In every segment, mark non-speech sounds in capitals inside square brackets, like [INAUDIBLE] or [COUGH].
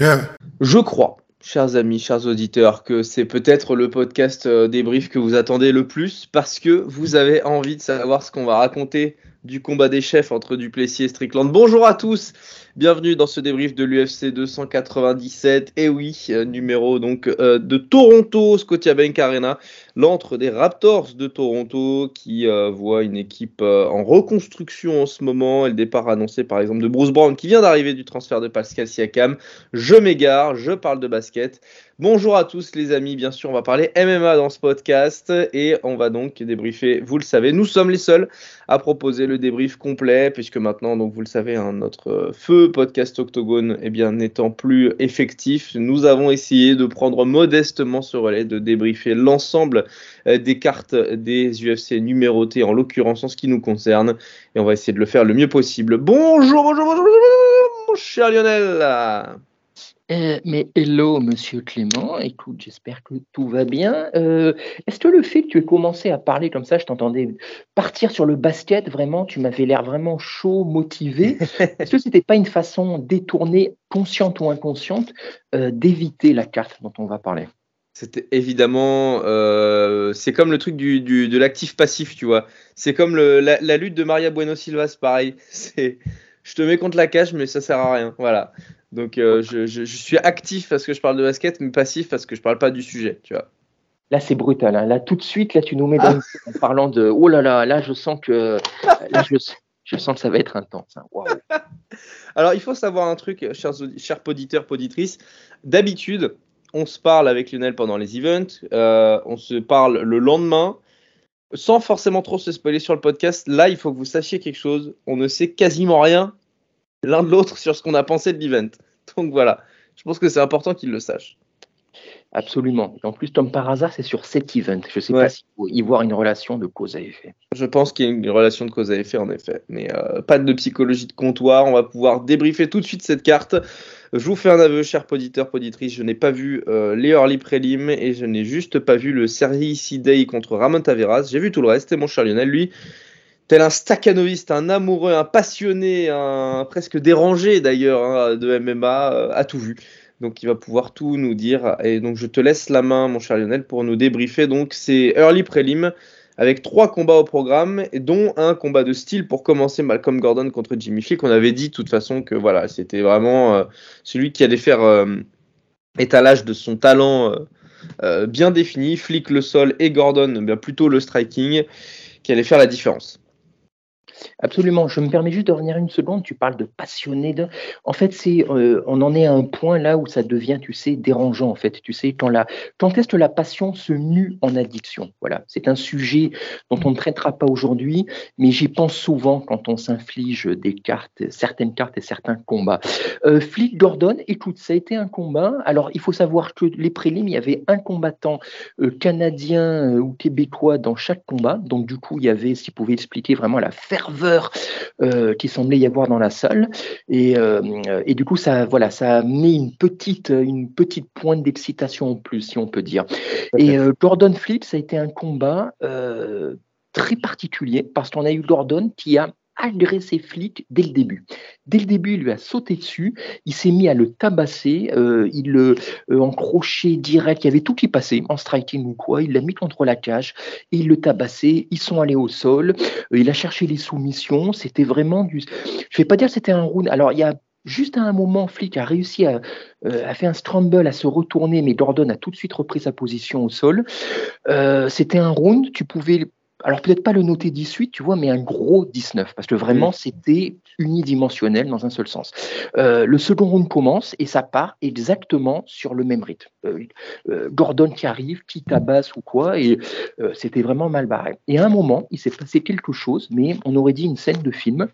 Yeah. Je crois, chers amis, chers auditeurs, que c'est peut-être le podcast euh, débrief que vous attendez le plus parce que vous avez envie de savoir ce qu'on va raconter du combat des chefs entre Duplessis et Strickland. Bonjour à tous, bienvenue dans ce débrief de l'UFC 297. Et oui, euh, numéro donc euh, de Toronto, Scotiabank Arena, l'antre des Raptors de Toronto qui euh, voit une équipe en reconstruction en ce moment. Et le départ annoncé par exemple de Bruce Brown qui vient d'arriver du transfert de Pascal Siakam. Je m'égare, je parle de basket. Bonjour à tous les amis, bien sûr on va parler MMA dans ce podcast et on va donc débriefer, vous le savez, nous sommes les seuls à proposer le débrief complet puisque maintenant donc vous le savez hein, notre feu podcast Octogone eh bien n'étant plus effectif, nous avons essayé de prendre modestement ce relais de débriefer l'ensemble euh, des cartes des UFC numérotées en l'occurrence en ce qui nous concerne et on va essayer de le faire le mieux possible. Bonjour, bonjour, bonjour, bonjour, mon cher Lionel. Euh, mais hello, monsieur Clément. Écoute, j'espère que tout va bien. Euh, Est-ce que le fait que tu aies commencé à parler comme ça, je t'entendais partir sur le basket, vraiment, tu m'avais l'air vraiment chaud, motivé. [LAUGHS] Est-ce que c'était pas une façon détournée, consciente ou inconsciente, euh, d'éviter la carte dont on va parler? C'était évidemment, euh, c'est comme le truc du, du- de l'actif passif, tu vois. C'est comme le- la, la lutte de Maria Bueno Silva, [LAUGHS] c'est pareil. C'est, je te mets contre la cage, mais ça sert à rien. Voilà. Donc euh, je, je- je suis actif parce que je parle de basket, mais passif parce que je parle pas du sujet, tu vois. Là, c'est brutal. hein. Là, tout de suite, là, tu nous mets dans coup en parlant de. Oh là là, là, je sens que. Là, je, je sens que ça va être intense. hein. Alors il faut savoir un truc, chers, chers poditeurs, poditrices. D'habitude, on se parle avec Lionel pendant les events, euh, on se parle le lendemain. Sans forcément trop se spoiler sur le podcast, là il faut que vous sachiez quelque chose. On ne sait quasiment rien l'un de l'autre sur ce qu'on a pensé de l'event. [LAUGHS] Donc voilà, je pense que c'est important qu'ils le sachent. Absolument. Et en plus, comme par hasard, c'est sur cet event. Je ne sais Ouais. pas s'il faut y voir une relation de cause à effet. Je pense qu'il y a une relation de cause à effet en effet, mais euh, pas de psychologie de comptoir. On va pouvoir débriefer tout de suite cette carte. Je vous fais un aveu, cher poditeur, poditrice. Je n'ai pas vu euh, les early prélim et je n'ai juste pas vu le Sergi Day contre Ramon Taveras. J'ai vu tout le reste et mon cher Lionel, lui, tel un staccanoviste, un amoureux, un passionné, un presque dérangé d'ailleurs hein, de MMA, euh, a tout vu. Donc il va pouvoir tout nous dire. Et donc je te laisse la main, mon cher Lionel, pour nous débriefer. Donc c'est early prélim avec trois combats au programme, dont un combat de style pour commencer Malcolm Gordon contre Jimmy Flick. On avait dit de toute façon que voilà, c'était vraiment euh, celui qui allait faire euh, étalage de son talent euh, euh, bien défini. Flick le sol et Gordon eh bien plutôt le striking qui allait faire la différence. Absolument. Je me permets juste de revenir une seconde. Tu parles de passionné. De... En fait, c'est, euh, on en est à un point là où ça devient, tu sais, dérangeant. En fait, tu sais, quand, la, quand est-ce que la passion se mue en addiction? Voilà. C'est un sujet dont on ne traitera pas aujourd'hui, mais j'y pense souvent quand on s'inflige des cartes, certaines cartes et certains combats. Euh, Flick Gordon, écoute, ça a été un combat. Alors, il faut savoir que les prélims, il y avait un combattant euh, canadien euh, ou québécois dans chaque combat. Donc, du coup, il y avait, s'il pouvait expliquer vraiment la ferveur euh, qui semblait y avoir dans la salle. Et, euh, et du coup, ça, voilà, ça a amené une petite, une petite pointe d'excitation en plus, si on peut dire. Et euh, Gordon Flip, ça a été un combat très particulier parce qu'on a eu Gordon qui a agressé Flick dès le début. Dès le début, il lui a sauté dessus, il s'est mis à le tabasser, euh, il le euh, direct, il y avait tout qui passait, en striking ou quoi, il l'a mis contre la cage, et il le tabassait, ils sont allés au sol, euh, il a cherché les soumissions, c'était vraiment du... Je vais pas dire c'était un round, alors il y a Juste à un moment, Flick a réussi à, euh, a fait un scramble, à se retourner, mais Gordon a tout de suite repris sa position au sol. Euh, C'était un round, tu pouvais alors peut-être pas le noter 18, tu vois, mais un gros 19, parce que vraiment, Mm. c'était unidimensionnel dans un seul sens. Euh, le second round commence et ça part exactement sur le même rythme. Euh, euh, Gordon qui arrive, qui tabasse ou quoi, et euh, c'était vraiment mal barré. Et à un moment, il s'est passé quelque chose, mais on aurait dit une scène de film.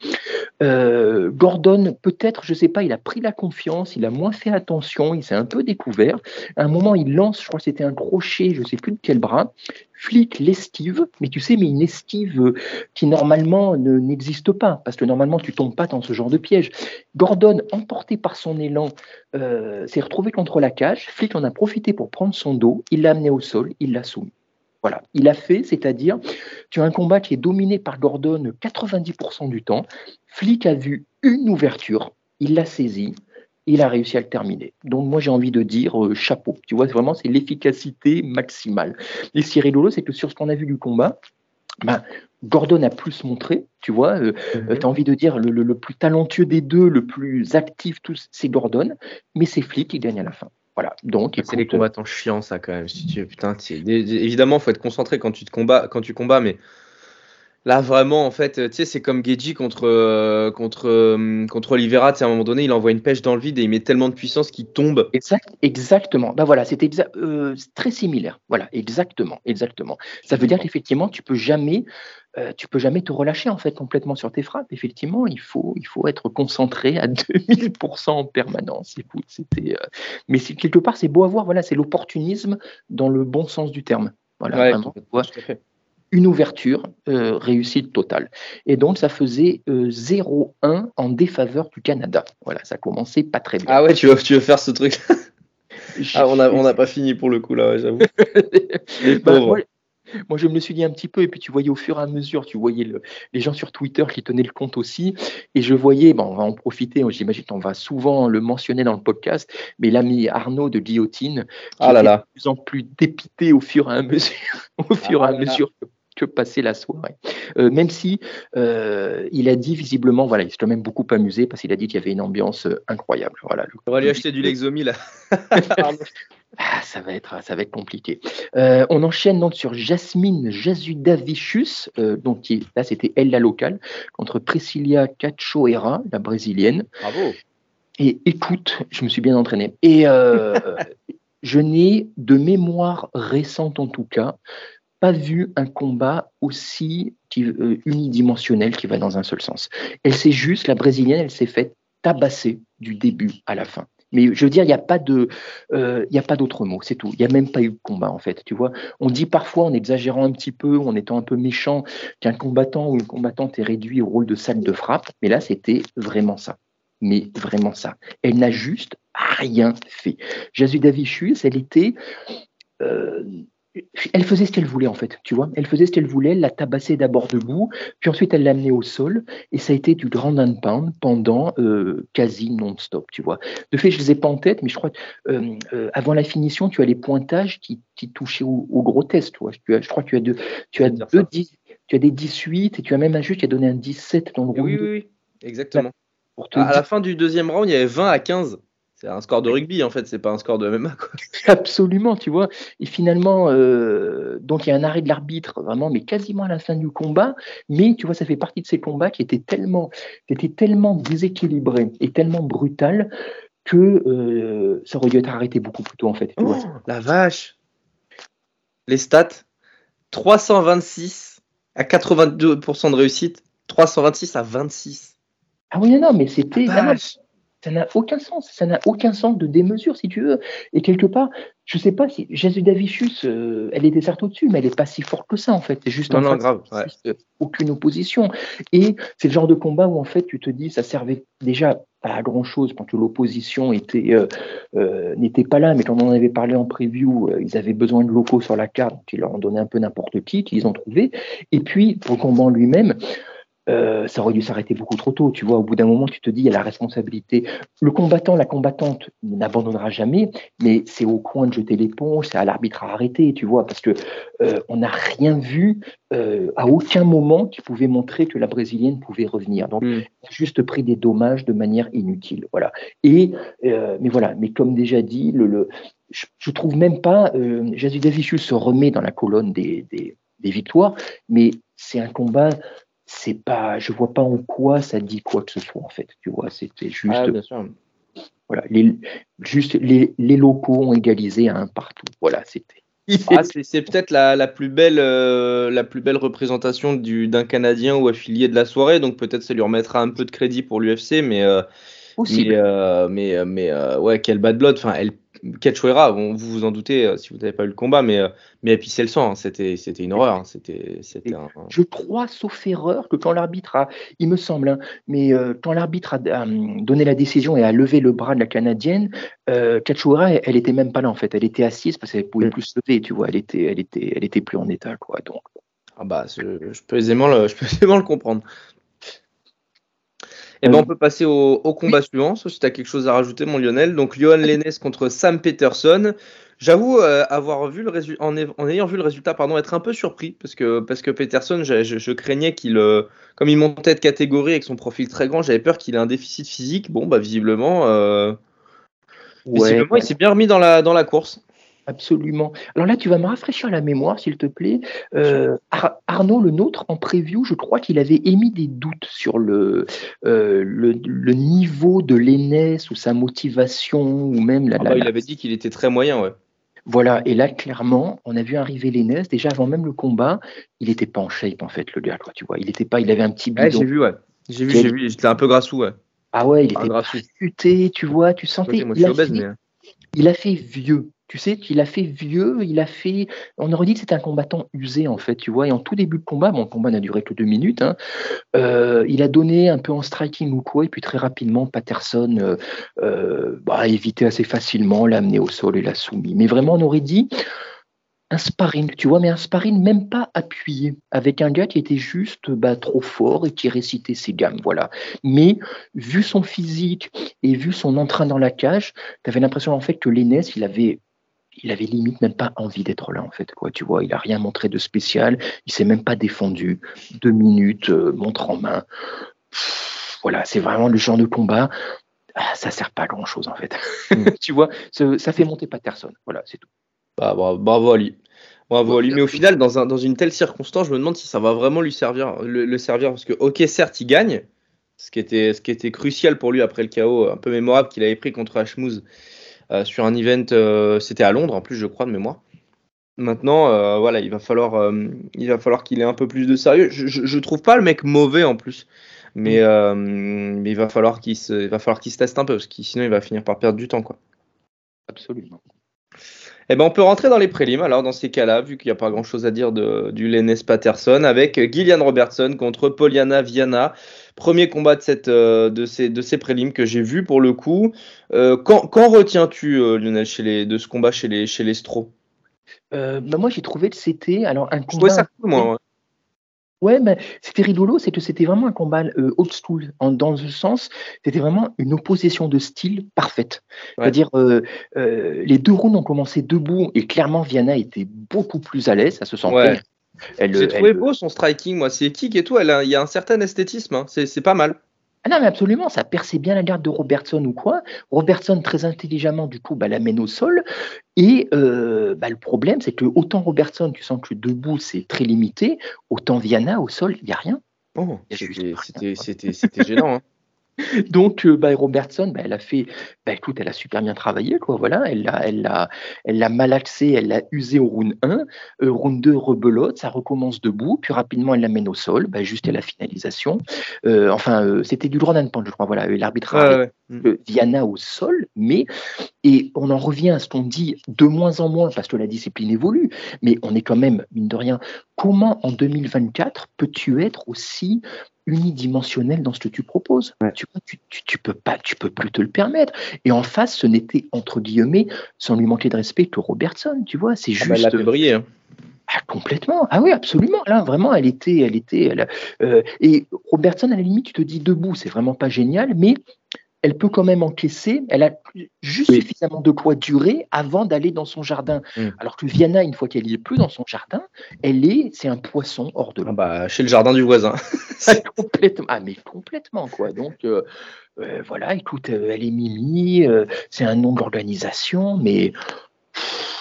Gordon, peut-être, je sais pas, il a pris la confiance, il a moins fait attention, il s'est un peu découvert. À un moment, il lance, je crois que c'était un crochet, je sais plus de quel bras. Flick l'esquive, mais tu sais, mais une esquive euh, qui normalement ne- n'existe pas, parce que normalement tu tombes pas dans ce genre de piège. Gordon, emporté par son élan, euh, s'est retrouvé contre la cage. Flick en a profité pour prendre son dos, il l'a amené au sol, il l'a soumis. Voilà, il a fait, c'est-à-dire, tu as un combat qui est dominé par Gordon 90% du temps. Flick a vu une ouverture, il l'a saisi, il a réussi à le terminer. Donc moi j'ai envie de dire euh, chapeau. Tu vois, vraiment c'est l'efficacité maximale. Et ce qui est rigolo, c'est que sur ce qu'on a vu du combat, ben, Gordon a plus montré, tu vois. Euh, Mhm. tu as envie de dire le, le- le plus talentueux des deux, le plus actif, tous, c'est Gordon, mais c'est Flick qui gagne à la fin. Voilà. Donc, C'est les écoute, combattants chiants, ça, quand même. Si tu... Putain, évidemment, faut être concentré quand tu te combats, quand tu combats, mais là, vraiment, en fait, tu sais, c'est comme Geji contre, euh, contre, euh, contre Oliveira. Tu sais, à un moment donné, il envoie une pêche dans le vide et il met tellement de puissance qu'il tombe. Exact, exactement. Ben voilà, exa- euh, très similaire. Voilà, exactement, exactement. Ça veut dire qu'effectivement, tu peux jamais, euh, tu peux jamais te relâcher en fait complètement sur tes frappes. Effectivement, il faut, il faut être concentré à [LAUGHS] 2000% en permanence. Écoute, c'était, euh, mais quelque part, c'est beau à voir. Voilà, c'est l'opportunisme dans le bon sens du terme. Voilà, Ouais, vraiment, tout. Une ouverture, euh, réussite totale. Et donc, ça faisait euh, 0-1 en défaveur du Canada. Voilà, ça commençait pas très bien. Ah ouais, tu veux, tu veux faire ce truc? Ah, on n'a on a pas fini pour le coup, là, ouais, j'avoue. [LAUGHS] Bah, moi, moi, je me le suis dit un petit peu, et puis tu voyais au fur et à mesure, tu voyais le- les gens sur Twitter qui tenaient le compte aussi, et je voyais, bon, on va en profiter, j'imagine qu'on va souvent le mentionner dans le podcast, mais l'ami Arnaud de Guillotine, qui Ah là là. de plus en plus dépité au fur et à mesure, [LAUGHS] au fur et Ah à là. mesure que, que passait la soirée. Euh, même si euh, il a dit visiblement, voilà, il s'est quand même beaucoup amusé parce qu'il a dit qu'il y avait une ambiance euh, incroyable. Voilà, le- On va lui acheter du Lexomi, là. [LAUGHS] Ah, ça va être, ça va être compliqué. On enchaîne donc sur Jasmine Jasudavicius, donc qui, là c'était elle la locale, contre Priscilla Cachoeira, la brésilienne. Bravo. Et écoute, je me suis bien entraîné. Et [LAUGHS] je n'ai de mémoire récente en tout cas pas vu un combat aussi euh, unidimensionnel qui va dans un seul sens. Elle s'est juste, la brésilienne, elle s'est faite tabasser du début à la fin. Mais je veux dire, il n'y a pas de, euh, il y a pas d'autre mot, c'est tout. Il n'y a même pas eu de combat en fait. Tu vois, on dit parfois en exagérant un petit peu, en étant un peu méchant, qu'un combattant ou une combattante est réduit au rôle de salle de frappe. Mais là, c'était vraiment ça. Mais vraiment ça. Elle n'a juste rien fait. Jasudavicius, elle était, euh, elle faisait ce qu'elle voulait en fait, tu vois. Elle faisait ce qu'elle voulait, elle l'a tabassé d'abord debout, puis ensuite elle l'a amené au sol, et ça a été du grand and pound pendant euh, quasi non-stop, tu vois. De fait, je les ai pas en tête, mais je crois euh, euh, avant la finition, tu as les pointages qui, qui touchaient au, au grotesque, tu vois. Tu as, je crois que tu as deux, tu as deux dix- tu as des 18 et tu as même un juge qui a donné un 17 dans le round Oui, oui, oui, exactement. pour te À dire la fin du deuxième round, il y avait 20 à 15. C'est un score de rugby, en fait, c'est pas un score de MMA, quoi. [LAUGHS] Absolument, tu vois. Et finalement, euh, donc il y a un arrêt de l'arbitre, vraiment, mais quasiment à la fin du combat. Mais tu vois, ça fait partie de ces combats qui étaient tellement, qui étaient tellement déséquilibrés et tellement brutal que euh, ça aurait dû être arrêté beaucoup plus tôt, en fait. Oh, la vache. Les stats 326 à 82% de réussite, 326 à 26. Ah oui, non, mais c'était. Ça n'a aucun sens. Ça n'a aucun sens de démesure, si tu veux. Et quelque part, je sais pas si Jésus Davicius, euh, elle était certes au-dessus, mais elle n'est pas si forte que ça, en fait. C'est juste Non, en non, grave, n'existe aucune opposition. Et c'est le genre de combat où, en fait, tu te dis, ça servait déjà pas à grand-chose quand l'opposition était euh, euh, n'était pas là, mais quand on en avait parlé en preview, euh, ils avaient besoin de locaux sur la carte, donc ils leur ont donné un peu n'importe qui, qu'ils ont trouvé. Et puis, pour le combat lui-même, euh, ça aurait dû s'arrêter beaucoup trop tôt. Tu vois, au bout d'un moment, tu te dis, il y a la responsabilité. Le combattant, la combattante n'abandonnera jamais, mais c'est au coin de jeter l'éponge, c'est à l'arbitre à arrêter, tu vois, parce que euh, on n'a rien vu euh, à aucun moment qui pouvait montrer que la brésilienne pouvait revenir. Donc, Mm. a juste pris des dommages de manière inutile. Voilà. Et euh, mais voilà, mais comme déjà dit, le, le je, je trouve même pas euh, Jésus Davicius se remet dans la colonne des, des, des victoires, mais c'est un combat. C'est pas, je vois pas en quoi ça dit quoi que ce soit en fait. Tu vois, c'était juste. Ah, bien sûr. Voilà, les, juste les, les locaux ont égalisé à un partout. Voilà, c'était. [LAUGHS] Ah, c'est c'est peut-être la, la plus belle euh, la plus belle représentation du- d'un Canadien ou affilié de la soirée, donc peut-être ça lui remettra un peu de crédit pour l'UFC, mais euh, mais euh, mais euh, mais euh, ouais quel bad blood. Enfin, elle Cachoeira, bon, vous vous en doutez euh, si vous n'avez pas eu le combat, mais euh, mais pissait le sang. hein. C'était c'était une horreur. hein. C'était c'était un, un- Je crois, sauf erreur, que quand l'arbitre a, il me semble, hein, mais euh, quand l'arbitre a, a, hum, donné la décision et a levé le bras de la Canadienne, euh, elle, elle était même pas là en fait. Elle était assise parce qu'elle pouvait Mm. plus se lever, tu vois. Elle était, elle était, elle était plus en état, quoi. Donc, Ah bah, je, je peux aisément le, je peux aisément le comprendre. Et ben, Euh, on peut passer au, au combat suivant, sauf si tu as quelque chose à rajouter, mon Lionel. Donc, Johan Lennes contre Sam Peterson. J'avoue euh, avoir vu le résultat, en, ay- en ayant vu le résultat, pardon, être un peu surpris parce que, parce que Peterson, je, je- je craignais qu'il, euh, comme il montait de catégorie avec son profil très grand, j'avais peur qu'il ait un déficit physique. Bon, bah, visiblement, euh, visiblement, il s'est bien remis dans la, dans la course. Absolument. Alors là, tu vas me rafraîchir la mémoire, s'il te plaît. Euh, Ar- Arnaud, le nôtre, en preview, je crois qu'il avait émis des doutes sur le, euh, le, le niveau de l'aînesse ou sa motivation ou même la. Ah la- bah, il avait dit qu'il était très moyen, ouais. Voilà. Et là, clairement, on a vu arriver l'aînesse. Déjà avant même le combat, il n'était pas en shape en fait, le gars. Tu vois, il était pas. Il avait un petit Ouais, bidon. j'ai vu, ouais. J'ai vu, j'ai vu. J'étais un peu grassou, ouais. ah ouais, il Ah, était grassou. tu vois. Tu sentais. Moi, je il, suis a obèse, fait, mais. il a fait vieux. Tu sais, il a fait vieux, il a fait. On aurait dit que c'était un combattant usé, en fait, tu vois. Et en tout début de combat, bon, le combat n'a duré que deux minutes, hein, euh, il a donné un peu en striking ou quoi, et puis très rapidement, Patterson euh, euh, bah, a évité assez facilement, l'a amené au sol et l'a soumis. Mais vraiment, on aurait dit un sparring, tu vois, mais un sparring même pas appuyé, avec un gars qui était juste bah, trop fort et qui récitait ses gammes, voilà. Mais vu son physique et vu son entrain dans la cage, tu avais l'impression en fait que l'Enes, il avait il avait limite même pas envie d'être là en fait quoi tu vois il a rien montré de spécial il s'est même pas défendu deux minutes euh, montre en main Pff, voilà c'est vraiment le genre de combat ah, ça sert pas à grand chose en fait Mm. [LAUGHS] tu vois ce- ça fait monter Patterson voilà c'est tout Bah, bravo, bravo à lui. Bravo à lui. Mais au final, dans, un, dans une telle circonstance, je me demande si ça va vraiment lui servir, le, le servir. Parce que, ok, certes, il gagne, ce qui était, ce qui était crucial pour lui après le chaos un peu mémorable qu'il avait pris contre Ashmouz euh, sur un event, euh, c'était à Londres en plus, je crois, de mémoire. Maintenant, euh, voilà, il va falloir, euh, il va falloir qu'il ait un peu plus de sérieux. Je, je, je trouve pas le mec mauvais en plus, mais, euh, mais il va falloir qu'il se, il va falloir qu'il se teste un peu, parce que sinon il va finir par perdre du temps, quoi. absolument Eh ben, on peut rentrer dans les prélims, alors dans ces cas-là, vu qu'il n'y a pas grand-chose à dire de, du Lennes Patterson, avec Gillian Robertson contre Poliana Viana. Premier combat de, cette, euh, de, ces, de ces prélims que j'ai vu pour le coup. Euh, quand quand retiens-tu, euh, Lionel, chez les, de ce combat chez les, chez les Stro Euh, bah, moi j'ai trouvé que c'était alors un Je combat ça cool, moi. ouais. Ouais, mais c'était rigolo, c'est que c'était vraiment un combat euh, old school, en- dans le sens, c'était vraiment une opposition de style parfaite. Ouais. C'est-à-dire, euh, euh, les deux rounds ont commencé debout et clairement, Viana était beaucoup plus à l'aise, ça se sentait. Ouais. J'ai trouvé elle- beau son striking, moi. C'est kick et tout. Il y a un certain esthétisme. hein. C'est pas mal. Ah non, mais absolument, ça perçait bien la garde de Robertson ou quoi. Robertson, très intelligemment, du coup, bah, l'amène au sol. Et euh, bah, le problème, c'est que autant Robertson, tu sens que debout, c'est très limité, autant Viana, au sol, il n'y a rien. Oh, c'était gênant. hein. Donc, euh, bah, Robertson, bah, elle a fait, bah, écoute, elle a super bien travaillé, quoi. Voilà, elle l'a, elle elle l'a malaxé, elle l'a usé au round 1, euh, round 2 rebelote, ça recommence debout, puis rapidement elle l'amène au sol, juste à la finalisation. Euh, enfin, euh, c'était du droit d'un point, je crois. Voilà, l'arbitre a Ouais, Viana au sol, mais et on en revient à ce qu'on dit de moins en moins parce que la discipline évolue, mais on est quand même mine de rien. Comment en 2024 peux-tu être aussi unidimensionnel dans ce que tu proposes Ouais. Tu vois, tu, tu, peux pas, tu peux plus te le permettre. Et en face, ce n'était entre guillemets, sans lui manquer de respect, que Robertson. Tu vois, c'est Ah bah, elle juste. l'a fait briller. hein. Ah, complètement. Ah oui, absolument. Là, vraiment, elle était, elle était. elle, euh, et Robertson, à la limite, tu te dis debout, c'est vraiment pas génial, mais elle peut quand même encaisser. Elle a juste Oui. suffisamment de quoi durer avant d'aller dans son jardin. Mm. Alors que Viana, une fois qu'elle y est plus dans son jardin, elle est, c'est un poisson hors de Ah l'eau. bah, chez le jardin du voisin. [LAUGHS] Ah, complètement. Ah, mais complètement, quoi. Donc, euh, euh, voilà, écoute, euh, elle est Mimi, c'est un nom d'organisation, mais pff,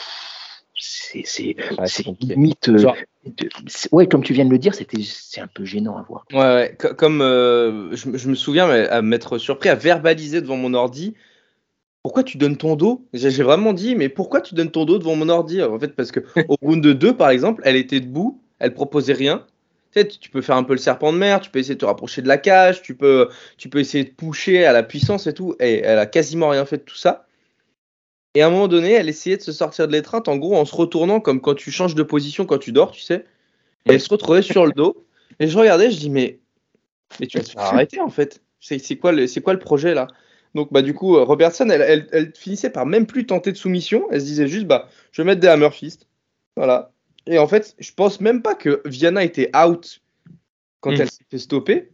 c'est Ouais, limite. euh, de- ouais, comme tu viens de le dire, c'était c'est un peu gênant à voir. Ouais, ouais. co- Comme euh, je, me- je me souviens mais, à m'être surpris à verbaliser devant mon ordi. Pourquoi tu donnes ton dos? J'ai vraiment dit, mais pourquoi tu donnes ton dos devant mon ordi? En fait, parce que [LAUGHS] au round de 2, par exemple, elle était debout, elle proposait rien. Tu peux faire un peu le serpent de mer, tu peux essayer de te rapprocher de la cage, tu peux, tu peux essayer de pusher à la puissance et tout. Et elle a quasiment rien fait de tout ça. Et à un moment donné, elle essayait de se sortir de l'étreinte, en gros, en se retournant comme quand tu changes de position quand tu dors, tu sais. Et elle se retrouvait sur le dos. Et je regardais, je dis, mais, mais tu vas te faire arrêter en fait. C'est quoi, le- quoi le projet là? Donc, bah, du coup, euh, Robertson, elle, elle, elle finissait par même plus tenter de soumission. Elle se disait juste, bah, je vais mettre des hammer fist. Voilà. Et en fait, je pense même pas que Viana était out quand Mm. elle s'est fait stopper.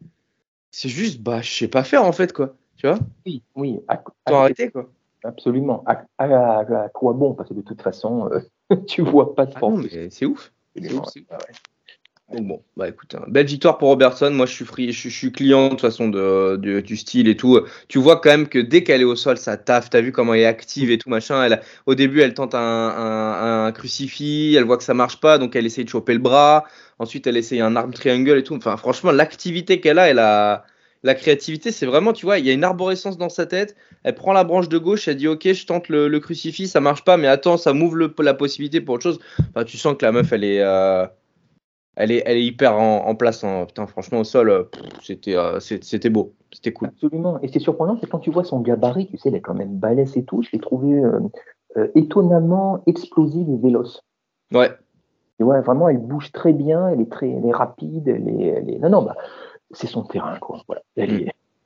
C'est juste, bah, je sais pas faire en fait, quoi. Tu vois? Oui, oui, à- T'as à- arrêté, quoi. Absolument. À, à- à quoi bon? Parce que de toute façon, euh, [LAUGHS] tu vois pas de Ah force. c'est ouf. C'est ouf, c'est ouf. Ah ouais. Donc bon, bah écoute, hein, belle victoire pour Robertson. Moi, je suis free, je, suis- je suis client de toute façon de, de- du style et tout. Tu vois quand même que dès qu'elle est au sol, ça taffe. T'as vu comment elle est active et tout machin. Elle, au début, elle tente un, un, un crucifix. Elle voit que ça marche pas, donc elle essaye de choper le bras. Ensuite, elle essaye un arm triangle et tout. Enfin, franchement, l'activité qu'elle a, elle a la créativité, c'est vraiment, tu vois, il y a une arborescence dans sa tête. Elle prend la branche de gauche, elle dit ok, je tente le, le crucifix, ça marche pas, mais attends, ça m'ouvre le- la possibilité pour autre chose. Enfin, tu sens que la meuf, elle est, euh, elle est, elle est hyper en, en place. hein. Putain, franchement, au sol, euh, c'était, euh, c'était beau, c'était cool. Absolument. Et c'est surprenant, c'est quand tu vois son gabarit, tu sais, elle est quand même balèze et tout. Je l'ai trouvé étonnamment explosive et véloce. Ouais, Et ouais, vraiment, elle bouge très bien, elle est très, elle est rapide, elle est, elle est- non, non, bah, c'est son terrain, quoi. Voilà. Elle est- [LAUGHS]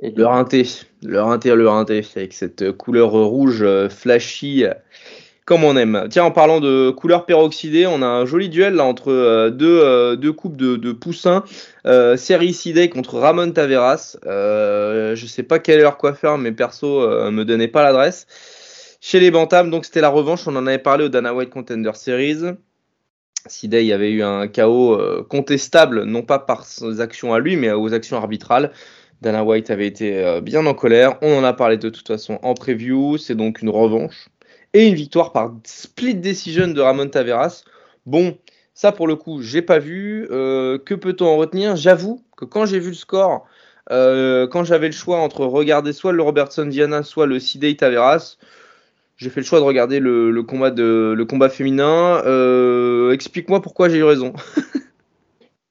Elle est- le rinté, le rinté, le rinté, avec cette couleur rouge euh, flashy, comme on aime. Tiens, en parlant de couleur peroxydée, on a un joli duel là entre euh, deux, euh, deux coupes de, de poussins. Euh, contre Ramon Taveras. Euh, je sais pas quel est leur coiffeur, mais perso, euh, me donnait pas l'adresse. Chez les Bantams, donc c'était la revanche. On en avait parlé au Dana White Contender Series. Sidey avait eu un chaos euh, contestable, non pas par ses actions à lui, mais aux actions arbitrales. Dana White avait été euh, bien en colère. On en a parlé de toute façon en preview. C'est donc une revanche. Et une victoire par split decision de Ramon Taveras. Bon, ça pour le coup, j'ai pas vu. Euh, que peut-on en retenir? J'avoue que quand j'ai vu le score, quand j'avais le choix entre regarder soit le Robertson Diana, soit le Sidey Taveras, j'ai fait le choix de regarder le, le combat, de, le combat féminin. Euh, Explique-moi pourquoi j'ai eu raison. [LAUGHS]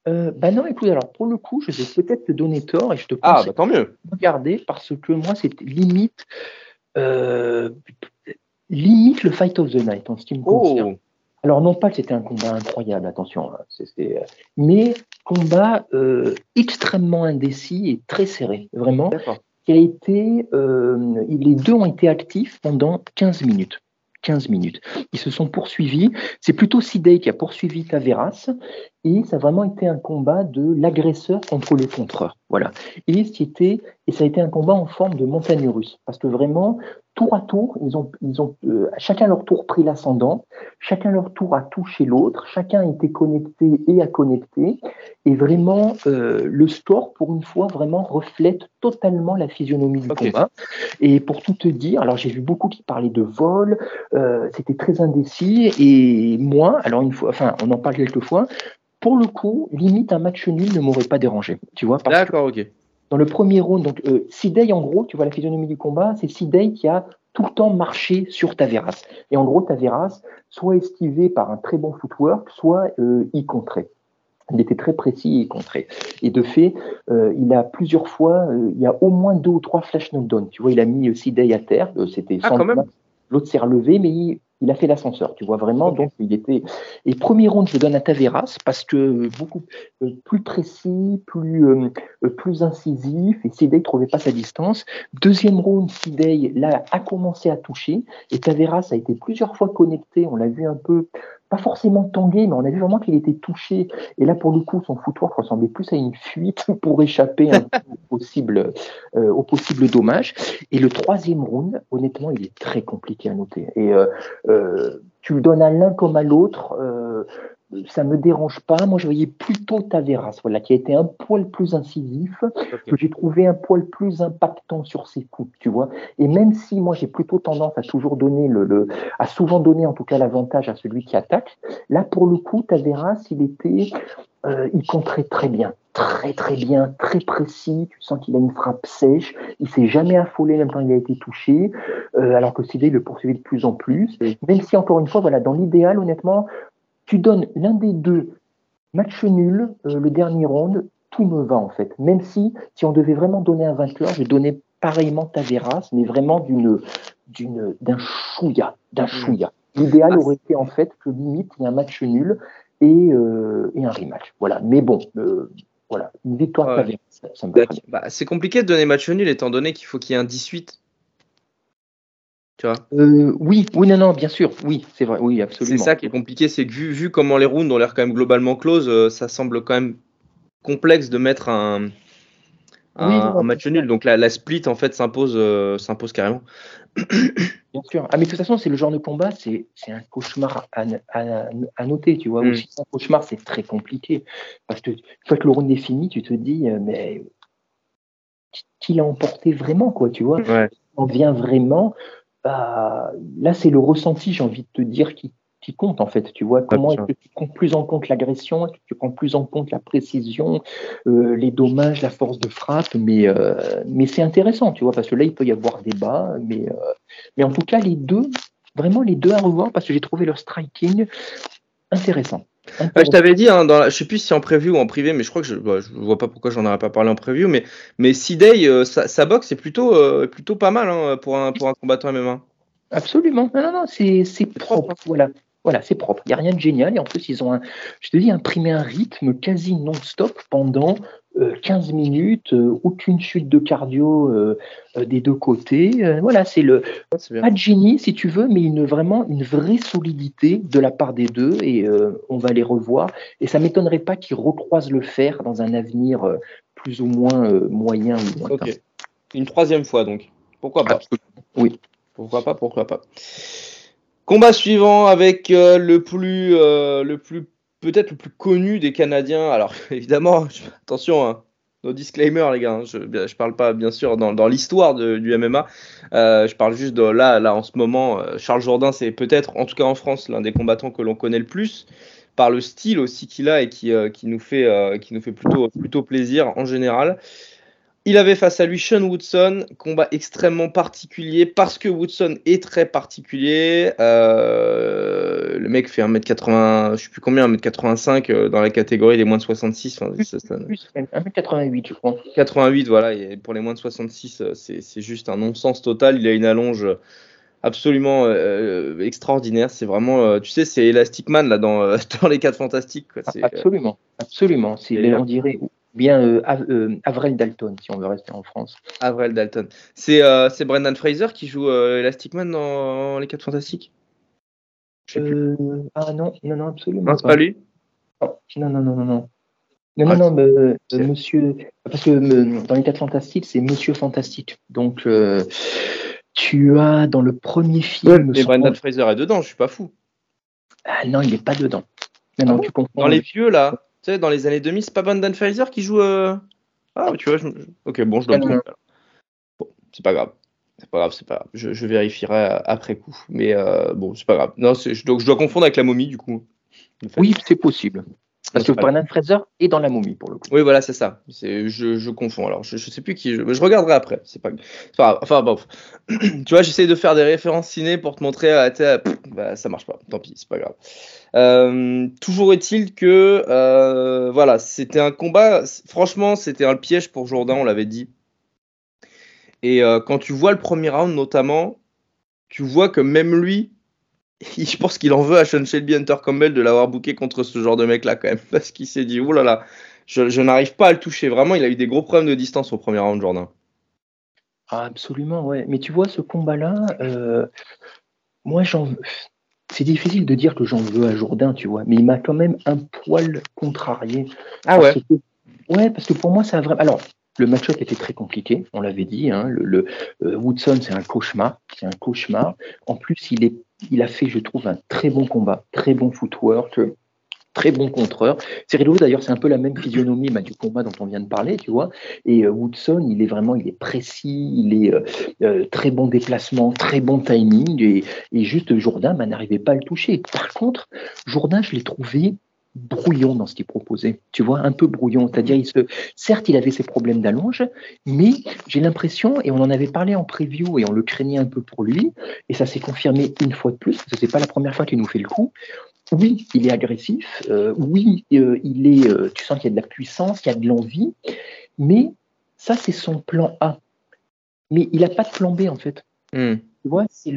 Euh, bah non, écoute, alors pour le coup, je vais peut-être te donner tort et je te Ah, bah tant mieux. de regarder parce que moi, c'était limite, euh, limite le fight of the night en ce qui me concerne. Oh, Alors non pas que c'était un combat incroyable, attention, hein, euh, mais combat extrêmement indécis et très serré, vraiment, d'accord. Euh, les deux ont été actifs pendant 15 minutes. 15 minutes. Ils se sont poursuivis. C'est plutôt Sidey qui a poursuivi Taveras et ça a vraiment été un combat de l'agresseur contre le contreur. Voilà. Et, c'était, et ça a été un combat en forme de montagne russe parce que vraiment, tour à tour, ils ont, ils ont euh, chacun leur tour pris l'ascendant, chacun leur tour a touché l'autre, chacun a été connecté et a connecté. Et vraiment, euh, le sport, pour une fois, vraiment reflète totalement la physionomie du Ok. combat. Et pour tout te dire, alors j'ai vu beaucoup qui parlaient de vol, euh, c'était très indécis. Et moi, alors une fois, enfin, on en parle quelques fois, pour le coup, limite un match nul ne m'aurait pas dérangé. Tu vois, D'accord, ok. dans le premier round, donc euh, Sidey, en gros, tu vois la physionomie du combat, c'est Sidey qui a tout le temps marché sur Taveras. Et en gros, Taveras, soit esquivé par un très bon footwork, soit euh, y contrait. Il était très précis et y contrait. Et de fait, euh, il a plusieurs fois, euh, il y a au moins deux ou trois flash knockdown. Tu vois, il a mis Sidey à terre, c'était Ah. L'autre s'est relevé, mais il, il a fait l'ascenseur, tu vois vraiment. Donc il était. Et premier round, je donne à Taveras parce que beaucoup euh, plus précis, plus euh, euh, plus incisif. Et Sidey ne trouvait pas sa distance. Deuxième round, Sidey là a commencé à toucher et Taveras a été plusieurs fois connecté. On l'a vu un peu. Pas forcément tangué, mais on a vu vraiment qu'il était touché. Et là, pour le coup, son footwork ressemblait plus à une fuite [LAUGHS] pour échapper au possible, euh, au possible dommage. Et le troisième round, honnêtement, il est très compliqué à noter. Et euh, euh, tu le donnes à l'un comme à l'autre. Ça me dérange pas. Moi, je voyais plutôt Taveras, voilà, qui a été un poil plus incisif, que j'ai trouvé un poil plus impactant sur ses coups, tu vois. Et même si moi, j'ai plutôt tendance à toujours donner le, le à souvent donner en tout cas l'avantage à celui qui attaque, là, pour le coup, Taveras, il était, euh, il compterait très bien, très très bien, très précis. Tu sens qu'il a une frappe sèche. Il s'est jamais affolé même quand il a été touché, euh, alors que Sidney le poursuivait de plus en plus. Même si encore une fois, voilà, dans l'idéal, honnêtement, tu donnes l'un des deux match nul, euh, le dernier round, tout me va en fait. Même si, si on devait vraiment donner un vainqueur, je donnais pareillement Taveras, mais vraiment d'une, d'une, d'un chouïa, d'un Mm. chouïa. L'idéal Ah, aurait été en fait que limite il y ait un match nul et, euh, et un rematch. Voilà. Mais bon, euh, voilà, une victoire Ouais. Taveras, ça, ça me bien. Bah, c'est compliqué de donner match nul étant donné qu'il faut qu'il y ait un 18. Tu vois Euh, oui, oui, non, non, bien sûr, oui, c'est vrai, oui, C'est absolument. ça qui est compliqué, c'est que vu, vu comment les rounds ont l'air quand même globalement close, euh, ça semble quand même complexe de mettre un, un, Oui, non, un match nul. Donc la, la split en fait s'impose euh, s'impose carrément. [COUGHS] Bien sûr. Ah, mais de toute façon, c'est le genre de combat, c'est c'est un cauchemar à, à- à noter, tu vois. Mm. C'est un cauchemar, c'est très compliqué. Parce que une fois que le round est fini, tu te dis, mais qui- qui l'a emporté vraiment, quoi, tu vois. Ouais. On vient vraiment. Bah, là, c'est le ressenti, j'ai envie de te dire, qui, qui compte, en fait. Tu vois, comment est-ce que tu prends plus en compte l'agression, est-ce que tu prends plus en compte la précision, euh, les dommages, la force de frappe. Mais, euh, mais c'est intéressant, tu vois, parce que là, il peut y avoir débat. Mais, euh, mais en tout cas, les deux, vraiment les deux à revoir, parce que j'ai trouvé leur striking intéressant. Ouais, je t'avais dit, hein, dans la, je sais plus si en preview ou en privé, mais je crois que je, bah, je vois pas pourquoi j'en aurais pas parlé en preview, mais mais Sidey, euh, sa, sa boxe est plutôt euh, plutôt pas mal hein, pour un pour un combattant MMA. Absolument. Non, non, non, c'est c'est propre. Voilà. Voilà, c'est propre. Il n'y a rien de génial. Et en plus, ils ont, un, je te dis, imprimé un rythme quasi non-stop pendant 15 minutes, euh, aucune chute de cardio euh, euh, des deux côtés. Euh, voilà, c'est le pas de génie, si tu veux, mais une, vraiment une vraie solidité de la part des deux. Et euh, on va les revoir. Et ça m'étonnerait pas qu'ils recroisent le fer dans un avenir euh, plus ou moins euh, moyen ou lointain. Une troisième fois donc. Pourquoi pas? Oui. Pourquoi pas Pourquoi pas? Combat suivant avec euh, le plus euh, le plus peut-être le plus connu des Canadiens. Alors [LAUGHS] évidemment, attention. Hein, nos disclaimers les gars, hein, je, je parle pas bien sûr dans, l'histoire du MMA, Euh, je parle juste de là, là en ce moment, euh, Charles Jourdain c'est peut-être, en tout cas en France, l'un des combattants que l'on connaît le plus, par le style aussi qu'il a et qui, euh, qui nous fait, qui nous fait plutôt, plutôt plaisir en général. Il avait face à lui Sean Woodson, combat extrêmement particulier parce que Woodson est très particulier. Euh, le mec fait 1m80, je sais plus combien, 1m85 euh, dans la catégorie des moins de 66. Enfin, ça- ça- Plus, même 1m88, je crois. 88, voilà, et pour les moins de 66, euh, c'est juste un non-sens total. Il a une allonge absolument euh, extraordinaire. C'est vraiment, euh, tu sais, c'est Elastic Man là dans, euh, [LAUGHS] dans les 4 fantastiques. quoi. Absolument, absolument. C'est, on dirait bien euh, Av- euh, Avril Dalton, si on veut rester en France. Avril Dalton. C'est euh, Brendan Fraser qui joue euh, Elastic Man dans les 4 fantastiques? Euh, ah non, non, non, absolument Non, c'est pas lui? Non, non, non, non, non. Non, Ah, non, non, mais, euh, c'est- monsieur. Parce que euh, dans les 4 fantastiques, c'est Monsieur Fantastique. Donc, euh, tu as dans le premier film. Mais Brendan Fraser est dedans, je suis pas fou. Ah non, il n'est pas dedans. Non, non, bon tu confonds. Dans les vieux là, tu sais, dans les années 2000, c'est pas Brendan Fraser qui joue. euh, Ah, tu vois, je... ok, bon, je dois me. Bon, c'est pas grave. C'est pas grave, c'est pas grave. Je, je vérifierai euh, après coup. Mais euh, bon, c'est pas grave. Non, donc je dois confondre avec la momie du coup. Oui, c'est possible. Parce que. Brendan Fraser est dans la momie, pour le coup. Oui, voilà, c'est ça. Je, je confonds. Alors, je, je sais plus qui. Je, je regarderai après. C'est pas. Enfin, bon. [CLEARS THROAT] tu vois, j'essaye de faire des références ciné pour te montrer. ah, pff, bah, ça marche pas. Tant pis, c'est pas grave. Euh, toujours est-il que, euh, voilà, c'était un combat. Franchement, c'était un piège pour Jourdain, on l'avait dit. Et euh, quand tu vois le premier round, notamment, tu vois que même lui, [LAUGHS] je pense qu'il en veut à Sean Shelby Hunter Campbell de l'avoir booké contre ce genre de mec-là, quand même. [LAUGHS] Parce qu'il s'est dit, oulala. Là là, je, je n'arrive pas à le toucher. Vraiment, il a eu des gros problèmes de distance au premier round, Jordan. Ah, absolument, ouais. Mais tu vois, ce combat-là, euh, moi, j'en C'est difficile de dire que j'en veux à Jourdain, tu vois, mais il m'a quand même un poil contrarié. Ah Parce que- ouais, parce que pour moi, c'est un vrai. Alors, le match-up était très compliqué, on l'avait dit. Hein, le, euh, Woodson, c'est un cauchemar, c'est un cauchemar. En plus, il a fait, je trouve, un très bon combat, très bon footwork. très bon contreur. Cyril d'ailleurs, c'est un peu la même physionomie bah, du combat dont on vient de parler, tu vois. Et euh, Woodson, il est vraiment, il est précis, il est euh, très bon déplacement, très bon timing, et, et juste Jourdain bah, n'arrivait pas à le toucher. Par contre, Jourdain, je l'ai trouvé brouillon dans ce qu'il proposait. Tu vois, un peu brouillon. C'est-à-dire, certes, il avait ses problèmes d'allonge, mais j'ai l'impression, et on en avait parlé en preview et on le craignait un peu pour lui, et ça s'est confirmé une fois de plus, parce que pas la première fois qu'il nous fait le coup oui, il est agressif, euh, oui, euh, il est, euh, tu sens qu'il y a de la puissance, qu'il y a de l'envie, mais ça, c'est son plan A. Mais il n'a pas de plan B, en fait. Hmm.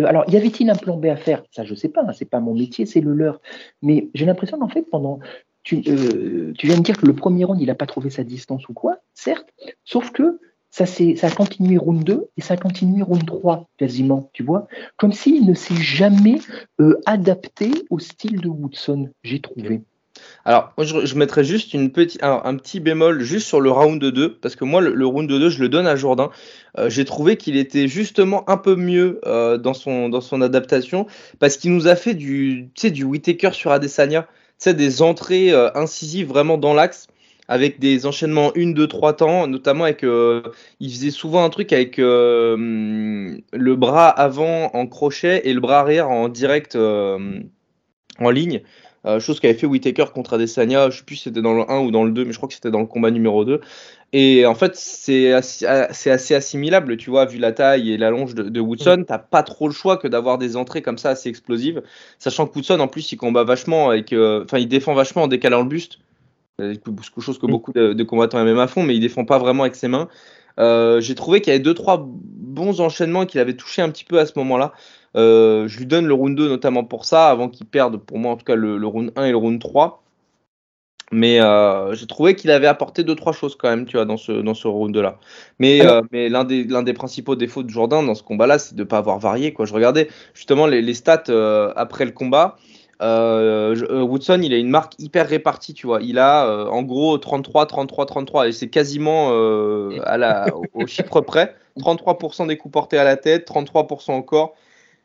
Alors, y avait-il un plan B à faire? Ça, je ne sais pas, hein, c'est pas mon métier, c'est le leur. Mais j'ai l'impression qu'en fait, pendant. Tu, tu, viens de dire que le premier round, il n'a pas trouvé sa distance ou quoi, certes, sauf que ça, ça a continué round 2 et ça a continué round 3 quasiment, tu vois. Comme s'il ne s'est jamais euh, adapté au style de Woodson, j'ai trouvé. Alors, je, mettrais juste un petit bémol juste sur le round 2, parce que moi, le, round 2, je le donne à Jourdain. Euh, j'ai trouvé qu'il était justement un peu mieux euh, dans, son, adaptation, parce qu'il nous a fait du, du Whitaker sur Adesanya, des entrées incisives vraiment dans l'axe avec des enchaînements 1, 2, 3 temps, notamment avec. Euh, il faisait souvent un truc avec euh, le bras avant en crochet et le bras arrière en direct euh, en ligne. Chose qu'avait fait Whitaker contre Adesanya, je sais plus si c'était dans le 1 ou dans le 2, mais je crois que c'était dans le combat numéro 2. Et en fait, c'est assez, assez, assimilable, tu vois, vu la taille et la longe de, de Woodson, t'as pas trop le choix que d'avoir des entrées comme ça assez explosives. Sachant que Woodson, en plus, il combat vachement, avec, enfin, il défend vachement en décalant le buste. Euh, quelque chose que mm. beaucoup de, combattants MMA font, mais il défend pas vraiment avec ses mains. Euh, j'ai trouvé qu'il y avait deux trois bons enchaînements qu'il avait touché un petit peu à ce moment-là. Euh, je lui donne le round 2 notamment pour ça, avant qu'il perde pour moi en tout cas le, round 1 et le round 3. Mais j'ai trouvé qu'il avait apporté deux trois choses quand même, tu vois, dans ce dans ce round là. Mais mais l'un des l'un des principaux défauts de Jourdain dans ce combat-là, c'est de ne pas avoir varié. Quoi. Je regardais justement les, les stats après le combat. Euh, euh, Woodson, il a une marque hyper répartie, tu vois. Il a euh, en gros 33, 33, 33, et c'est quasiment à la, au chiffre près. [LAUGHS] 33% des coups portés à la tête, 33% au corps,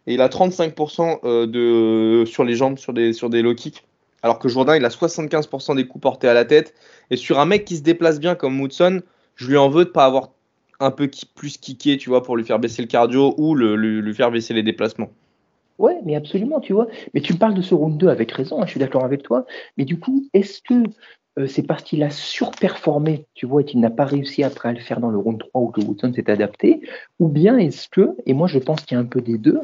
et il a 35% de, sur les jambes, sur des, sur des low kicks. Alors que Jourdain, il a 75% des coups portés à la tête. Et sur un mec qui se déplace bien comme Woodson, je lui en veux de pas avoir un peu plus kické, tu vois, pour lui faire baisser le cardio ou lui faire baisser les déplacements. Ouais, mais absolument, tu vois. Mais tu me parles de ce round 2 avec raison, hein, je suis d'accord avec toi. Mais du coup, est-ce que euh, c'est parce qu'il a surperformé, tu vois, et qu'il n'a pas réussi après à le faire dans le round 3 où que Woodson s'est adapté Ou bien est-ce que, et moi je pense qu'il y a un peu des deux,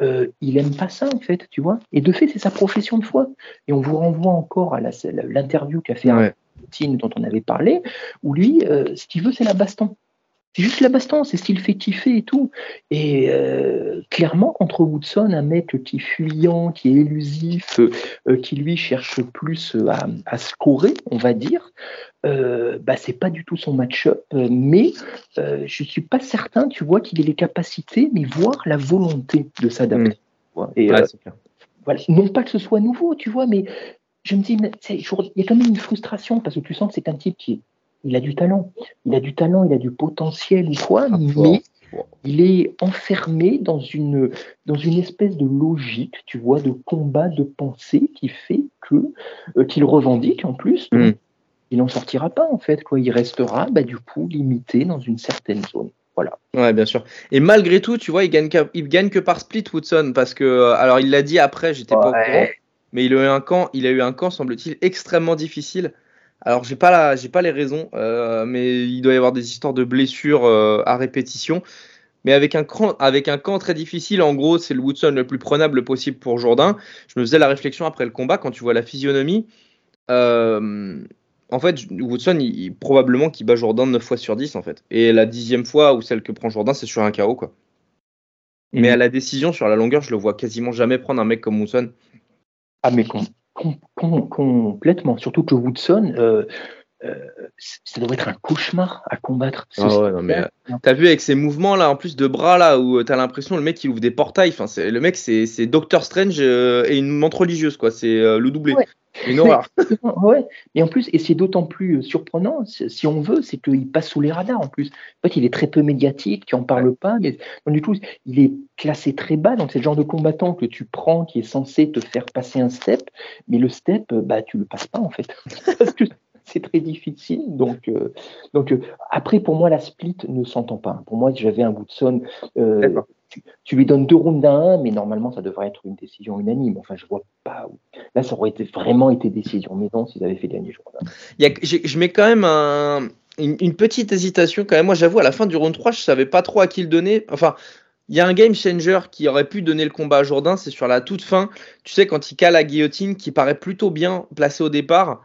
euh, il aime pas ça en fait, tu vois Et de fait, c'est sa profession de foi. Et on vous renvoie encore à l'interview qu'a fait ouais. dont on avait parlé, où lui, euh, ce qu'il veut, c'est la baston. C'est juste la baston, c'est ce qui le fait kiffer et tout. Et euh, clairement, contre Woodson, un mec qui est fuyant, qui est élusif, euh, qui lui cherche plus à, à, scorer, on va dire, euh, bah, c'est pas du tout son match-up. Mais euh, je suis pas certain, tu vois, qu'il ait les capacités, mais voir la volonté de s'adapter. Mmh. Et euh, voilà. non pas que ce soit nouveau, tu vois, mais je me dis, il y a quand même une frustration parce que tu sens que c'est un type qui est il a du talent. Il a du talent, il a du potentiel ou quoi, ah, mais il est enfermé dans une, dans une espèce de logique, tu vois, de combat, de pensée qui fait que euh, qu'il revendique en plus. Hmm. Il n'en sortira pas en fait, quoi. Il restera, bah, du coup, limité dans une certaine zone. Voilà. Ouais, bien sûr. Et malgré tout, tu vois, il gagne, il gagne que par split Woodson parce que, euh, alors, il l'a dit après, j'étais pas au courant, mais il a eu un camp, il a eu un camp, semble-t-il, extrêmement difficile. Alors j'ai pas la, j'ai pas les raisons, euh, mais il doit y avoir des histoires de blessures euh, à répétition. Mais avec un, camp, avec un camp très difficile, en gros, c'est le Woodson le plus prenable possible pour Jourdain. Je me faisais la réflexion après le combat, quand tu vois la physionomie. Euh, en fait, Woodson, il, probablement qu'il bat Jourdain 9 fois sur 10, en fait. Et la dixième fois, ou celle que prend Jourdain, c'est sur un KO, quoi. Mais mm. à la décision, sur la longueur, je le vois quasiment jamais prendre un mec comme Woodson. Ah, mais complètement. Surtout que Woodson, euh, ça doit être un cauchemar à combattre. Ah ouais, non, mais, t'as vu avec ces mouvements là, en plus de bras là, où t'as l'impression le mec il ouvre des portails. Enfin, c'est, le mec c'est, c'est Doctor Strange et une montre religieuse quoi. C'est le doublé. Une horreur. ouais. Et en plus, et c'est d'autant plus euh, surprenant, si on veut, c'est qu'il passe sous les radars en plus. En fait, il est très peu médiatique, tu en parles pas, mais du coup, il est classé très bas. Donc, c'est le genre de combattant que tu prends qui est censé te faire passer un step, mais le step, euh, bah, tu le passes pas en fait. [LAUGHS] Parce que c'est très difficile. Donc, euh, donc après, pour moi, la split ne s'entend pas. Pour moi, j'avais un Woodson. Euh, tu, lui donnes deux rounds à un, mais normalement, ça devrait être une décision unanime. Enfin, je vois pas. Là, ça aurait été, vraiment été décision maison s'ils avaient fait gagner Jourdain. je mets quand même une, petite hésitation. Quand même, moi, j'avoue, à la fin du round 3, je savais pas trop à qui le donner. Enfin. Il y a un game changer qui aurait pu donner le combat à Jourdain, c'est sur la toute fin. Tu sais, quand il cale la guillotine, qui paraît plutôt bien placé au départ.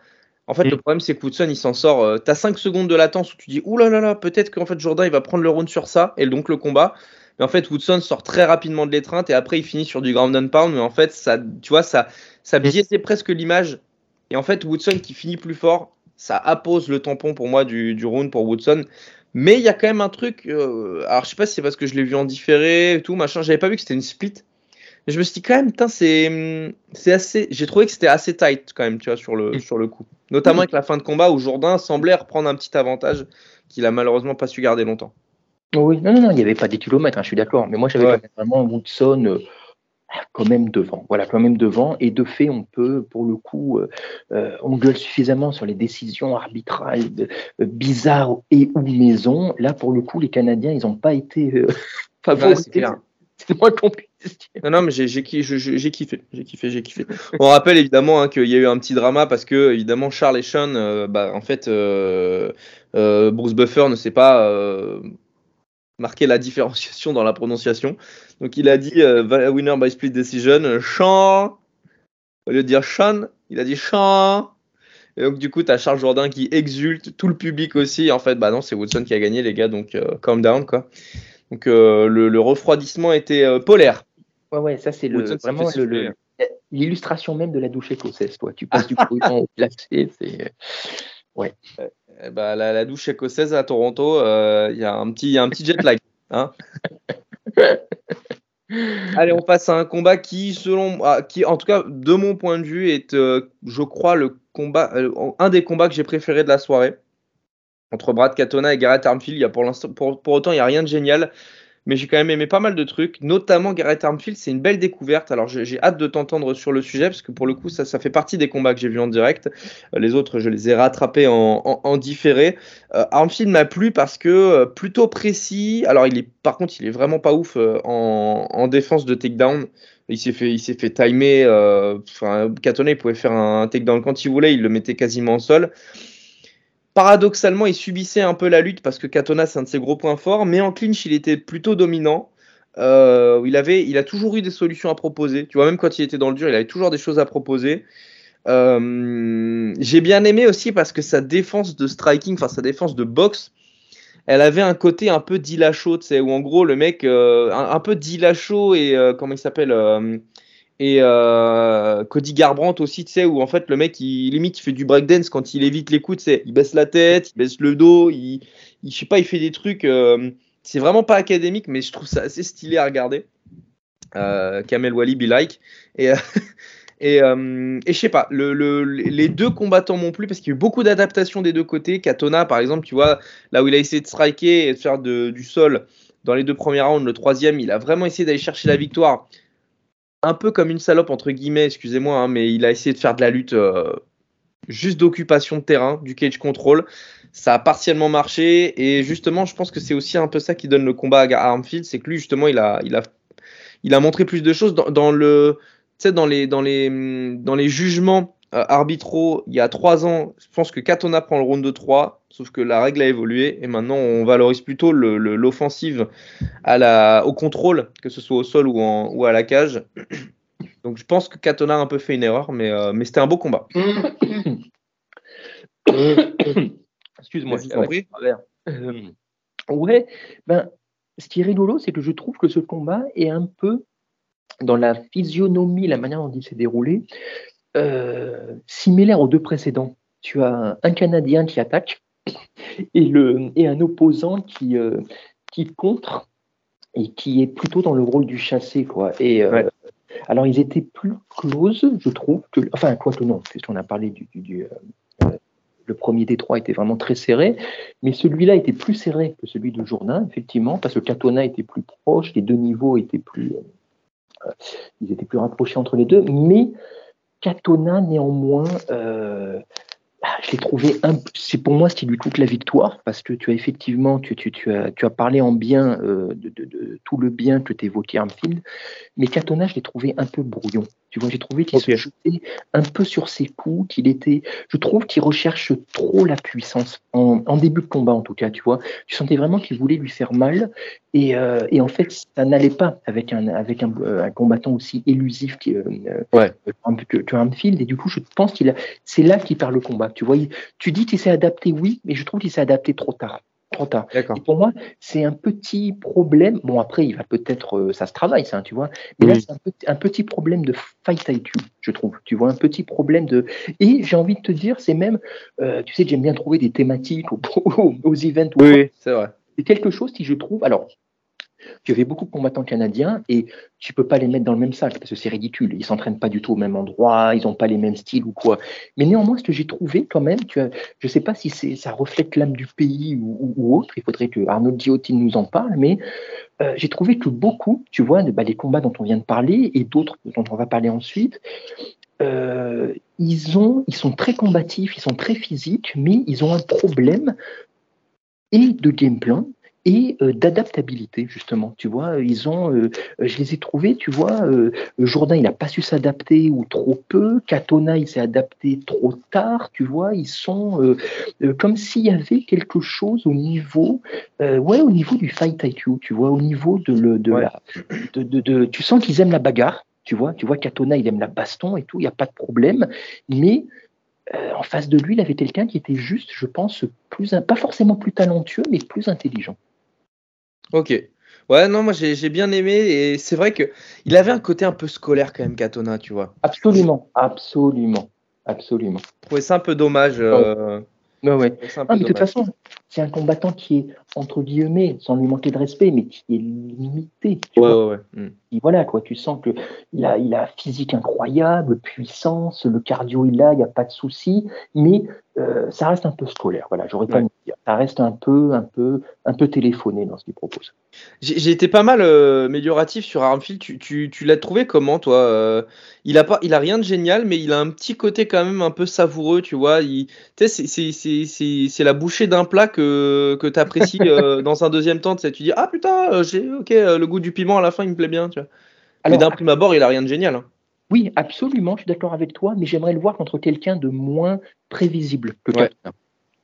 En fait, le mm. problème, c'est que Woodson, il s'en sort. Euh, tu as 5 secondes de latence où tu dis, ouh là là là, peut-être qu'en fait, Jourdain, il va prendre le round sur ça, et donc le combat. Mais en fait, Woodson sort très rapidement de l'étreinte et après, il finit sur du ground and pound. Mais en fait, ça, tu vois, ça, ça biaisait presque l'image. Et en fait, Woodson qui finit plus fort, ça appose le tampon pour moi du, du round pour Woodson. Mais il y a quand même un truc. Euh, alors, je sais pas si c'est parce que je l'ai vu en différé et tout, machin. J'avais pas vu que c'était une split. Mais je me suis dit quand même, c'est, c'est assez. J'ai trouvé que c'était assez tight quand même, tu vois, sur le, mm. sur le coup. Notamment avec la fin de combat où Jourdain semblait reprendre un petit avantage qu'il a malheureusement pas su garder longtemps. Oui, non, non, non, il n'y avait pas des kilomètres, hein, je suis d'accord. Mais moi, j'avais vraiment Woodson euh, quand même devant. Voilà, quand même devant. Et de fait, on peut, pour le coup, euh, euh, on gueule suffisamment sur les décisions arbitrales bizarres et ou maison. Là, pour le coup, les Canadiens, ils n'ont pas été [LAUGHS] favorisés. c'est moi [LAUGHS] Non, non, mais j'ai kiffé, j'ai kiffé, j'ai kiffé. On rappelle évidemment hein, qu'il y a eu un petit drama parce que évidemment Charles et Sean, bah, en fait, Bruce Buffer ne sait pas marquer la différenciation dans la prononciation. Donc il a dit euh, winner by split decision, Sean. Au lieu de dire Sean, il a dit Sean. Et donc du coup, tu as Charles Jourdain qui exulte, tout le public aussi. En fait, bah non, c'est Woodson qui a gagné, les gars, donc euh, calm down, quoi. Donc euh, le, refroidissement était polaire. Ouais, ouais, ça c'est le, vraiment l'illustration même de la douche écossaise, toi. Tu passes du prudent au [LAUGHS] placé, c'est. Ouais. Eh ben, la, douche écossaise à Toronto, euh, il y, a un petit, jet lag. Hein [LAUGHS] Allez, on passe à un combat qui, selon, ah, qui, en tout cas, de mon point de vue, est, euh, je crois, le combat, euh, un des combats que j'ai préféré de la soirée entre Brad Katona et Garrett Armfield. Il y a pour, pour, pour autant, il n'y a rien de génial mais j'ai quand même aimé pas mal de trucs, notamment Garrett Armfield, c'est une belle découverte. Alors j'ai hâte de t'entendre sur le sujet, parce que pour le coup, ça, ça fait partie des combats que j'ai vus en direct. Euh, les autres, je les ai rattrapés en, en, différé. Euh, Armfield m'a plu parce que euh, plutôt précis. Alors il est, par contre, il est vraiment pas ouf en, en, défense de takedown. Il s'est fait, il s'est fait timer. Enfin, Katona, il pouvait faire un takedown quand il voulait, il le mettait quasiment au sol paradoxalement, il subissait un peu la lutte parce que Katona, c'est un de ses gros points forts, mais en clinch, il était plutôt dominant. Euh, il, avait, il a toujours eu des solutions à proposer. Tu vois, même quand il était dans le dur, il avait toujours des choses à proposer. Euh, j'ai bien aimé aussi parce que sa défense de striking, enfin sa défense de boxe, elle avait un côté un peu dilacho, tu sais, où en gros le mec, euh, un, peu dilacho et comment il s'appelle et euh, Cody Garbrandt aussi, tu sais, où en fait le mec, il limite, il fait du breakdance quand il évite les coups, tu sais, il baisse la tête, il baisse le dos, il, je sais pas, il fait des trucs. Euh, c'est vraiment pas académique, mais je trouve ça assez stylé à regarder. Euh, Kamel Wally, be like. Et, [LAUGHS] et, et je sais pas, le, le, les deux combattants m'ont plu parce qu'il y a eu beaucoup d'adaptations des deux côtés. Katona, par exemple, tu vois, là où il a essayé de striker et de faire du sol dans les deux premiers rounds, le troisième, il a vraiment essayé d'aller chercher la victoire un peu comme une salope, entre guillemets, excusez-moi, hein, mais il a essayé de faire de la lutte euh, juste d'occupation de terrain, du cage control. Ça a partiellement marché et justement, je pense que c'est aussi un peu ça qui donne le combat à Armfield, c'est que lui, justement, il a, montré plus de choses dans, le, dans les, dans les, dans les jugements euh, arbitraux. Il y a trois ans, je pense que Katona prend le round de 3 Sauf que la règle a évolué et maintenant on valorise plutôt l'offensive au contrôle, que ce soit au sol ou, ou à la cage. [COUGHS] Donc je pense que Katona a un peu fait une erreur, mais, euh, mais c'était un beau combat. [COUGHS] Excuse-moi, ouais. Euh, ouais, ben, ce qui est rigolo, c'est que je trouve que ce combat est un peu dans la physionomie, la manière dont il s'est déroulé, euh, similaire aux deux précédents tu as un Canadien qui attaque et, le, et un opposant qui, euh, qui contre et qui est plutôt dans le rôle du chassé. Quoi. Et, euh, Alors, ils étaient plus close, je trouve. Que, enfin, quoi que non, puisqu'on a parlé du. du, le premier des trois était vraiment très serré, mais celui-là était plus serré que celui de Jourdain, effectivement, parce que Catona était plus proche, les deux niveaux étaient plus, ils étaient plus rapprochés entre les deux, mais Catona, néanmoins, euh, ah, je l'ai trouvé, c'est pour moi ce qui lui coûte la victoire, parce que tu as effectivement, tu, as, parlé en bien euh, de, tout le bien que tu évoquais Armfield, mais Catona, je l'ai trouvé un peu brouillon. Tu vois, j'ai trouvé qu'il se jetait un peu sur ses coups, qu'il était, je trouve qu'il recherche trop la puissance, en, début de combat en tout cas, tu vois. Tu sentais vraiment qu'il voulait lui faire mal, et, euh, et en fait, ça n'allait pas avec un, avec un, euh, combattant aussi élusif que, ouais. que, que Armfield, et du coup, je pense qu'il a, c'est là qu'il perd le combat. Tu vois, tu dis qu'il s'est adapté, oui, mais je trouve qu'il s'est adapté trop tard. Trop tard. Et pour moi, c'est un petit problème. Bon, après, il va peut-être, euh, ça se travaille, ça, tu vois. Mais là, c'est un, petit problème de fight IQ, je trouve. Tu vois, un petit problème de. Et j'ai envie de te dire, c'est même, euh, tu sais, j'aime bien trouver des thématiques aux, [LAUGHS] aux, events. Oui, c'est vrai. C'est quelque chose qui, je trouve, alors, tu avais beaucoup de combattants canadiens et tu peux pas les mettre dans le même sac parce que c'est ridicule. Ils s'entraînent pas du tout au même endroit, ils n'ont pas les mêmes styles ou quoi. Mais néanmoins, ce que j'ai trouvé quand même, tu as, je sais pas si ça reflète l'âme du pays ou, autre. Il faudrait que Arnaud Diotin nous en parle, mais euh, j'ai trouvé que beaucoup, tu vois, bah, les combats dont on vient de parler et d'autres dont on va parler ensuite, euh, ils, ils sont très combatifs, ils sont très physiques, mais ils ont un problème et de game plan et euh, d'adaptabilité justement. Tu vois, ils ont, euh, je les ai trouvés, tu vois, euh, Jourdain il n'a pas su s'adapter ou trop peu, Katona il s'est adapté trop tard, tu vois, ils sont comme s'il y avait quelque chose au niveau, ouais, au niveau du fight IQ, tu vois, au niveau de, le, de, la, de, de, tu sens qu'ils aiment la bagarre. Tu vois, tu vois, Katona, il aime la baston et tout, il n'y a pas de problème. Mais en face de lui, il avait quelqu'un qui était juste, je pense, plus, pas forcément plus talentueux, mais plus intelligent. Ok. Ouais, non, moi j'ai bien aimé et c'est vrai que il avait un côté un peu scolaire quand même, Katona, tu vois. Absolument, absolument, absolument. Je trouvais ça un peu dommage. Euh, ouais. mais de toute façon, c'est un combattant qui est, entre guillemets, sans lui manquer de respect, mais qui est limité. Tu ouais, vois. ouais, voilà, quoi, tu sens qu'il a, il a physique incroyable, puissance, le cardio il a, il n'y a pas de souci, mais euh, ça reste un peu scolaire. Voilà, j'aurais pas dire. Ça reste un peu, un peu, un peu téléphoné dans ce qu'il propose. J'ai été pas mal euh, amélioratif sur Armfield. Tu, tu, tu l'as trouvé comment, toi euh, Il a pas, il a rien de génial, mais il a un petit côté quand même un peu savoureux, tu vois. C'est la bouchée d'un plat que, que tu apprécies [LAUGHS] euh, dans un deuxième temps. Tu dis ah putain, j'ai ok le goût du piment à la fin, il me plaît bien, tu mais d'un prime abord, il a rien de génial. Hein. Oui, absolument, je suis d'accord avec toi, mais j'aimerais le voir contre quelqu'un de moins prévisible que toi.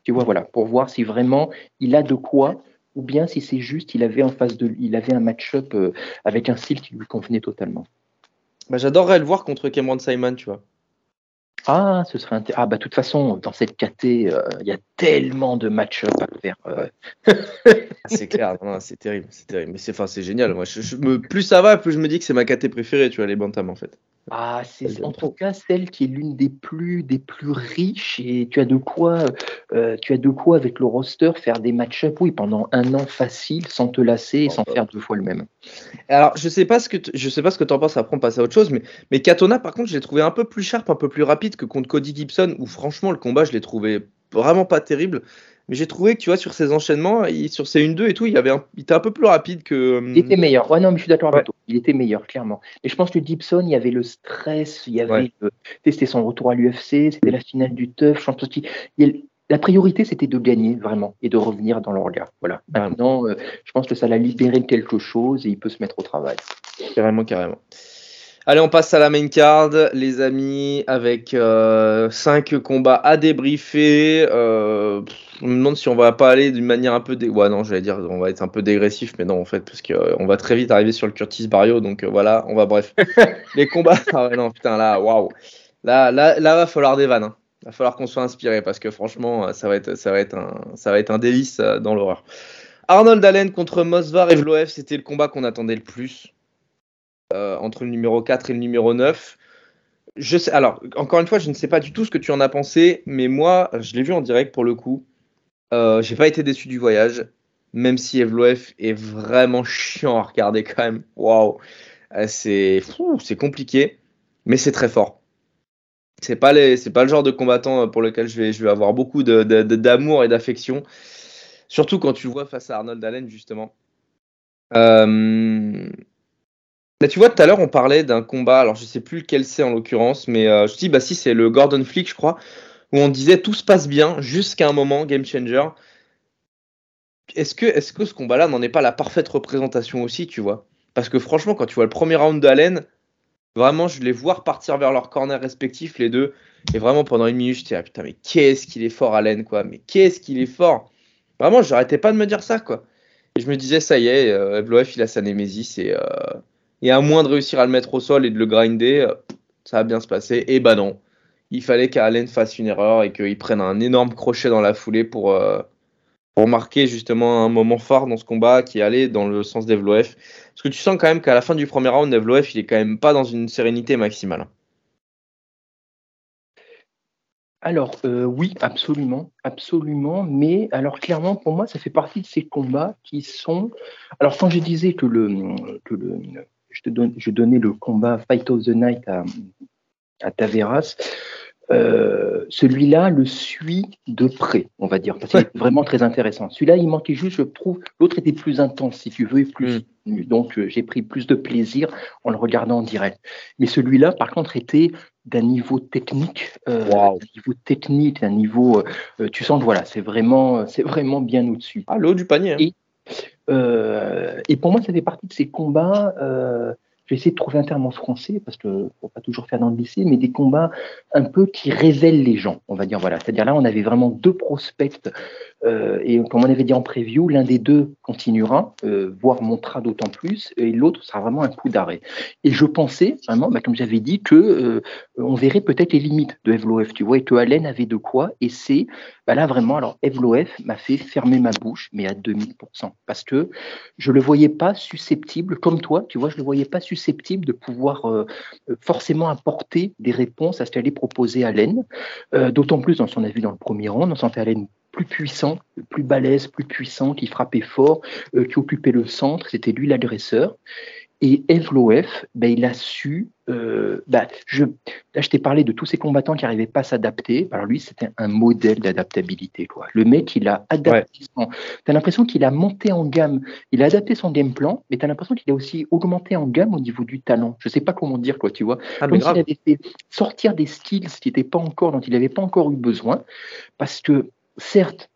Tu vois, voilà, pour voir si vraiment il a de quoi, ou bien si c'est juste il avait en face de il avait un match-up euh, avec un style qui lui convenait totalement. Bah, J'adorerais le voir contre Cameron Simon, tu vois. Ah, ce serait Ah, bah, de toute façon, dans cette KT, euh, il y a tellement de match-up à faire. [LAUGHS] C'est clair, c'est terrible, c'est terrible. Mais c'est, génial. Moi, plus ça va, plus je me dis que c'est ma KT préférée, tu vois, les Bantam, en fait. Ah, c'est en tout cas celle qui est l'une des plus, des plus riches et tu as de quoi, euh, tu as de quoi avec le roster faire des match-up, oui, pendant un an facile, sans te lasser et sans faire deux fois le même. Alors, je sais pas ce que je sais pas ce que tu en penses. Après, on passe à autre chose, mais mais Katona, par contre, je l'ai trouvé un peu plus sharp, un peu plus rapide que contre Cody Gibson, où franchement le combat, je l'ai trouvé vraiment pas terrible. Mais j'ai trouvé que tu vois sur ces enchaînements, sur ces 1-2 et tout, il, avait un, il était un peu plus rapide que. Il était meilleur. Ouais, non, mais je suis d'accord avec toi. Il était meilleur, clairement. Et je pense que Gibson, il y avait le stress, il y avait. C'était son retour à l'UFC, c'était la finale du TUF. Je pense la priorité, c'était de gagner vraiment et de revenir dans le regard. Voilà. Maintenant, euh, je pense que ça l'a libéré de quelque chose et il peut se mettre au travail. Carrément, carrément. Allez, on passe à la main card, les amis, avec 5 euh, combats à débriefer. Euh, je me demande si on va pas aller d'une manière un peu. Dé... Ouais, non, j'allais dire, on va être un peu dégressif, mais non, en fait, parce qu'on euh, va très vite arriver sur le Curtis Barrio, donc voilà, on va, bref. [LAUGHS] les combats. Ah ouais, non, putain, là, waouh. Là, là, là, va falloir des vannes. Hein. Va falloir qu'on soit inspiré, parce que franchement, ça va être, ça va être, un, ça va être un délice dans l'horreur. Arnold Allen contre Mosvar Evloev, c'était le combat qu'on attendait le plus. Euh, entre le numéro 4 et le numéro 9. Je sais, alors, encore une fois, je ne sais pas du tout ce que tu en as pensé, mais moi, je l'ai vu en direct pour le coup. Euh, j'ai pas été déçu du voyage, même si Evloef est vraiment chiant à regarder quand même. Waouh, euh, c'est compliqué, mais c'est très fort. C'est pas pas le genre de combattant pour lequel je vais, je vais avoir beaucoup de, d'amour et d'affection. Surtout quand tu le vois face à Arnold Allen justement. Euh, bah, tu vois, tout à l'heure, on parlait d'un combat, alors je sais plus lequel c'est en l'occurrence, mais euh, je dis, bah si, c'est le Gordon Flick, je crois, où on disait tout se passe bien jusqu'à un moment, game changer. Est-ce que, est que ce combat-là n'en est pas la parfaite représentation aussi, tu vois? Parce que franchement, quand tu vois le premier round d'Allen, vraiment, je les vois repartir vers leur corner respectif, les deux, et vraiment pendant une minute, j'étais, ah putain, mais qu'est-ce qu'il est fort, Allen, quoi Mais qu'est-ce qu'il est fort Vraiment, j'arrêtais pas de me dire ça, quoi. Et je me disais, ça y est, euh, il a sa némésis, et. Euh, et à moins de réussir à le mettre au sol et de le grinder, euh, ça va bien se passer. Et bah non, il fallait qu'Allen fasse une erreur et qu'il prenne un énorme crochet dans la foulée pour, euh, pour marquer justement un moment phare dans ce combat qui allait dans le sens d'Evloef. Parce que tu sens quand même qu'à la fin du premier round, Evloef, il est quand même pas dans une sérénité maximale. Alors euh, oui, absolument, absolument. Mais alors clairement, pour moi, ça fait partie de ces combats qui sont. Alors quand je disais que le, que le je, te donne, je donnais le combat Fight of the Night à, à Taveras. Euh, celui-là le suit de près, on va dire, parce c'est vraiment très intéressant. Celui-là, il manquait juste, je trouve, l'autre était plus intense, si tu veux, et plus. Mm. Donc, euh, j'ai pris plus de plaisir en le regardant en direct. Mais celui-là, par contre, était d'un niveau technique, euh, d'un niveau technique, d'un niveau, tu sens que voilà, c'est vraiment, c'est vraiment bien au-dessus. Ah, l'eau du panier. Hein. Euh, et pour moi, ça fait partie de ces combats. Vais essayer de trouver un terme en français parce que faut pas toujours faire dans le lycée, mais des combats un peu qui révèlent les gens, on va dire voilà. C'est-à-dire là, on avait vraiment deux prospects euh, et comme on avait dit en preview, l'un des deux continuera, euh, voire montera d'autant plus, et l'autre sera vraiment un coup d'arrêt. Et je pensais vraiment, bah, comme j'avais dit, que euh, on verrait peut-être les limites de Evloef, tu vois, et que Allen avait de quoi. Et c'est bah là vraiment, alors Evloef m'a fait fermer ma bouche, mais à 2000%, parce que je le voyais pas susceptible, comme toi, tu vois, je le voyais pas susceptible de pouvoir euh, forcément apporter des réponses à ce qu'allait proposer Allen. Euh, d'autant plus, dans son avis dans le premier rang, on sentait Allen plus puissant, plus balèze, plus puissant, qui frappait fort, euh, qui occupait le centre, c'était lui l'agresseur. Et Evloef, ben, il a su. Euh, ben, je, là, je t'ai parlé de tous ces combattants qui n'arrivaient pas à s'adapter. Alors lui, c'était un modèle d'adaptabilité. Quoi. Le mec, il a adapté. Tu as l'impression qu'il a monté en gamme. Il a adapté son game plan, mais tu as l'impression qu'il a aussi augmenté en gamme au niveau du talent. Je ne sais pas comment dire, quoi, tu vois. Ah, Comme s'il avait fait sortir des skills qui n'étaient pas encore, dont il n'avait pas encore eu besoin. Parce que, certes,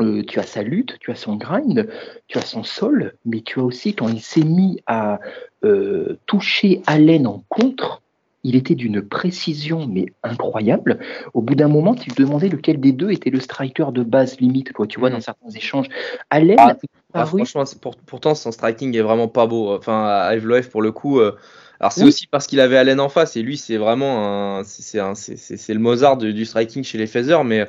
euh, tu as sa lutte, tu as son grind, tu as son sol, mais tu as aussi, quand il s'est mis à euh, toucher Allen en contre, il était d'une précision mais incroyable. Au bout d'un moment, tu te demandais lequel des deux était le striker de base limite, quoi, tu vois, dans mm. certains échanges. Allen, ah, ah, franchement, pourtant son striking est vraiment pas beau. Enfin, à Evloef, pour le coup. Euh, alors c'est aussi parce qu'il avait Allen en face et lui c'est vraiment c'est le Mozart du, striking chez les Feathers mais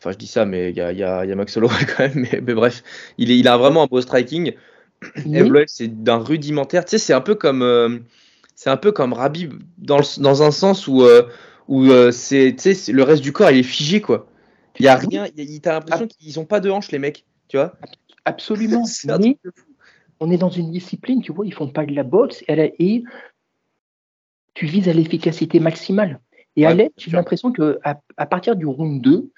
Enfin, je dis ça, mais il y a, y, a, y a, Max Holloway [LAUGHS] quand même. Mais, bref, il, est, il a vraiment un beau striking. Oui. c'est d'un rudimentaire. Tu sais, c'est un peu comme, euh, c'est un peu comme Rabib dans, dans un sens où, euh, où euh, c'est, le reste du corps il est figé quoi. Il y a rien. T'as l'impression qu'ils ont pas de hanches les mecs, tu vois. Absolument. [LAUGHS] on est dans une discipline, tu vois, ils font pas de la boxe et, et tu vises à l'efficacité maximale. Et à l'aide, j'ai l'impression que à, partir du round 2,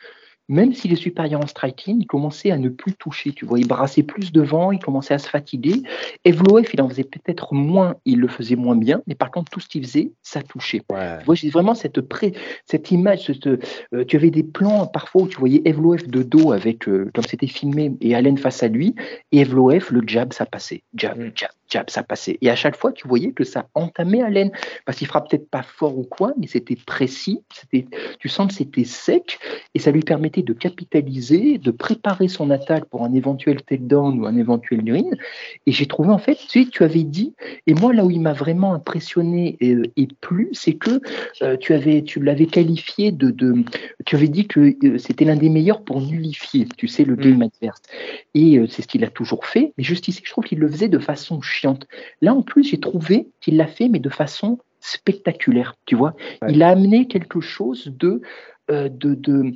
même s'il est supérieur en striking, il commençait à ne plus toucher. Tu vois, il brassait plus devant, il commençait à se fatiguer. Evloef, il en faisait peut-être moins, il le faisait moins bien, mais par contre, tout ce qu'il faisait, ça touchait. Tu vois, j'ai vraiment cette, pré, cette image. Euh, tu avais des plans parfois où tu voyais Evloef de dos, avec, euh, comme c'était filmé, et Allen face à lui, et Evloef, le jab, ça passait. Jab, mm. Ça passait. Et à chaque fois, tu voyais que ça entamait Allen, parce qu'il frappe peut-être pas fort ou quoi, mais c'était précis, c'était, tu sens que c'était sec, et ça lui permettait de capitaliser, de préparer son attaque pour un éventuel takedown ou un éventuel green. Et j'ai trouvé, en fait, tu sais, tu avais dit, et moi, là où il m'a vraiment impressionné et, et plu, c'est que euh, tu avais, tu l'avais qualifié de, de, tu avais dit que euh, c'était l'un des meilleurs pour nullifier, tu sais, le mm. game adverse. Et euh, c'est ce qu'il a toujours fait, mais juste ici, je trouve qu'il le faisait de façon Là, en plus, j'ai trouvé qu'il l'a fait, mais de façon spectaculaire, tu vois. Il a amené quelque chose de, euh, de, de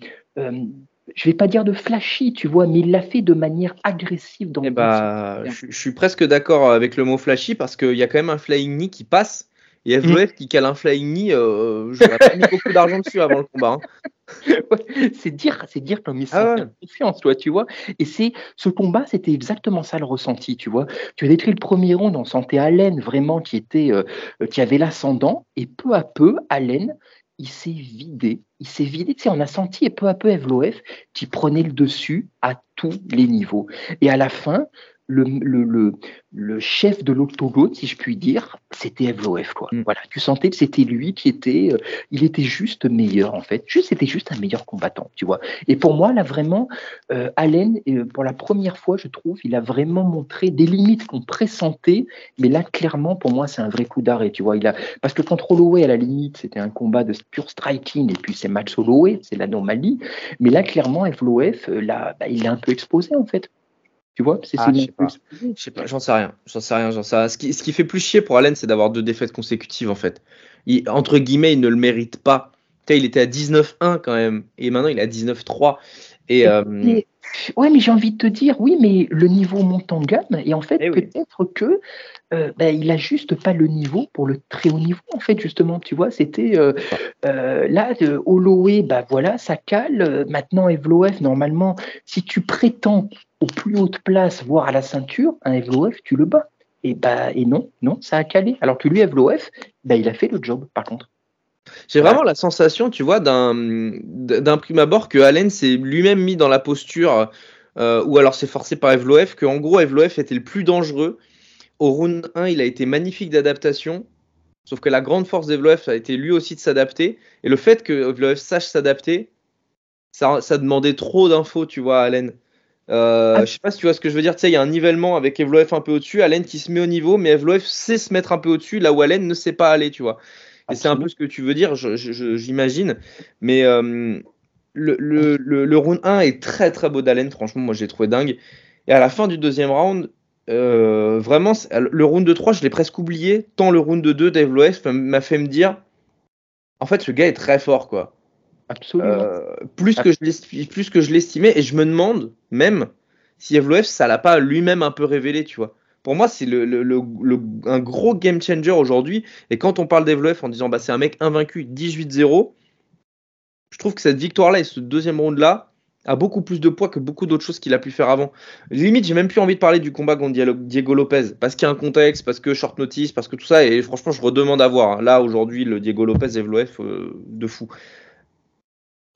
je vais pas dire de flashy, tu vois, mais il l'a fait de manière agressive dans eh bah, je, suis presque d'accord avec le mot flashy parce qu'il y a quand même un flying knee qui passe. Et FLOF qui cale un flying knee, euh, j'aurais pas mis beaucoup d'argent dessus avant le combat. Hein. [LAUGHS] c'est dire, c'est dire comme il ah confiance, toi, tu vois. Et c'est ce combat, c'était exactement ça le ressenti, tu vois. Tu as décrit le premier round, on sentait Allen vraiment qui était, euh, qui avait l'ascendant, et peu à peu, Allen, il s'est vidé. Il s'est vidé. Tu sais, on a senti, et peu à peu, Evloef qui prenait le dessus à tous les niveaux. Et à la fin, le, le, le, chef de l'octogone, si je puis dire, c'était Evloef. Quoi. Mm. Voilà, tu sentais que c'était lui qui était, euh, il était juste meilleur en fait. Juste, c'était juste un meilleur combattant, tu vois. Et pour moi, là vraiment, euh, Allen, euh, pour la première fois, je trouve, il a vraiment montré des limites qu'on pressentait, mais là, clairement, pour moi, c'est un vrai coup d'arrêt, tu vois. Il a, parce que contre Holloway, à la limite, c'était un combat de pure striking, et puis c'est match Holloway, c'est l'anomalie. Mais là, clairement, Evloef, là, bah, il est un peu exposé en fait. Tu vois c'est ah, Je sais pas, j'en sais rien. J'en sais rien, j'en sais rien. Ce qui, ce qui fait plus chier pour Allen, c'est d'avoir deux défaites consécutives en fait. Il, entre guillemets, il ne le mérite pas. il était à 19-1 quand même, et maintenant il est à 19-3. Et, euh, ouais, mais j'ai envie de te dire, oui, mais le niveau monte en gamme, et en fait, eh peut-être que euh, ben, il a juste pas le niveau pour le très haut niveau, en fait, justement, tu vois, c'était euh, là, Holloway, bah voilà, ça cale. Maintenant, Evloef, normalement, si tu prétends aux plus hautes places, voire à la ceinture, un Evloef, tu le bats. Et, bah, et non, non, ça a calé. Alors que lui, Evloef, bah, il a fait le job, par contre. J'ai vraiment la sensation, tu vois, d'un prime abord que Allen s'est lui-même mis dans la posture, euh, ou alors c'est forcé par Evloef, que en gros Evloef était le plus dangereux. Au round 1, il a été magnifique d'adaptation, sauf que la grande force d'Evloef a été lui aussi de s'adapter. Et le fait que Evloef sache s'adapter, ça, ça, demandait trop d'infos, tu vois, à Allen. Euh, ah. Je sais pas si tu vois ce que je veux dire. Tu sais, il y a un nivellement avec Evloef un peu au-dessus, Allen qui se met au niveau, mais Evloef sait se mettre un peu au-dessus, là où Allen ne sait pas aller, tu vois. Et c'est un peu ce que tu veux dire, j'imagine. Mais euh, le, le, le, round 1 est très très beau d'Allen, franchement, moi j'ai trouvé dingue. Et à la fin du deuxième round, euh, vraiment, le round de 3, je l'ai presque oublié, tant le round de 2 Dave Loef m'a fait me dire en fait, ce gars est très fort, quoi. Absolument. Euh, plus, Que je plus que je l'estimais, et je me demande même si Evloef, ça l'a pas lui-même un peu révélé, tu vois. Pour moi, c'est un gros game changer aujourd'hui. Et quand on parle d'Evloef en disant bah, c'est un mec invaincu 18-0, je trouve que cette victoire-là et ce deuxième round-là a beaucoup plus de poids que beaucoup d'autres choses qu'il a pu faire avant. Limite, j'ai même plus envie de parler du combat contre Diego Lopez parce qu'il y a un contexte, parce que short notice, parce que tout ça. Et franchement, je redemande à voir. Hein. Là, aujourd'hui, le Diego Lopez Evloef euh, de fou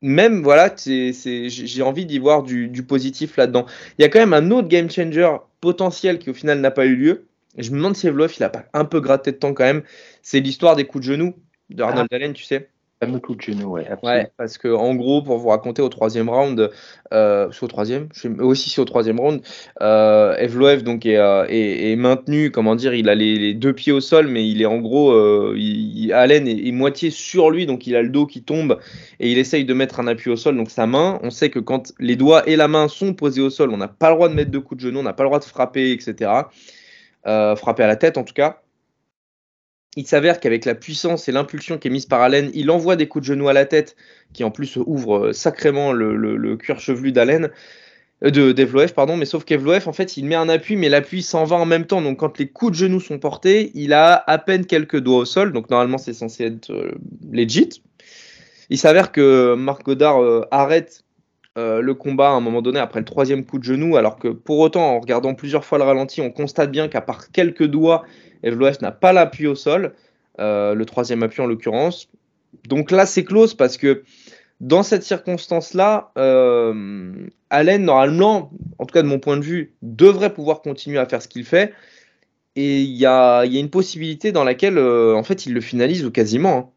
même voilà, j'ai envie d'y voir du, positif là-dedans. Il y a quand même un autre game changer potentiel qui au final n'a pas eu lieu. je me demande si Evloef il a pas un peu gratté de temps quand même. C'est l'histoire des coups de genoux de Arnold ah. Allen, tu sais fameux coup de genou, ouais. Ouais, parce que en gros, pour vous raconter, au troisième round, euh, c'est au troisième, aussi c'est au troisième round, euh, Evloev donc euh, est, est, maintenu, comment dire, il a les, deux pieds au sol, mais il est en gros, euh, Allen est, moitié sur lui, donc il a le dos qui tombe et il essaye de mettre un appui au sol, donc sa main, on sait que quand les doigts et la main sont posés au sol, on n'a pas le droit de mettre de coups de genou, on n'a pas le droit de frapper, etc. frapper à la tête en tout cas il s'avère qu'avec la puissance et l'impulsion qui est mise par Allen, il envoie des coups de genou à la tête, qui en plus ouvre euh, sacrément le, cuir chevelu d'Allen, euh, de d'Evloef, pardon, mais sauf qu'Evloef, en fait, il met un appui, mais l'appui s'en va en même temps. Donc, quand les coups de genou sont portés, il a à peine quelques doigts au sol. Donc, normalement, c'est censé être euh. Il s'avère que Marc Godard arrête le combat à un moment donné après le troisième coup de genou, alors que pour autant, en regardant plusieurs fois le ralenti, on constate bien qu'à part quelques doigts, Evloef n'a pas l'appui au sol, euh, le troisième appui en l'occurrence. Donc là, c'est close parce que dans cette circonstance-là, euh, Allen, normalement, en tout cas de mon point de vue, devrait pouvoir continuer à faire ce qu'il fait. Et il y a, une possibilité dans laquelle, euh, en fait, il le finalise ou quasiment. Hein.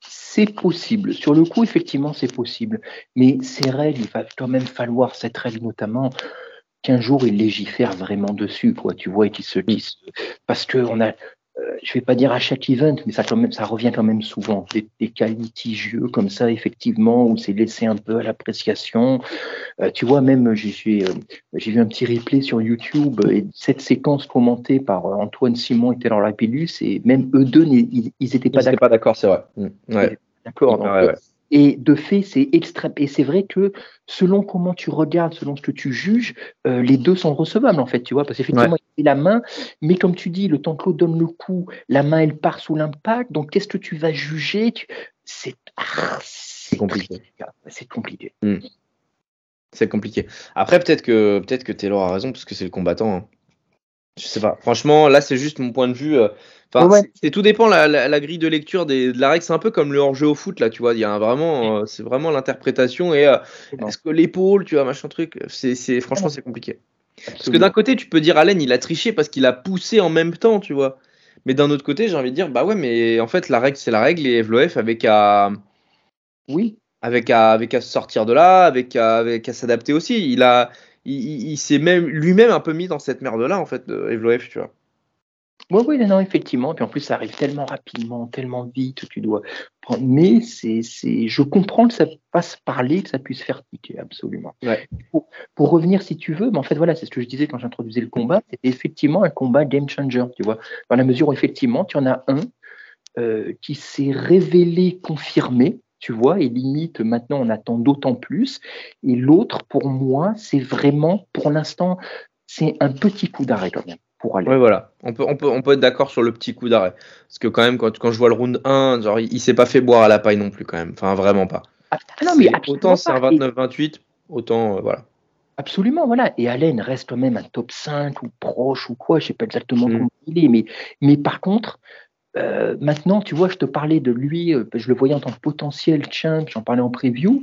C'est possible. Sur le coup, effectivement, c'est possible. Mais ces règles, il va quand même falloir, cette règle notamment, qu'un jour il légifère vraiment dessus, quoi, tu vois, et qu'il se dise. Parce que on a, euh, je vais pas dire à chaque event, mais ça, quand même, ça revient quand même souvent. Des, des cas litigieux comme ça, effectivement, où c'est laissé un peu à l'appréciation. Euh, tu vois, même, j'ai euh, j'ai vu un petit replay sur YouTube et cette séquence commentée par Antoine Simon et Taylor Lapillus, et même eux deux, ils n'étaient pas d'accord. pas d'accord, c'est vrai. Mmh. Ouais. D'accord. Ouais, ouais. Et de fait, c'est extrême. Et c'est vrai que selon comment tu regardes, selon ce que tu juges, euh, les deux sont recevables en fait, tu vois, parce qu'effectivement, il a la main, mais comme tu dis, le temps que l'autre donne le coup, la main elle part sous l'impact. Donc qu'est-ce que tu vas juger? C'est ah, compliqué. C'est compliqué. Hmm. C'est compliqué. Après, peut-être que peut-être que Taylor a raison parce que c'est le combattant. Hein. Je sais pas. Franchement, là, c'est juste mon point de vue. Euh, c'est tout dépend la, la, grille de lecture des, de la règle. C'est un peu comme le hors-jeu au foot là, tu vois. Il y a vraiment, euh, c'est vraiment l'interprétation et euh, est-ce que l'épaule, tu vois, machin truc. C'est, franchement, c'est compliqué. Parce que d'un côté, tu peux dire Allen, il a triché parce qu'il a poussé en même temps, tu vois. Mais d'un autre côté, j'ai envie de dire, bah ouais, mais en fait, la règle, c'est la règle et Evloef avec à, oui, avec à, avec à sortir de là, avec à, avec à s'adapter aussi. Il a, il, s'est même lui-même un peu mis dans cette merde là, en fait, Evloef, tu vois. Oui, oui, non, effectivement. Puis en plus, ça arrive tellement rapidement, tellement vite, tu dois prendre. Mais c'est, c'est, je comprends que ça passe parler, que ça puisse faire tiquer, absolument. Pour, pour, revenir, si tu veux, mais en fait, voilà, c'est ce que je disais quand j'introduisais le combat. C'était effectivement un combat game changer, tu vois. Dans la mesure où, effectivement, tu en as un euh, qui s'est révélé confirmé, tu vois, et limite, maintenant, on attend d'autant plus. Et l'autre, pour moi, c'est vraiment, pour l'instant, c'est un petit coup d'arrêt quand même. Oui, voilà. On peut, on peut, on peut être d'accord sur le petit coup d'arrêt. Parce que quand même, quand, quand je vois le round 1, genre, il, s'est pas fait boire à la paille non plus quand même. Enfin, vraiment pas. Ah, non, mais autant c'est un 29-28, autant euh, voilà. Absolument, voilà. Et Allen reste quand même un top 5 ou proche ou quoi, je sais pas exactement mm. comment il est. Mais, mais par contre, euh, maintenant, tu vois, je te parlais de lui, euh, je le voyais en tant que potentiel champ, j'en parlais en preview.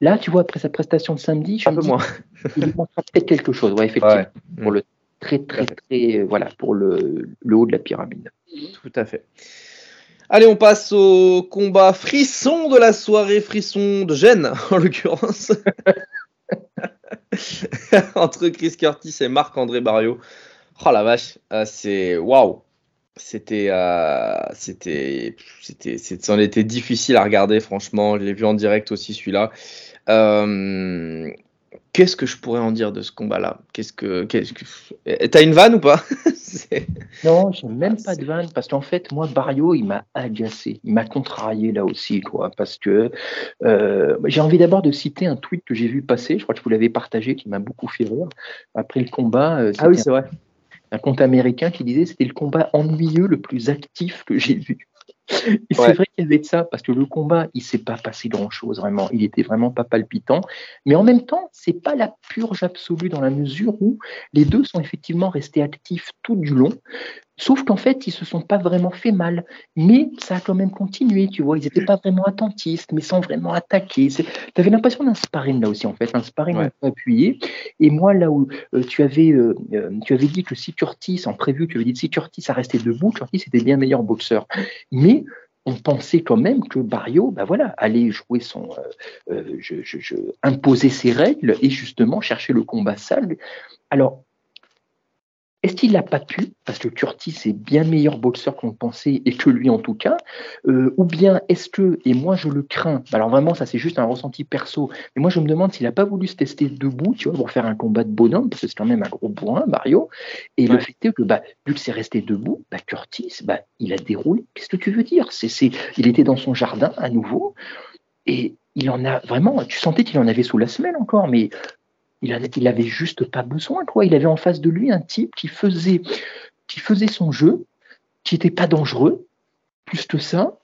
Là, tu vois, après sa prestation de samedi, je un peu moins. [LAUGHS] il montrera peut-être quelque chose, ouais, effectivement, pour le très, très, très, euh, voilà, pour le, le, haut de la pyramide. Tout à fait. Allez, on passe au combat frisson de la soirée, frisson de Gênes, [LAUGHS] en l'occurrence. [LAUGHS] Entre Chris Curtis et Marc-André Barrio. Oh la vache, c'est waouh! C'était, euh, c'était, c'était, c'en était difficile à regarder, franchement. Je l'ai vu en direct aussi celui-là. Euh, Qu'est-ce que je pourrais en dire de ce combat-là? Qu'est-ce que, qu'est-ce que... T'as une vanne ou pas? [LAUGHS] Non, j'ai même pas de vanne parce qu'en fait, moi, Barrio, il m'a agacé, il m'a contrarié là aussi, quoi. Parce que euh, j'ai envie d'abord de citer un tweet que j'ai vu passer. Je crois que vous l'avez partagé, qui m'a beaucoup fait rire après le combat. Euh, ah oui, c'est vrai. Un compte américain qui disait c'était le combat ennuyeux le plus actif que j'ai vu. Et c'est vrai qu'il y avait de ça, parce que le combat, il s'est pas passé grand-chose, vraiment. Il était vraiment pas palpitant. Mais en même temps, c'est pas la purge absolue dans la mesure où les deux sont effectivement restés actifs tout du long. Sauf qu'en fait, ils se sont pas vraiment fait mal. Mais ça a quand même continué, tu vois. Ils n'étaient pas vraiment attentistes, mais sans vraiment attaquer. Tu avais l'impression d'un sparring là aussi, en fait. Un sparring un peu appuyé. Et moi, là où euh, tu, avais, euh, euh, tu avais dit que si Curtis, en prévu, tu avais dit que si Curtis a resté debout, Curtis était bien meilleur boxeur. Mais on pensait quand même que Barrio, ben voilà, allait jouer son, je, imposer ses règles et justement chercher le combat sale. Alors, est-ce qu'il n'a pas pu, parce que Curtis est bien meilleur boxeur qu'on pensait, et que lui en tout cas, euh, ou bien est-ce que, et moi je le crains, alors vraiment ça c'est juste un ressenti perso, mais moi je me demande s'il n'a pas voulu se tester debout, tu vois, pour faire un combat de bonhomme, parce que c'est quand même un gros bourrin, Mario, et le fait est que, bah, vu que c'est resté debout, bah, Curtis, bah, il a déroulé, qu'est-ce que tu veux dire? C'est, c'est, Il était dans son jardin à nouveau, et il en a vraiment, tu sentais qu'il en avait sous la semelle encore, mais il, avait juste pas besoin, quoi. Il avait en face de lui un type qui faisait, qui faisait son jeu, qui n'était pas dangereux. Plus que ça,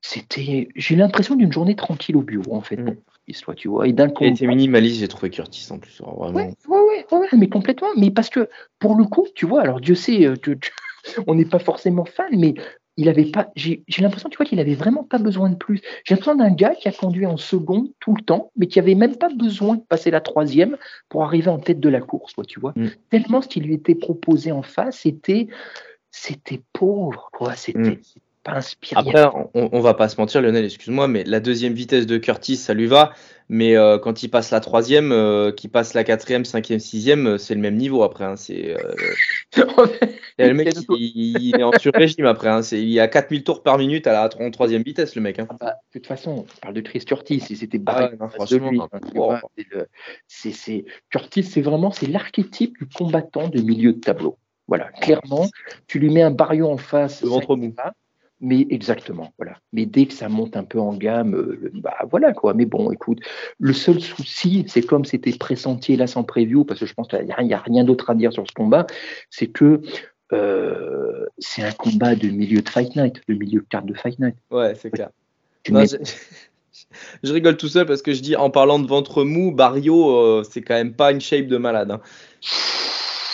c'était, j'ai l'impression d'une journée tranquille au bureau, en fait. Mm. Histoire, tu vois. Et d'un coup. Il était minimaliste, j'ai trouvé Curtis en plus. Vraiment. Ouais, ouais, mais complètement. Mais parce que, pour le coup, tu vois, alors Dieu sait, euh, [LAUGHS] on n'est pas forcément fan, mais il avait pas, j'ai l'impression, tu vois, qu'il avait vraiment pas besoin de plus. J'ai l'impression d'un gars qui a conduit en seconde tout le temps, mais qui avait même pas besoin de passer la troisième pour arriver en tête de la course, tu vois. Mm. Tellement ce qui lui était proposé en face, c'était, c'était pauvre, quoi. C'était, mm. Pas inspiré. Après, on, on, va pas se mentir, Lionel, excuse-moi, mais la deuxième vitesse de Curtis, ça lui va. Mais euh, quand il passe la troisième, euh, qu'il passe la quatrième, cinquième, sixième, euh, c'est le même niveau après. Hein, c'est [LAUGHS] le mec, il, il, est en sur-régime après. Hein, il y a 4000 tours par minute à la en troisième vitesse, le mec. Hein. Ah bah, de toute façon, on parle de Chris Curtis, il s'était barré. Ah, franchement, c'est Curtis, c'est vraiment c'est l'archétype du combattant de milieu de tableau. Voilà, clairement, tu lui mets un barillon en face. Le ventre mou. Mais exactement, voilà. Mais dès que ça monte un peu en gamme, euh, bah voilà quoi. Mais bon, écoute, le seul souci, c'est comme c'était pressenti là sans preview, parce que je pense qu'il n'y a, rien d'autre à dire sur ce combat, c'est que euh, c'est un combat de milieu de Fight Night, de milieu de carte de Fight Night. Ouais, c'est clair. [LAUGHS] je... rigole tout seul parce que je dis en parlant de ventre mou, Barrio, euh, c'est quand même pas une shape de malade. Hein.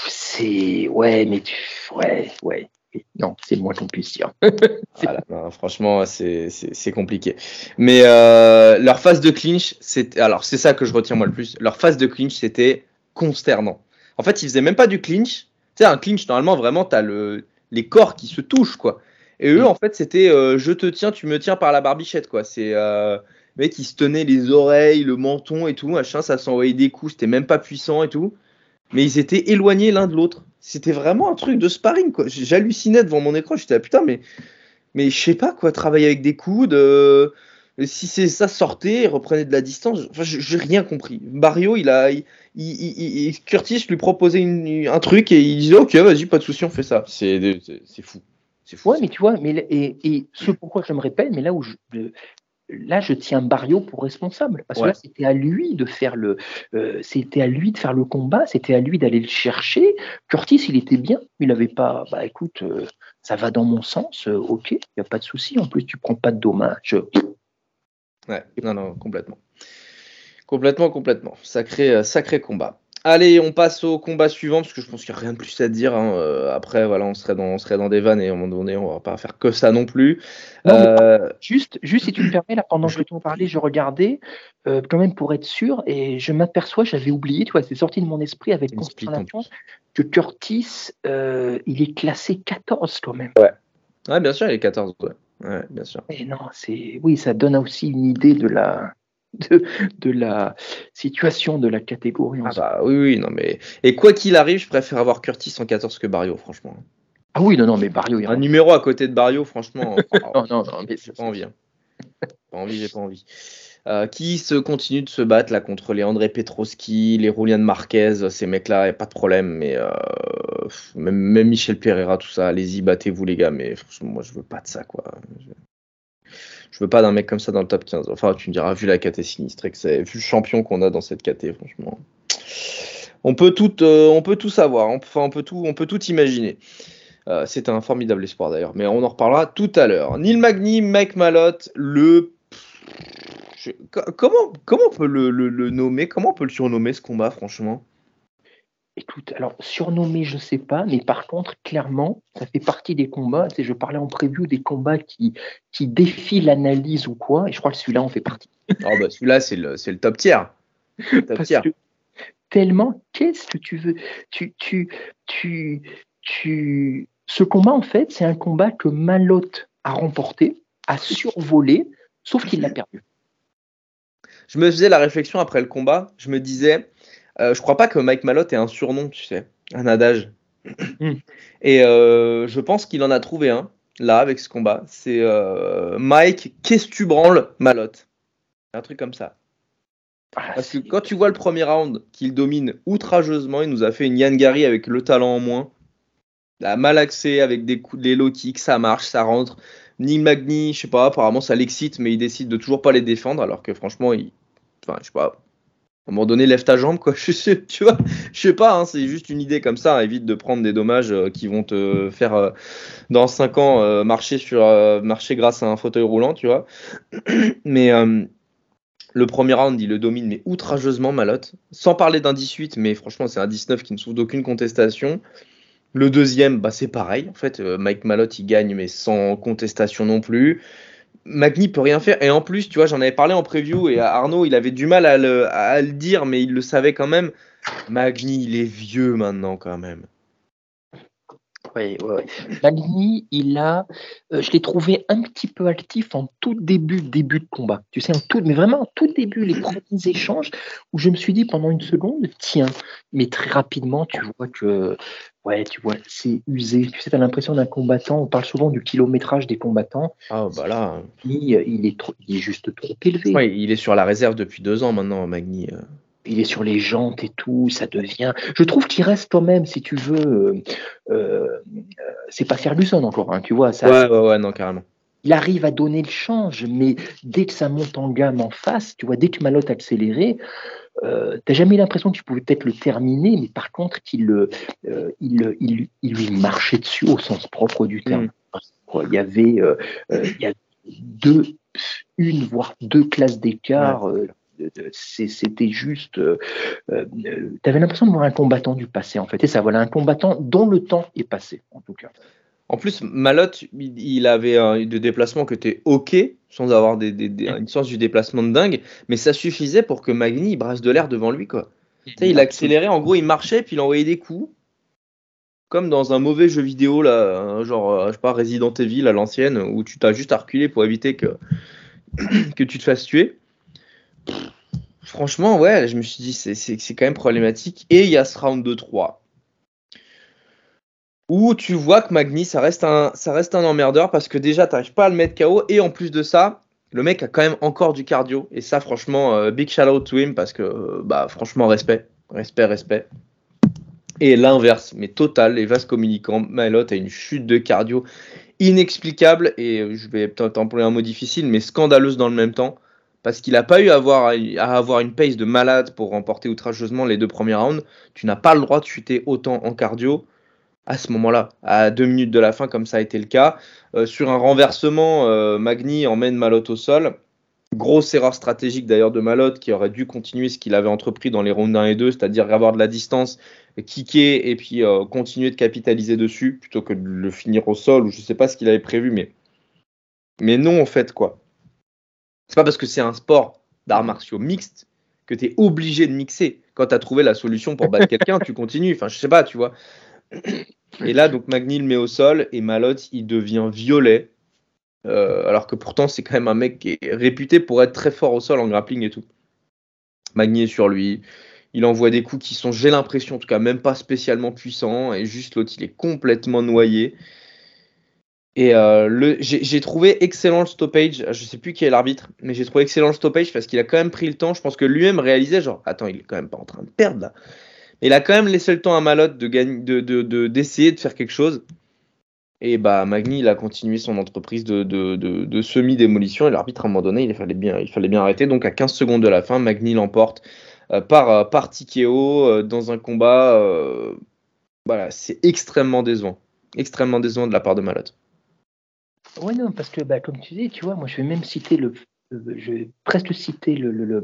C'est ouais, mais tu... ouais, ouais. Non, c'est le moins qu'on puisse dire. [LAUGHS] franchement, c'est compliqué. Mais euh, leur phase de clinch, c'est alors c'est ça que je retiens moi le plus. Leur phase de clinch, c'était consternant. En fait, ils faisaient même pas du clinch. Tu sais, un clinch, normalement, vraiment, tu as le, les corps qui se touchent, quoi. Et eux, mm. en fait, c'était euh, je te tiens, tu me tiens par la barbichette, quoi. C'est euh, mec, ils se tenaient les oreilles, le menton et tout, machin, ça s'envoyait des coups, c'était même pas puissant et tout. Mais ils étaient éloignés l'un de l'autre. C'était vraiment un truc de sparring, quoi. J'hallucinais devant mon écran, j'étais là, putain, mais, mais je sais pas, quoi, travailler avec des coudes. Euh, si c'est ça, sortait, reprenait de la distance. Enfin, j'ai rien compris. Mario, il a. Il, Curtis lui proposait un truc et il disait, ok, vas-y, pas de souci, on fait ça. C'est fou. C'est fou. Ouais, mais tu vois, mais, et, et ce pourquoi je me répète, mais là où je, là, je tiens Barrio pour responsable. Parce que là, c'était à lui de faire le, euh, c'était à lui de faire le combat, c'était à lui d'aller le chercher. Curtis, il était bien, il n'avait pas, bah écoute, euh, ça va dans mon sens, euh, ok, il n'y a pas de souci. En plus, tu prends pas de dommages. Ouais, non, non, complètement. Complètement, complètement. Sacré, sacré combat. Allez, on passe au combat suivant parce que je pense qu'il n'y a rien de plus à dire. Hein. Euh, après, voilà, on serait, dans, on serait dans des vannes et à un moment donné, on va pas faire que ça non plus. Euh, juste, juste si tu me permets, là, pendant que je t'en parlais, je regardais euh, quand même pour être sûr et je m'aperçois, j'avais oublié, tu vois, c'est sorti de mon esprit avec consternation que Curtis, il est classé 14 quand même. Ouais. ouais, bien sûr, il est 14. Ouais, ouais bien sûr. Et non, c'est oui, ça donne aussi une idée de la de, de, la situation de la catégorie. Ah bah oui, oui, non mais et quoi qu'il arrive, je préfère avoir Curtis en 14 que Barrio, franchement. Ah oui, non, non, mais Barrio. Un numéro à côté de Barrio, franchement. [LAUGHS] non, non, non, mais j'ai pas envie. Hein. Pas envie, j'ai pas envie. Euh, qui se continue de se battre là contre les André Petroski, les Julian Marquez, ces mecs-là, y a pas de problème, mais euh, même, même, Michel Pereira, tout ça, allez-y, battez-vous les gars, mais franchement, moi je veux pas de ça quoi. Je veux pas d'un mec comme ça dans le top 15. Enfin, tu me diras, vu la KT sinistre, que c'est vu le champion qu'on a dans cette KT, franchement. On peut tout, euh, on peut tout savoir, on peut tout, on peut tout imaginer. Euh, c'est un formidable espoir d'ailleurs, mais on en reparlera tout à l'heure. Neil Magny, Mike Malotte, le. Comment, comment on peut le nommer? Comment on peut le surnommer ce combat, franchement? Écoute, alors surnommé, je sais pas, mais par contre, clairement, ça fait partie des combats. Tu je parlais en preview des combats qui, qui défient l'analyse ou quoi, et je crois que celui-là en fait partie. Ah bah celui-là, c'est le, le, top tiers. Top tiers. tellement, qu'est-ce que tu veux? Tu, tu, tu, tu... Ce combat, en fait, c'est un combat que Malotte a remporté, a survolé, sauf qu'il l'a perdu. Je me faisais la réflexion après le combat, je me disais, euh, je crois pas que Mike Malotte ait un surnom, tu sais, un adage. Hmm. [CLEARS THROAT] Et euh, je pense qu'il en a trouvé un, là, avec ce combat. C'est euh, Mike, qu'est-ce que tu branles, Malotte? Un truc comme ça. Ah, Parce que quand tu vois le premier round qu'il domine outrageusement, il nous a fait une Yann Gary avec le talent en moins. A mal axé avec des coups de low kicks, ça marche, ça rentre. Ni Magni, je sais pas, apparemment ça l'excite, mais il décide de toujours pas les défendre, alors que franchement, il. Enfin, je sais pas, à un moment donné, lève ta jambe, quoi. [LAUGHS] Je tu vois, je sais pas, hein, c'est juste une idée comme ça. Évite de prendre des dommages euh, qui vont te faire, euh, dans 5 ans, euh, marcher, sur, marcher grâce à un fauteuil roulant, tu vois. [CLEARS THROAT] Mais le premier round, il le domine, mais outrageusement, Malotte. Sans parler d'un 18, mais franchement, c'est un 19 qui ne souffre d'aucune contestation. Le deuxième, bah, c'est pareil. En fait, Mike Malotte, il gagne, mais sans contestation non plus. Magni peut rien faire. Et en plus, tu vois, j'en avais parlé en preview et Arnaud, il avait du mal à le, dire, mais il le savait quand même. Magni, il est vieux maintenant quand même. Oui, ouais, Magny, il a, euh, je l'ai trouvé un petit peu actif en tout début, début de combat. Tu sais, en tout, mais vraiment en tout début, les premiers échanges où je me suis dit pendant une seconde, tiens, mais très rapidement, tu vois que, ouais, tu vois, c'est usé. Tu sais, as l'impression d'un combattant. On parle souvent du kilométrage des combattants. Ah bah là, Il, il est, trop- il est juste trop élevé. ouais, il est sur la réserve depuis deux ans maintenant, Magny. Il est sur les jantes et tout, ça devient. Je trouve qu'il reste quand même, si tu veux, euh, euh, c'est pas Ferguson encore, hein, tu vois. Ça, Ouais, ouais, ouais, non, carrément. Il arrive à donner le change, mais dès que ça monte en gamme en face, tu vois, dès que Malotte accéléré, euh, t'as jamais l'impression que tu pouvais peut-être le terminer, mais par contre, euh, il, il, il lui marchait dessus au sens propre du terme. Quoi, Il y avait, il y a deux, une voire deux classes d'écart. C'était juste. Euh, euh, tu avais l'impression de voir un combattant du passé, en fait. Et ça, voilà, un combattant dont le temps est passé, en tout cas. En plus, Malotte, il avait un de déplacement que t'es OK, sans avoir des, des- des- une sens du déplacement de dingue, mais ça suffisait pour que Magny il brasse de l'air devant lui, quoi. Tu sais, il accélérait, en gros, il marchait, puis il envoyait des coups. Comme dans un mauvais jeu vidéo, là, un genre, euh, je sais pas, Resident Evil à l'ancienne, où tu t'as juste à reculer pour éviter que, [COUGHS] que tu te fasses tuer. Franchement, ouais, je me suis dit, c'est- quand même problématique. Et il y a ce round de 3 où tu vois que Magny, ça reste un, ça reste un emmerdeur parce que déjà, tu n'arrives pas à le mettre KO. Et en plus de ça, le mec a quand même encore du cardio. Et ça, franchement, euh, big shout out to him parce que, euh, bah, franchement, respect. Respect, respect. Et l'inverse, mais total, les vases communicants, Malot a une chute de cardio inexplicable et je vais peut-être employer un mot difficile, mais scandaleuse dans le même temps, parce qu'il n'a pas eu à avoir, une pace de malade pour remporter outrageusement les deux premiers rounds. Tu n'as pas le droit de chuter autant en cardio à ce moment-là, à deux minutes de la fin, comme ça a été le cas. Euh, sur un renversement, euh, Magny emmène Malot au sol. Grosse erreur stratégique d'ailleurs de Malot qui aurait dû continuer ce qu'il avait entrepris dans les rounds 1 et 2, c'est-à-dire avoir de la distance, kicker et puis euh, continuer de capitaliser dessus plutôt que de le finir au sol ou je sais pas ce qu'il avait prévu, mais, mais non en fait quoi. C'est pas parce que c'est un sport d'arts martiaux mixte que tu es obligé de mixer. Quand tu as trouvé la solution pour battre [LAUGHS] quelqu'un, tu continues. Enfin, je sais pas, tu vois. Et là, donc le met au sol et Malotte, il devient violet. Euh, alors que pourtant, c'est quand même un mec qui est réputé pour être très fort au sol en grappling et tout. Magny est sur lui. Il envoie des coups qui sont, j'ai l'impression, en tout cas, même pas spécialement puissants. Et juste l'autre, il est complètement noyé. Et euh, j'ai, trouvé excellent le stoppage. Je sais plus qui est l'arbitre, mais j'ai trouvé excellent le stoppage parce qu'il a quand même pris le temps. Je pense que lui-même réalisait, genre, attends, il est quand même pas en train de perdre là. Mais il a quand même laissé le temps à Malotte de de, de, de- d'essayer de faire quelque chose. Et bah Magny, il a continué son entreprise de, de, semi-démolition. Et l'arbitre, à un moment donné, il fallait bien, il fallait bien arrêter. Donc à 15 secondes de la fin, Magny l'emporte euh, par, euh, par euh, dans un combat. voilà, c'est extrêmement décevant. Extrêmement décevant de la part de Malotte. Oui, non, parce que, bah, comme tu dis, tu vois, moi, je vais même citer le. euh, Je vais presque citer le, le- le-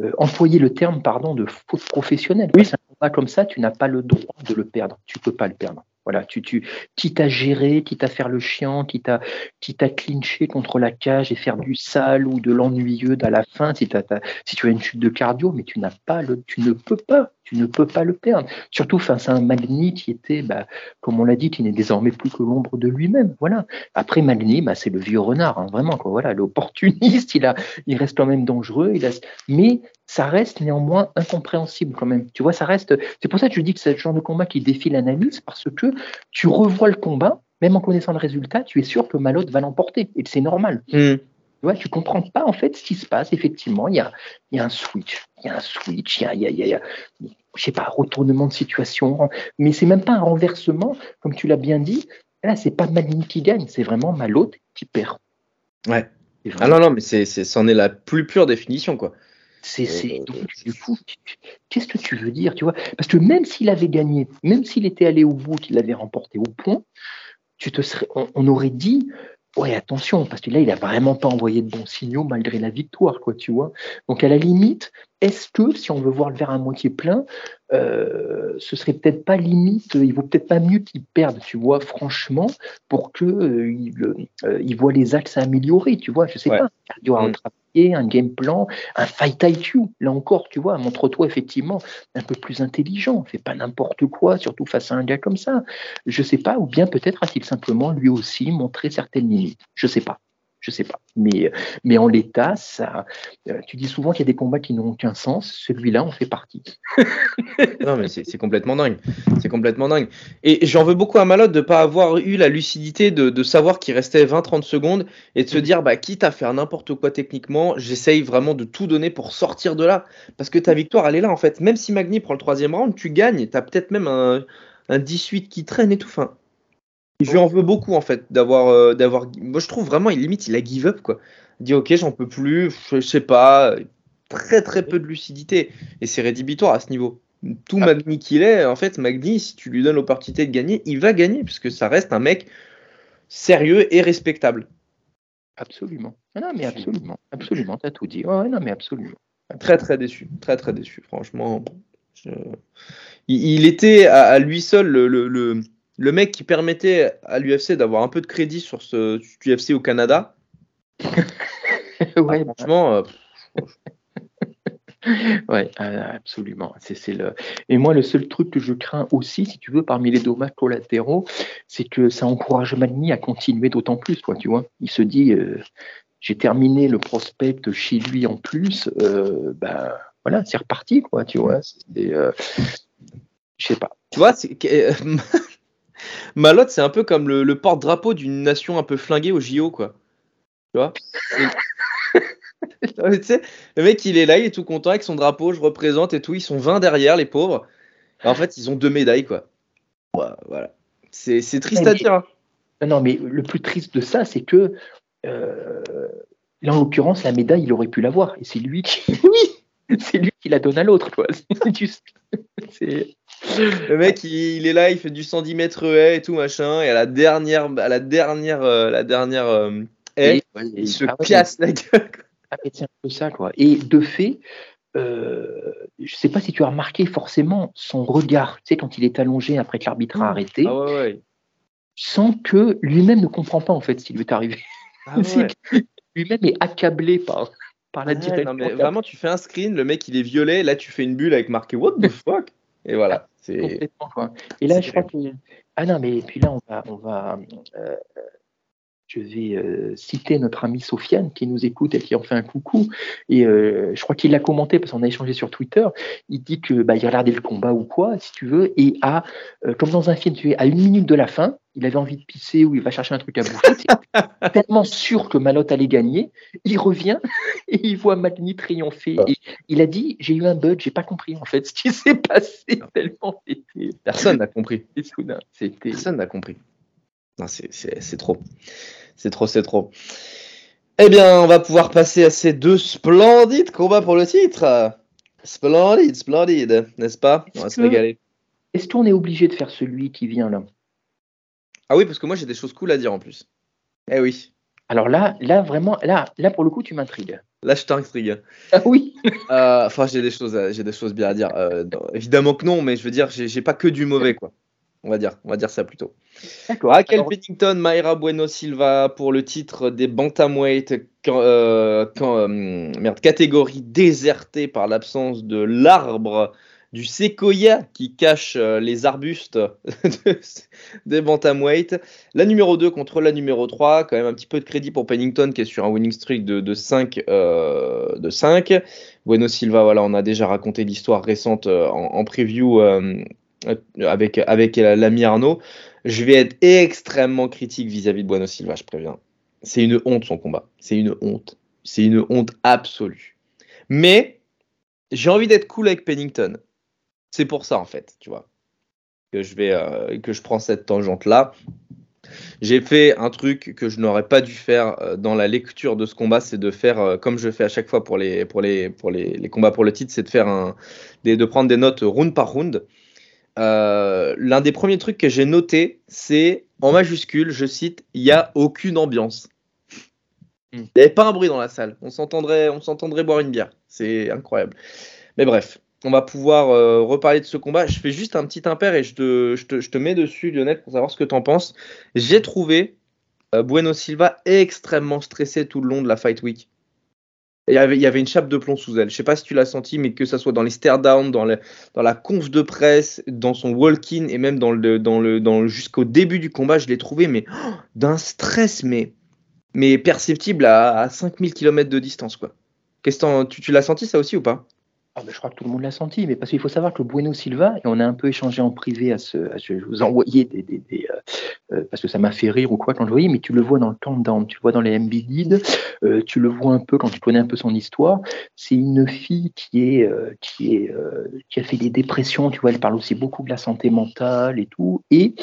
euh, employer le terme pardon de faute professionnelle. Oui. Parce qu'un combat comme ça, tu n'as pas le droit de le perdre. Tu peux pas le perdre. Voilà, tu, tu, quitte à gérer, quitte à faire le chien, quitte à, quitte à clincher contre la cage et faire du sale ou de l'ennuyeux à la fin, si, t'as- t'as- si tu as une chute de cardio, mais tu n'as pas le, tu ne peux pas, tu ne peux pas le perdre. Surtout face à un Magny qui était, bah, comme on l'a dit, qui n'est désormais plus que l'ombre de lui-même. Voilà. Après Magny, bah, c'est le vieux renard, hein, vraiment. Quoi. Voilà, l'opportuniste, il, a, il reste quand même dangereux. Il a, mais ça reste néanmoins incompréhensible quand même. Tu vois, ça reste. C'est pour ça que je dis que c'est le genre de combat qui défie l'analyse, parce que tu revois le combat, même en connaissant le résultat, tu es sûr que Malotte va l'emporter. Et c'est normal. Hmm. Tu vois, tu comprends pas en fait ce qui se passe. Effectivement, il y a, il y a un switch. Il y a un switch. Il y a, il y a, il y a- il y a- je sais pas, retournement de situation. Mais c'est même pas un renversement, comme tu l'as bien dit. Là, c'est pas Magny qui gagne, c'est vraiment Malotte qui perd. Ouais. Ah non, non, mais c'est, c'est, c'en est la plus pure définition, quoi. C'est, c'est, Euh, du coup, qu'est-ce que tu veux dire, tu vois? Parce que même s'il avait gagné, même s'il était allé au bout, qu'il avait remporté au point, tu te serais, on, on aurait dit, ouais, attention, parce que là, il a vraiment pas envoyé de bons signaux malgré la victoire, quoi, tu vois. Donc, à la limite, est-ce que, si on veut voir le verre à moitié plein, euh, ce serait peut-être pas limite, il vaut peut-être pas mieux qu'il perde, tu vois, franchement, pour que euh, il, euh, il voit les axes à améliorer, tu vois, je sais Ouais. pas, cardio à Mm. rattraper, un game plan, un fight IQ. Là encore, tu vois, montre-toi effectivement un peu plus intelligent. Fais pas n'importe quoi, surtout face à un gars comme ça. Je sais pas, ou bien peut-être a-t-il simplement lui aussi montré certaines limites. Je sais pas je sais pas. Mais, mais en l'état, ça, euh, tu dis souvent qu'il y a des combats qui n'ont aucun sens. Celui-là en fait partie. [LAUGHS] non, mais c'est complètement dingue. C'est complètement dingue. Et j'en veux beaucoup à Malotte de ne pas avoir eu la lucidité de, savoir qu'il restait 20-30 secondes et de se dire, bah, quitte à faire n'importe quoi techniquement, j'essaye vraiment de tout donner pour sortir de là. Parce que ta victoire, elle est là, en fait. Même si Magni prend le troisième round, tu gagnes. Tu as peut-être même un, un 18 qui traîne et tout. Je lui en veux beaucoup en fait d'avoir euh, d'avoir moi je trouve vraiment il limite il a give up quoi. Il dit OK, j'en peux plus, je, sais pas, très très peu de lucidité et c'est rédhibitoire à ce niveau. Tout ah. Magni qu'il est, en fait, Magni, si tu lui donnes l'opportunité de gagner, il va gagner puisque ça reste un mec sérieux et respectable. Absolument. Non, mais absolument, absolument, t'as tout dit. Ouais, non, mais absolument. Très très déçu, très très déçu, franchement. Il, était à, lui seul le, le le mec qui permettait à l'UFC d'avoir un peu de crédit sur ce UFC au Canada. [LAUGHS] ouais, ah, franchement. Euh, [LAUGHS] ouais, euh, absolument. C'est, le... Et moi, le seul truc que je crains aussi, si tu veux, parmi les dommages collatéraux, c'est que ça encourage Magny à continuer d'autant plus, toi, tu vois. Il se dit, euh, j'ai terminé le prospect chez lui en plus, ben voilà, c'est reparti, quoi, tu vois. je sais pas. Tu vois, c'est [LAUGHS] Malotte, c'est un peu comme le, porte-drapeau d'une nation un peu flinguée au JO, quoi. Tu vois? [LAUGHS] Le mec, il est là, il est tout content avec son drapeau, je représente et tout. Ils sont 20 derrière, les pauvres. en fait, ils ont deux médailles, quoi. Voilà. C'est triste à dire. Hein. Non, mais le plus triste de ça, c'est que euh, là, en l'occurrence, la médaille, il aurait pu l'avoir. Et c'est lui qui. [LAUGHS] oui C'est lui qui la donne à l'autre. [LAUGHS] C'est. [LAUGHS] Le mec, il, est là, il fait du 110 mètres haie et tout machin, et à la dernière, à la dernière, euh, la dernière euh, haie, il se ah casse la gueule. Ah, c'est un peu ça, quoi. Et de fait, euh, je sais pas si tu as remarqué forcément son regard, tu sais, quand il est allongé après que l'arbitre a mmh. arrêté, ah sans que lui-même ne comprend pas en fait ce qui lui est arrivé. Ah [LAUGHS] lui-même est accablé par, par la direction. vraiment, tu fais un screen, le mec il est violet, là tu fais une bulle avec marqué What the fuck? Et voilà. Complètement, quoi. Et là, je crois que. Ah non, mais puis là, on va. On va euh, je vais euh, citer notre amie Sofiane qui nous écoute et qui en fait un coucou. Et euh, je crois qu'il l'a commenté parce qu'on a échangé sur Twitter. Il dit que bah, il regardait le combat ou quoi, si tu veux, et à, comme dans un film, tu es à une minute de la fin, il avait envie de pisser ou il va chercher un truc à bouffer. [LAUGHS] tellement sûr que Malotte allait gagner. Il revient [LAUGHS] et il voit Magni triompher. Et il a dit J'ai eu un bug, j'ai pas compris en fait ce qui s'est passé. [LAUGHS] Tellement Personne n'a compris. Personne n'a compris. C'est trop. C'est trop, c'est trop. Eh bien, on va pouvoir passer à ces deux splendides combats pour le titre. Splendide, splendide, n'est-ce pas? On va se régaler. Est-ce qu'on est obligé de faire celui qui vient là? Ah oui, parce que moi j'ai des choses cool à dire en plus. Eh oui. Alors là, là vraiment, là, là pour le coup, tu m'intrigues. Là, je t'intrigue. Ah oui. Euh, enfin, j'ai des choses, j'ai des choses bien à dire. Euh, évidemment que non, mais je veux dire, j'ai pas que du mauvais quoi. On va dire, on va dire ça plutôt. Raquel Pennington, Mayra Bueno Silva pour le titre des bantamweight, quand, euh, quand merde, catégorie désertée par l'absence de l'arbre du séquoia qui cache euh, les arbustes [LAUGHS] des bantamweight. La numéro 2 contre la numéro 3, quand même un petit peu de crédit pour Pennington qui est sur un winning streak de, 5. Euh, de 5. Bueno Silva, voilà, on a déjà raconté l'histoire récente euh, en, preview avec, avec l'ami Arnaud. Je vais être extrêmement critique vis-à-vis de Bueno Silva, je préviens. C'est une honte son combat. C'est une honte. C'est une honte absolue. Mais j'ai envie d'être cool avec Pennington. C'est pour ça, en fait, tu vois, que je, vais, euh, que je prends cette tangente-là. J'ai fait un truc que je n'aurais pas dû faire euh, dans la lecture de ce combat, c'est de faire, euh, comme je fais à chaque fois pour les, pour les, pour les, combats pour le titre, c'est de, de prendre des notes round par round. L'un des premiers trucs que j'ai noté, c'est en majuscule, je cite, il n'y a aucune ambiance. Hmm. Il n'y avait pas un bruit dans la salle. On s'entendrait, on s'entendrait boire une bière. C'est incroyable. Mais bref, on va pouvoir euh, reparler de ce combat. Je fais juste un petit impair et je te, je te, mets dessus, Lionel, pour savoir ce que tu en penses. J'ai trouvé euh, Bueno Silva extrêmement stressé tout le long de la Fight Week. Il y, avait, il y avait une chape de plomb sous elle. Je sais pas si tu l'as senti, mais que ça soit dans les stare down, dans, le, dans la conf de presse, dans son walk-in et même dans le, dans le, jusqu'au début du combat, je l'ai trouvé mais oh, d'un stress mais, mais perceptible à, à 5000 km de distance quoi. Qu'est-ce tu, tu l'as senti ça aussi ou pas? Ah ben, je crois que tout le monde l'a senti, mais parce qu'il faut savoir que Bueno Silva, et on a un peu échangé en privé à ce, à ce je vous envoyais des, des, euh, euh, parce que ça m'a fait rire ou quoi quand je voyais, mais tu le vois dans le countdown, tu le vois dans les MB euh, tu le vois un peu quand tu connais un peu son histoire. C'est une fille qui est, qui est, qui a fait des dépressions, tu vois, elle parle aussi beaucoup de la santé mentale et tout, et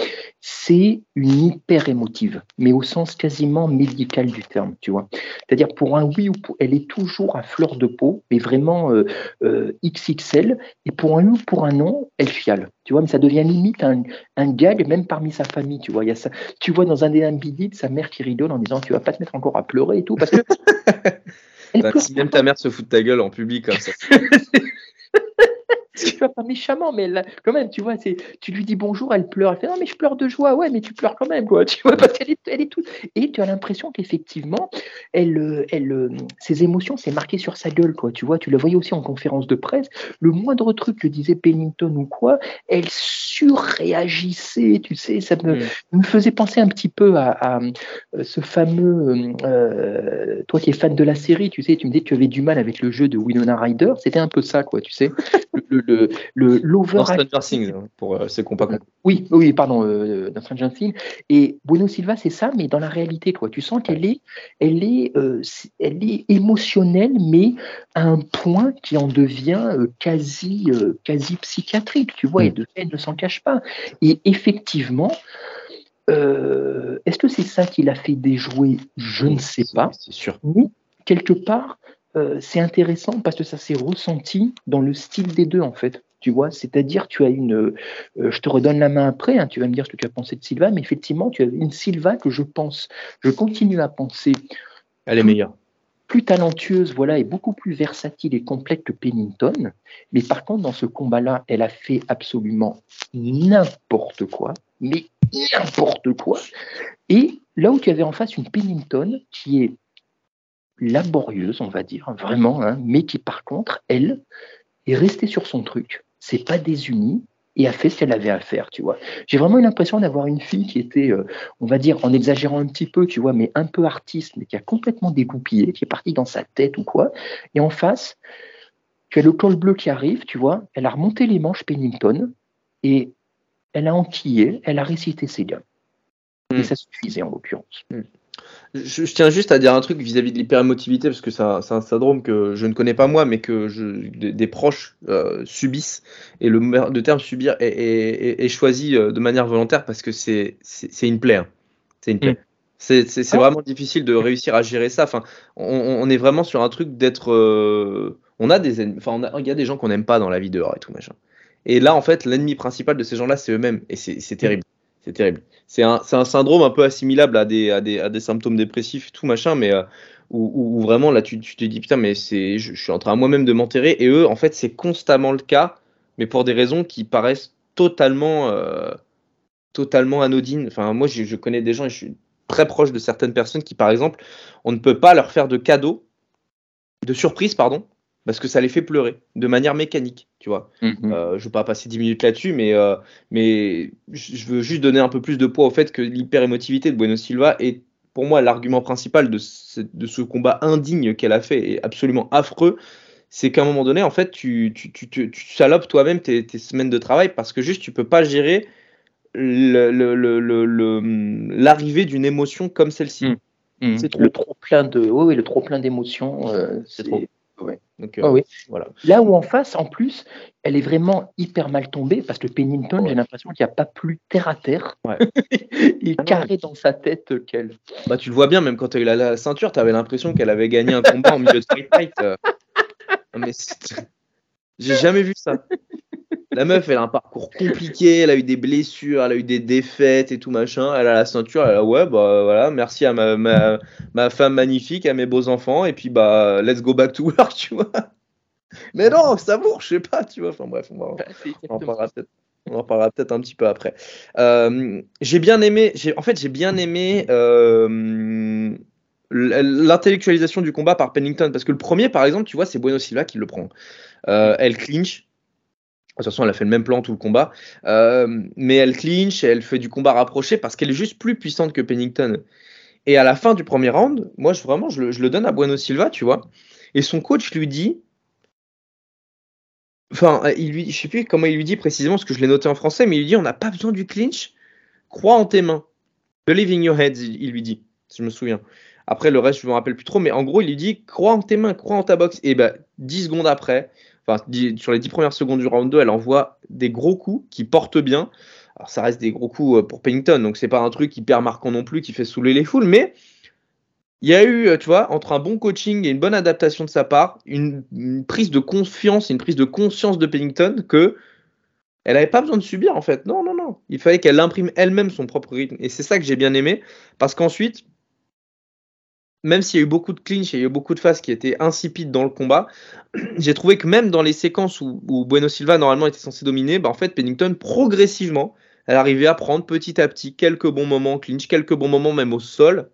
c'est une hyper émotive, mais au sens quasiment médical du terme, tu vois. C'est-à-dire pour un oui ou pour, elle est toujours à fleur de peau, mais vraiment euh, XXL, et pour un ou pour un non, elle fiale. Tu vois, mais ça devient limite un, un gag, même parmi sa famille. Tu vois, il y a ça, tu vois dans un des de sa mère qui rigole en disant Tu vas pas te mettre encore à pleurer et tout. Parce que. [LAUGHS] bah, si même ta mère se fout de ta gueule en public comme ça. [LAUGHS] [LAUGHS] tu vois, pas méchamment, mais quand même, tu vois, c'est, tu lui dis bonjour, elle pleure, elle fait non, mais je pleure de joie, ouais, mais tu pleures quand même, quoi, [LAUGHS] tu vois, parce qu'elle est, elle est toute. Et tu as l'impression qu'effectivement, elle, euh, elle, euh, ses émotions, c'est marqué sur sa gueule, quoi, tu vois, tu la voyais aussi en conférence de presse, le moindre truc que disait Pennington ou quoi, elle surréagissait, tu sais, ça me, mm. me faisait penser un petit peu à, euh, ce fameux, toi qui es fan de la série, tu sais, tu me disais que tu avais du mal avec le jeu de Winona Ryder, c'était un peu ça, quoi, tu sais, [LAUGHS] le, le, le l'over. Things, hein, pour euh, ceux qui pas Oui, oui, pardon, euh, dans Stranger Things. Et Bruno Silva, c'est ça, mais dans la réalité, quoi. Tu sens qu'elle est, elle est, euh, elle est émotionnelle, mais à un point qui en devient euh, quasi, quasi psychiatrique, tu vois. Et mm. de fait, elle ne s'en cache pas. Et effectivement. Est-ce que c'est ça qui l'a fait déjouer? Je ne sais pas. C'est sûr. Mais quelque part, euh, c'est intéressant parce que ça s'est ressenti dans le style des deux en fait. Tu vois, c'est-à-dire tu as une, euh, je te redonne la main après, hein, tu vas me dire ce que tu as pensé de Silva, mais effectivement tu as une Silva que je pense, je continue à penser. Elle est meilleure. Plus talentueuse, voilà, et beaucoup plus versatile et complète que Pennington. Mais par contre, dans ce combat-là, elle a fait absolument n'importe quoi, mais n'importe quoi. Et là où tu avais en face une Pennington qui est laborieuse, on va dire, vraiment, hein, mais qui par contre, elle, est restée sur son truc. C'est pas désunie et a fait ce qu'elle avait à faire, tu vois. J'ai vraiment eu l'impression d'avoir une fille qui était, euh, on va dire, en exagérant un petit peu, tu vois, mais un peu artiste, mais qui a complètement dégoupillé, qui est partie dans sa tête ou quoi. Et en face, tu as le col bleu qui arrive, tu vois, elle a remonté les manches Pennington et elle a enquillé, elle a récité ses gars. Et hmm. ça suffisait en l'occurrence. Hmm. Je, tiens juste à dire un truc vis-à-vis de l'hyperémotivité, parce que c'est un, syndrome que je ne connais pas moi, mais que je, des, proches euh, subissent. Et le, de terme subir est, choisi euh, de manière volontaire parce que c'est une plaie. Hein. C'est une plaie. Mm. C'est ah. vraiment difficile de réussir à gérer ça. Enfin, on, est vraiment sur un truc d'être. Euh, on a des Enfin, il y a des gens qu'on n'aime pas dans la vie dehors et tout machin. Et là, en fait, l'ennemi principal de ces gens-là, c'est eux-mêmes. Et c'est terrible. C'est terrible. C'est un, syndrome un peu assimilable à des, symptômes dépressifs, tout machin, mais euh, où, vraiment là tu, tu, te dis putain, mais je, suis en train moi-même de m'enterrer. Et eux, en fait, c'est constamment le cas, mais pour des raisons qui paraissent totalement, euh, totalement anodines. Enfin, moi, je, je, connais des gens et je suis très proche de certaines personnes qui, par exemple, on ne peut pas leur faire de cadeaux, de surprise, pardon, parce que ça les fait pleurer de manière mécanique, tu vois. Mhm. Euh, je ne veux pas passer 10 minutes là-dessus, mais, euh, mais je veux juste donner un peu plus de poids au fait que l'hyper-émotivité de Bueno Silva est pour moi l'argument principal de ce, de ce combat indigne qu'elle a fait et absolument affreux. C'est qu'à un moment donné, en fait, tu, tu, tu, tu, salopes toi-même tes, tes, semaines de travail parce que juste tu peux pas gérer l'arrivée d'une émotion comme celle-ci. Mhm. Mhm. C'est le trop plein de, oui, le trop plein d'émotions. Euh, c'est trop. Donc, euh, oui. voilà. Là où en face, en plus, elle est vraiment hyper mal tombée parce que Pennington, j'ai l'impression qu'il n'y a pas plus terre à terre. [LAUGHS] Il est ah carré dans sa tête qu'elle. Bah, tu le vois bien, même quand tu as eu la, ceinture, tu avais l'impression qu'elle avait gagné un combat en milieu de fight fight. Euh. mais j'ai jamais vu ça. La meuf, elle a un parcours compliqué, elle a eu des blessures, elle a eu des défaites et tout machin. Elle a la ceinture, elle a ouais, bah voilà, merci à ma, ma, ma femme magnifique, à mes beaux enfants, et puis bah let's go back to work, [LAUGHS] tu vois. Mais non, ça bourre, je sais pas, tu vois. Enfin bref, on, va, on en parlera peut-être. On en parlera peut-être un petit peu après. Euh, j'ai bien aimé, en fait, j'ai bien aimé euh, l'intellectualisation du combat par Pennington. Parce que le premier, par exemple, tu vois, c'est Bueno Silva qui le prend. Euh, elle clinch. De toute façon, elle a fait le même plan tout le combat. Euh, mais elle clinch, elle fait du combat rapproché parce qu'elle est juste plus puissante que Pennington. Et à la fin du premier round, moi, je, vraiment, je le, donne à Bueno Silva, tu vois. Et son coach lui dit. Enfin, il lui, je sais plus comment il lui dit précisément, parce que je l'ai noté en français, mais il lui dit on n'a pas besoin du clinch, crois en tes mains. Believe in your head, il lui dit, si je me souviens. Après, le reste, je me rappelle plus trop, mais en gros, il lui dit crois en tes mains, crois en ta boxe. Et ben, 10 secondes après, enfin, sur les 10 premières secondes du round 2, elle envoie des gros coups qui portent bien. Alors, ça reste des gros coups euh, pour Pennington, donc c'est pas un truc hyper marquant non plus qui fait saouler les foules, mais il y a eu, euh, tu vois, entre un bon coaching et une bonne adaptation de sa part, une, prise de confiance une prise de conscience de Pennington que elle n'avait pas besoin de subir en fait. Non, non, non. Il fallait qu'elle imprime elle-même son propre rythme. Et c'est ça que j'ai bien aimé, parce qu'ensuite, même s'il y a eu beaucoup de clinch et il y a eu beaucoup de phases qui étaient insipides dans le combat, [CLEARS THROAT] j'ai trouvé que même dans les séquences où, Bueno Silva normalement était censé dominer, bah en fait Pennington progressivement, elle arrivait à prendre petit à petit quelques bons moments clinch, quelques bons moments même au sol.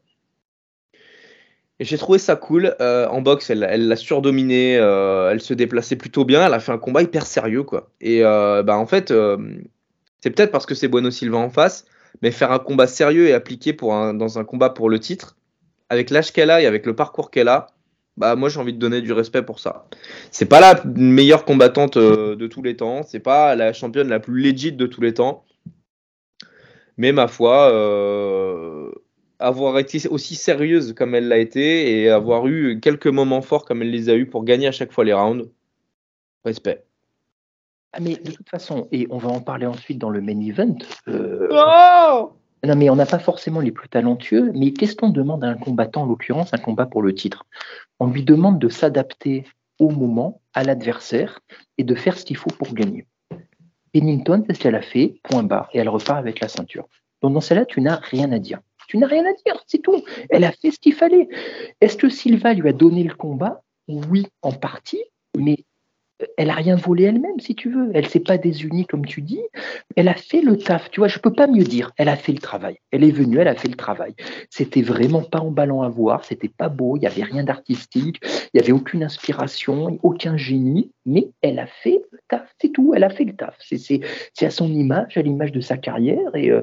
Et j'ai trouvé ça cool. Euh, en boxe, elle l'a surdominé, euh, elle se déplaçait plutôt bien, elle a fait un combat hyper sérieux quoi. Et euh, bah en fait, c'est peut-être parce que c'est Bueno Silva en face, mais faire un combat sérieux et appliqué pour dans un combat pour le titre, avec l'âge qu'elle a et avec le parcours qu'elle a, bah moi j'ai envie de donner du respect pour ça. C'est pas la meilleure combattante euh, de tous les temps, c'est pas la championne la plus legit de tous les temps, mais ma foi, euh, avoir été aussi sérieuse comme elle l'a été et avoir eu quelques moments forts comme elle les a eu pour gagner à chaque fois les rounds, respect. Ah, mais de toute façon, et on va en parler ensuite dans le main event. Euh, oh non, mais on n'a pas forcément les plus talentueux, mais qu'est-ce qu'on demande à un combattant, en l'occurrence un combat pour le titre? On lui demande de s'adapter au moment, à l'adversaire, et de faire ce qu'il faut pour gagner. Pennington, c'est ce qu'elle a fait, point barre, et elle repart avec la ceinture. Donc dans celle-là, tu n'as rien à dire. Tu n'as rien à dire, c'est tout. Elle a fait ce qu'il fallait. Est-ce que Silva lui a donné le combat? Oui, en partie, mais elle a rien volé elle-même, si tu veux. Elle s'est pas désunie, comme tu dis. Elle a fait le taf. Tu vois, je peux pas mieux dire. Elle a fait le travail. Elle est venue, elle a fait le travail. C'était vraiment pas emballant à voir. C'était pas beau. Il y avait rien d'artistique. Il y avait aucune inspiration, aucun génie. Mais elle a fait le taf. C'est tout. Elle a fait le taf. C'est à son image, à l'image de sa carrière. Et, euh,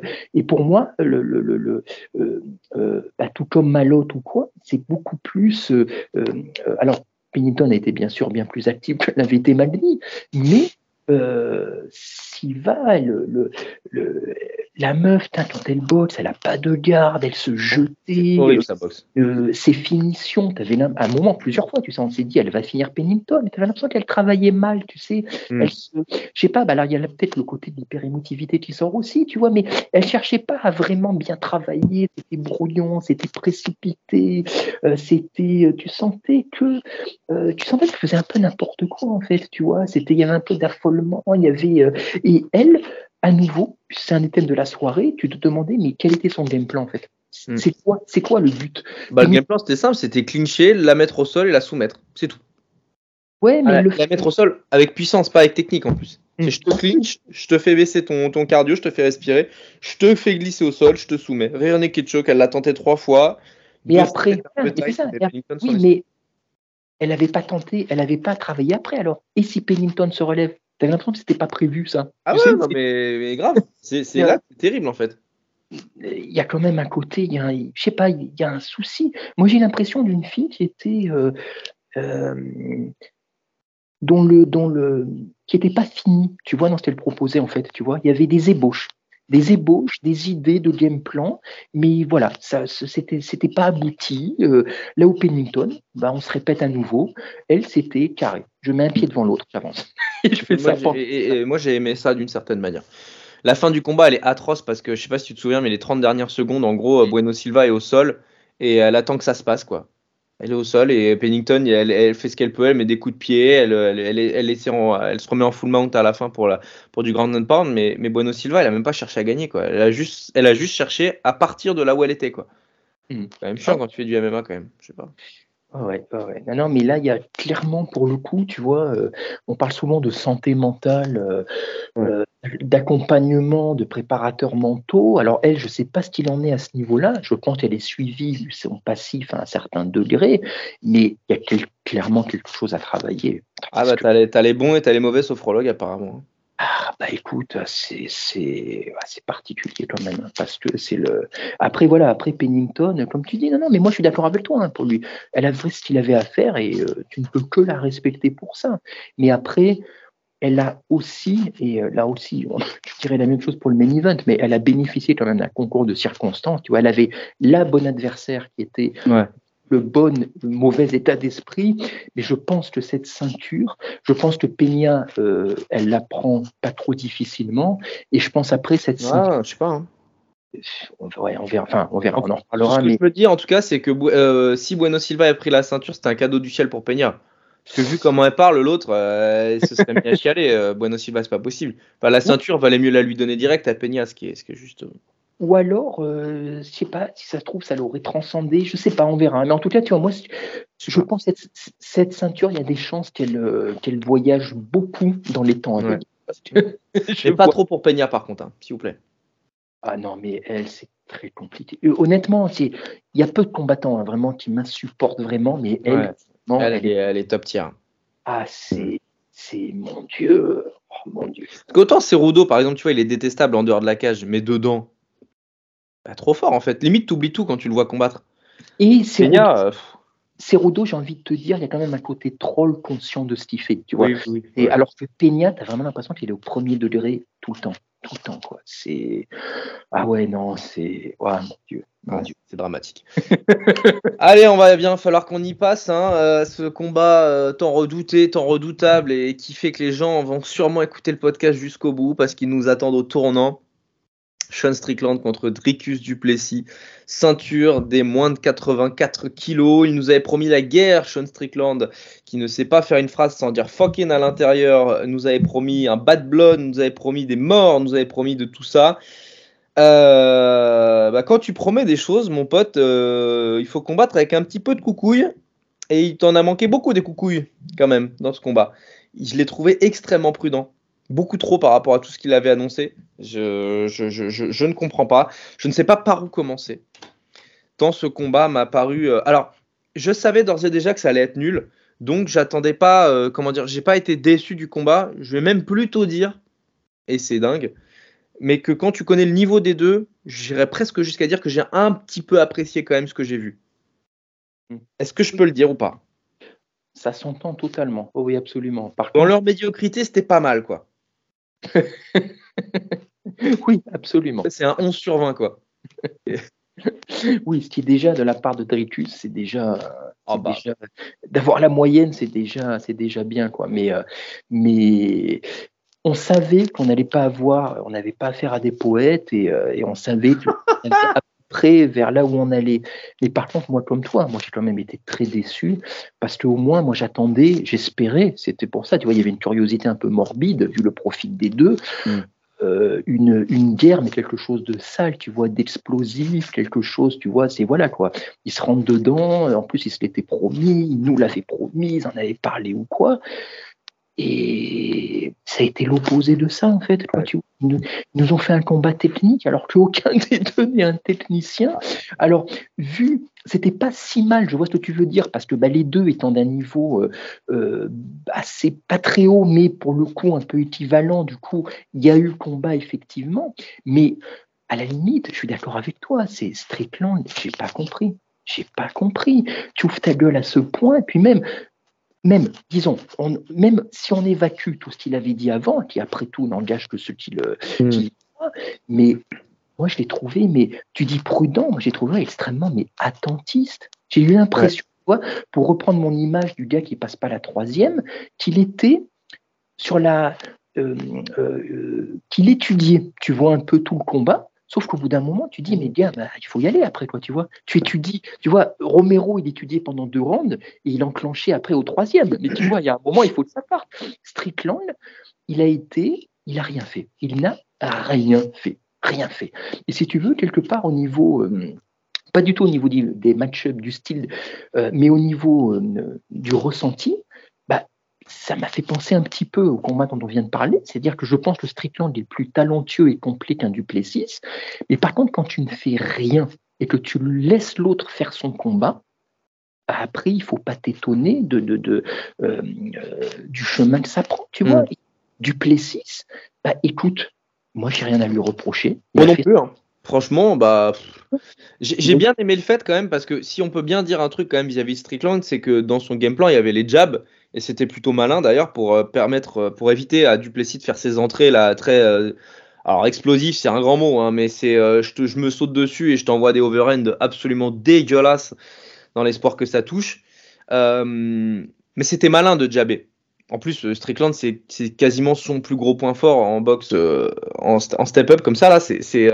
pour moi, le, euh, euh, bah, tout comme Malotte ou quoi, c'est beaucoup plus. alors, Pennington a été bien sûr bien plus active que l'avait été mais euh, va, le, le, la meuf, quand elle boxe, elle a pas de garde, elle se jetait. Euh, ses finitions, tu avais un moment, plusieurs fois, tu sais, on s'est dit, elle va finir Pennington. Tu avais l'impression qu'elle travaillait mal, tu sais. Hmm. Elle je sais pas, bah alors il y a peut-être le côté de l'hyperémotivité qui sort aussi, tu vois, mais elle cherchait pas à vraiment bien travailler. C'était brouillon, c'était précipité, euh, c'était, tu sentais que, tu sentais qu'elle faisait un peu n'importe quoi, en fait, tu vois. C'était, il y avait un peu d'affolement, il y avait, et elle, à nouveau, c'est un item de la soirée, tu te demandais, mais quel était son game plan en fait? Hmm. C'est quoi, c'est quoi le but? Bah, Le game plan c'était simple, c'était clincher, la mettre au sol et la soumettre, c'est tout. Ouais, mais le... la mettre au sol avec puissance, pas avec technique en plus. Hmm. Je te clinch, je te fais baisser ton, ton cardio, je te fais respirer, je te fais glisser au sol, je te soumets. N'est choke, elle l'a tenté trois fois. Mais après, oui, mais elle n'avait pas tenté, elle n'avait pas travaillé après alors. Et si Pennington se relève? T'avais l'impression que c'était pas prévu ça. Ah ouais, non, mais, grave. C'est là c'est terrible en fait. Il y a quand même un côté, il y a je sais pas, il y a un souci. Moi j'ai l'impression d'une fille qui était euh, euh, dont le, dont le, qui n'était pas finie, tu vois, dans ce qu'elle proposait en fait, tu vois. Il y avait des ébauches des ébauches, des idées de game plan, mais voilà, ça c'était c'était pas abouti. Euh, là où Pennington, bah, on se répète à nouveau, elle c'était carré. Je mets un pied devant l'autre, j'avance. [LAUGHS] je fais moi, ça. Et, moi j'ai aimé ça d'une certaine manière. La fin du combat elle est atroce parce que je sais pas si tu te souviens, mais les 30 dernières secondes, en gros, Bueno Silva est au sol et elle attend que ça se passe quoi elle est au sol et Pennington, elle, fait ce qu'elle peut, elle met des coups de pied, elle, elle, elle, se remet en full mount à la fin pour, la, pour du ground and pound, mais, mais Bueno Silva, elle a même pas cherché à gagner, quoi. Elle a juste, elle a juste cherché à partir de là où elle était, quoi. Hmm. C'est quand même chiant quand tu fais du MMA, quand même, je sais pas. Ouais, ouais. Non, non, mais là, il y a clairement, pour le coup, tu vois, euh, on parle souvent de santé mentale. Euh, euh, d'accompagnement, de préparateurs mentaux. Alors elle, je ne sais pas ce qu'il en est à ce niveau-là. Je pense qu'elle est suivie son passif à un certain degré, mais il y a clairement quelque chose à travailler. Ah bah t'as les, bons et t'as les mauvais sophrologues apparemment. Ah bah écoute, c'est c'est particulier quand même hein, parce que c'est le après voilà après Pennington comme tu dis non non mais moi je suis d'accord avec toi hein, pour lui elle a fait ce qu'il avait à faire et euh, tu ne peux que la respecter pour ça mais après elle a aussi, et euh, là aussi, [LAUGHS] je dirais la même chose pour le main event, mais elle a bénéficié quand même d'un concours de circonstances. Tu vois, elle avait la bonne adversaire qui était le bon, mauvais état d'esprit. Mais je pense que cette ceinture, je pense que Peña, euh, elle la prend pas trop difficilement. Et je pense après cette ceinture. je sais pas. Hein. On, on verra, enfin, on verra, on en reparlera. Ce que je peux dire en tout cas, c'est que euh, si Bueno Silva a pris la ceinture, c'était un cadeau du ciel pour Peña. Parce que vu comment elle parle, l'autre, euh, ce serait mis à chialer. Euh, bueno Silva, c'est pas possible. la ceinture, valait mieux la lui donner direct à Peña, ce qui est, ce qui est juste. Ou alors, euh, je sais pas, si ça se trouve, ça l'aurait transcendé, je sais pas, on verra. Mais en tout cas, tu vois, moi, je pense que cette, cette ceinture, il y a des chances qu'elle euh, qu'elle voyage beaucoup dans les temps à [LAUGHS] je pas trop pour Peña, par contre, hein, s'il vous plaît. Ah non, mais elle, c'est très compliqué. Euh, honnêtement, il y a peu de combattants hein, vraiment qui m'insupportent vraiment, mais elle, elle, est, elle, est, top tier. Ah, c'est c'est mon Dieu, oh, mon Dieu. Autant Cerudo, par exemple, tu vois, il est détestable en dehors de la cage, mais dedans, bah, trop fort en fait. Limite, t'oublies tout quand tu le vois combattre. Et Cerudo, euh, j'ai envie de te dire, il y a quand même un côté troll conscient de ce qu'il fait, tu vois. et alors que Peña, t'as vraiment l'impression qu'il est au premier degré tout le temps, tout le temps, quoi. C'est ah ouais non, c'est oh, mon Dieu. c'est dramatique. [LAUGHS] Allez, on va bien falloir qu'on y passe. Hein. Euh, ce combat euh, tant redouté, tant redoutable et qui fait que les gens vont sûrement écouter le podcast jusqu'au bout parce qu'ils nous attendent au tournant. Sean Strickland contre Dricus Duplessis, ceinture des moins de 84 kilos. Il nous avait promis la guerre, Sean Strickland, qui ne sait pas faire une phrase sans dire fucking à l'intérieur, nous avait promis un bad blood, nous avait promis des morts, nous avait promis de tout ça. Euh, bah, quand tu promets des choses, mon pote, euh, il faut combattre avec un petit peu de coucouille. Et il t'en a manqué beaucoup des coucouilles, quand même, dans ce combat. Je l'ai trouvé extrêmement prudent beaucoup trop par rapport à tout ce qu'il avait annoncé. Je, je, ne comprends pas. Je ne sais pas par où commencer. Tant ce combat m'a paru. Euh, alors, je savais d'ores et déjà que ça allait être nul. Donc, j'attendais pas. Euh, comment dire J'ai pas été déçu du combat. Je vais même plutôt dire, et c'est dingue, mais que quand tu connais le niveau des deux, j'irais presque jusqu'à dire que j'ai un petit peu apprécié quand même ce que j'ai vu. Hmm. Est-ce que je peux le dire ou pas? Ça s'entend totalement. Oh oui, absolument. Par Dans leur médiocrité, c'était pas mal, quoi. [LAUGHS] oui, absolument. C'est un 11 sur 20, quoi. [LAUGHS] oui, ce qui est déjà de la part de Dricus, c'est déjà, ah bah. d'avoir la moyenne, c'est déjà, c'est déjà bien, quoi. Mais, euh, mais on savait qu'on n'allait pas avoir, on n'avait pas affaire à des poètes et, euh, et on savait que [LAUGHS] vers là où on allait. Mais par contre, moi, comme toi, moi, j'ai quand même été très déçu parce qu'au moins, moi, j'attendais, j'espérais, c'était pour ça, tu vois, il y avait une curiosité un peu morbide vu le profil des deux. Mm. Euh, une, une, guerre, mais quelque chose de sale, tu vois, d'explosif, quelque chose, tu vois, c'est voilà quoi. Ils se rentrent dedans, en plus, ils se l'étaient promis, ils nous l'avaient promis, ils en avaient parlé ou quoi. Et ça a été l'opposé de ça, en fait. ils, nous, ont fait un combat technique, alors qu'aucun [LAUGHS] des deux n'est un technicien. Alors, vu, c'était pas si mal, je vois ce que tu veux dire, parce que bah, les deux étant d'un niveau euh, euh, assez pas très haut, mais pour le coup un peu équivalent, du coup, il y a eu le combat, effectivement. Mais à la limite, je suis d'accord avec toi, c'est Strickland, j'ai pas compris. J'ai pas compris. Tu ouvres ta gueule à ce point, et puis même, même, disons, même si on évacue tout ce qu'il avait dit avant, qui après tout n'engage que ceux qui le. Mm. mais moi, je l'ai trouvé, mais tu dis prudent, moi j'ai trouvé extrêmement mais attentiste. J'ai eu l'impression, pour reprendre mon image du gars qui passe pas la troisième, qu'il était sur la. Euh, euh, qu'il étudiait, tu vois, un peu tout le combat, Sauf qu'au bout d'un moment, tu dis, mais gars, bah, il faut y aller après, quoi, tu vois. Tu étudies, tu vois, Romero, il étudiait pendant deux rounds et il enclenchait après au troisième. Mais tu vois, il y a un moment, il faut que ça parte. Strickland, il a été, il n'a rien fait. Il n'a rien fait. Rien fait. Et si tu veux, quelque part, au niveau. Euh, pas du tout au niveau des match-ups, du style, euh, mais au niveau euh, du ressenti, ça m'a fait penser un petit peu au combat dont on vient de parler, c'est-à-dire que je pense que Strickland est plus talentueux et complet qu'un Duplessis, mais par contre, quand tu ne fais rien et que tu laisses l'autre faire son combat, après, il faut pas t'étonner de, de, euh, euh, du chemin que ça prend, tu vois. Mm. Duplessis, bah, écoute, moi, j'ai rien à lui reprocher. Moi non plus. Hein. Franchement, bah, j'ai bien aimé le fait quand même parce que si on peut bien dire un truc quand même vis-à-vis de Strickland, c'est que dans son game plan, il y avait les jabs et c'était plutôt malin d'ailleurs pour euh, permettre, euh, pour éviter à Duplessis de faire ses entrées là très, euh, alors explosif, c'est un grand mot, hein, mais c'est, je, me saute dessus et je t'envoie des overhand absolument dégueulasses dans l'espoir que ça touche. mais c'était malin de jabber. En plus, Strickland, c'est quasiment son plus gros point fort en boxe, en, en step-up comme ça. Là, c'est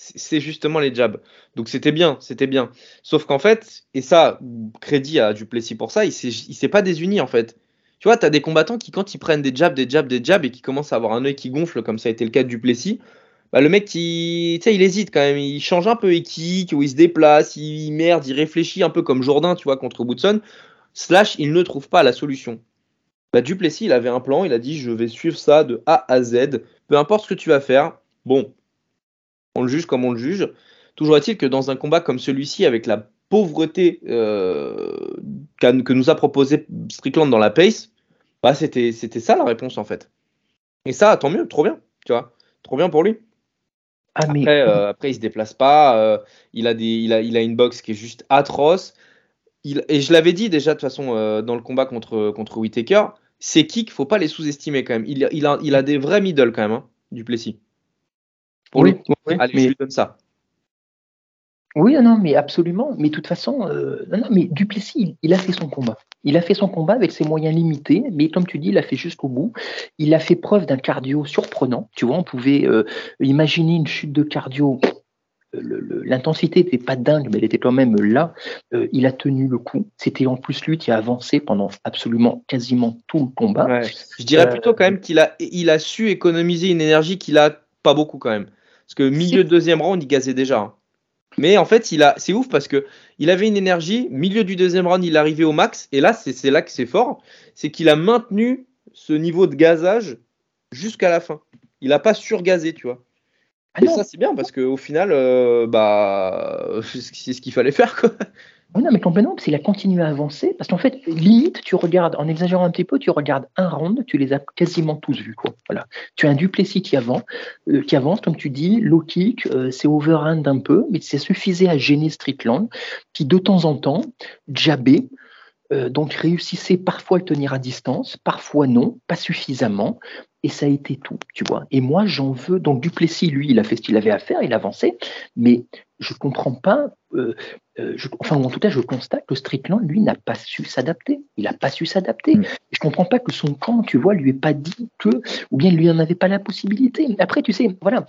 c'est justement les jabs. Donc c'était bien, c'était bien. Sauf qu'en fait, et ça, crédit à Duplessis pour ça, il s'est pas désuni en fait. Tu vois, tu as des combattants qui, quand ils prennent des jabs, des jabs, des jabs et qui commencent à avoir un œil qui gonfle, comme ça a été le cas de Duplessis, bah, le mec, il, il hésite quand même. Il change un peu, il kick, ou il se déplace, il, merde, il réfléchit un peu comme Jourdain, tu vois, contre Woodson. Slash, il ne trouve pas la solution. Bah, Duplessis, il avait un plan, il a dit je vais suivre ça de A à Z, peu importe ce que tu vas faire. Bon, on le juge comme on le juge. Toujours est-il que dans un combat comme celui-ci, avec la pauvreté euh, que nous a proposé Strickland dans la pace, bah c'était, c'était ça la réponse en fait. Et ça, tant mieux, trop bien, tu vois, trop bien pour lui. Ah, après, euh, après, il se déplace pas, euh, il, a des, il, a, il a une boxe qui est juste atroce. Il, et je l'avais dit déjà de toute façon dans le combat contre, contre Whitaker, ses kicks, faut pas les sous-estimer quand même. Il, il, a, il a des vrais middle quand même, hein, du Plessis oui, Allez, mais... je lui donne ça. Oui, non, mais absolument. Mais de toute façon, euh, non, mais Duplessis, il, a fait son combat. Il a fait son combat avec ses moyens limités, mais comme tu dis, il a fait jusqu'au bout. Il a fait preuve d'un cardio surprenant. Tu vois, on pouvait euh, imaginer une chute de cardio. L'intensité n'était pas dingue, mais elle était quand même là. Euh, il a tenu le coup. C'était en plus lui qui a avancé pendant absolument quasiment tout le combat. Je dirais plutôt quand même qu'il a, il a su économiser une énergie qu'il a pas beaucoup quand même. Parce que milieu de deuxième round, il gazait déjà. Hein. Mais en fait, il a, c'est ouf parce que il avait une énergie. Milieu du deuxième round, il arrivait au max. Et là, c'est là que c'est fort, c'est qu'il a maintenu ce niveau de gazage jusqu'à la fin. Il n'a pas surgazé, tu vois. Ah et ça, c'est bien parce qu'au final, euh, bah, [LAUGHS] c'est ce qu'il fallait faire, quoi. Oui, non, mais complètement, parce qu'il a continué à avancer. Parce qu'en fait, limite, tu regardes, en exagérant un petit peu, tu regardes un round, tu les as quasiment tous vus. Quoi. Voilà. Tu as un Duplessis qui avance, euh, qui avance comme tu dis, low kick, euh, c'est overhand un peu, mais ça suffisait à gêner Strickland, qui de temps en temps jabait, euh, donc réussissait parfois à le tenir à distance, parfois non, pas suffisamment, et ça a été tout, tu vois. Et moi, j'en veux. Donc Duplessis, lui, il a fait ce qu'il avait à faire, il avançait, mais je comprends pas. Euh, euh, enfin, en tout cas, je constate que Strickland, lui, n'a pas su s'adapter. Il n'a pas su s'adapter. Mm. Je comprends pas que son camp, tu vois, lui ait pas dit que, ou bien il lui en avait pas la possibilité. Après, tu sais, voilà.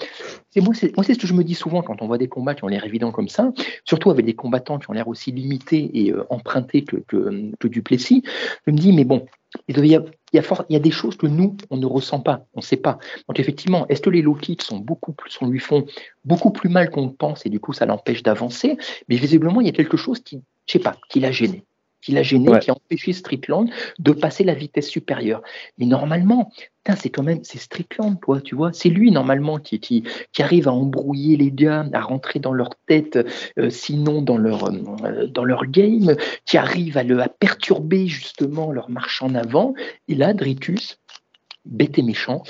C'est moi, c'est ce que je me dis souvent quand on voit des combats qui ont l'air évidents comme ça, surtout avec des combattants qui ont l'air aussi limités et euh, empruntés que, que, que Duplessis. Je me dis, mais bon, il y, a, des choses que nous, on ne ressent pas, on ne sait pas. Donc effectivement, est-ce que les low kicks sont beaucoup plus, on lui font beaucoup plus mal qu'on pense et du coup ça l'empêche d'avancer? Mais visiblement, il y a quelque chose qui, je sais pas, qui l'a gêné qui l'a gêné, qui a empêché Strickland de passer la vitesse supérieure. Mais normalement, c'est quand même c'est Strickland, toi, tu vois. C'est lui normalement qui, qui, arrive à embrouiller les gars, à rentrer dans leur tête, euh, sinon dans leur euh, dans leur game, qui arrive à le à perturber justement leur marche en avant. Et là, Dritus, bête et méchant,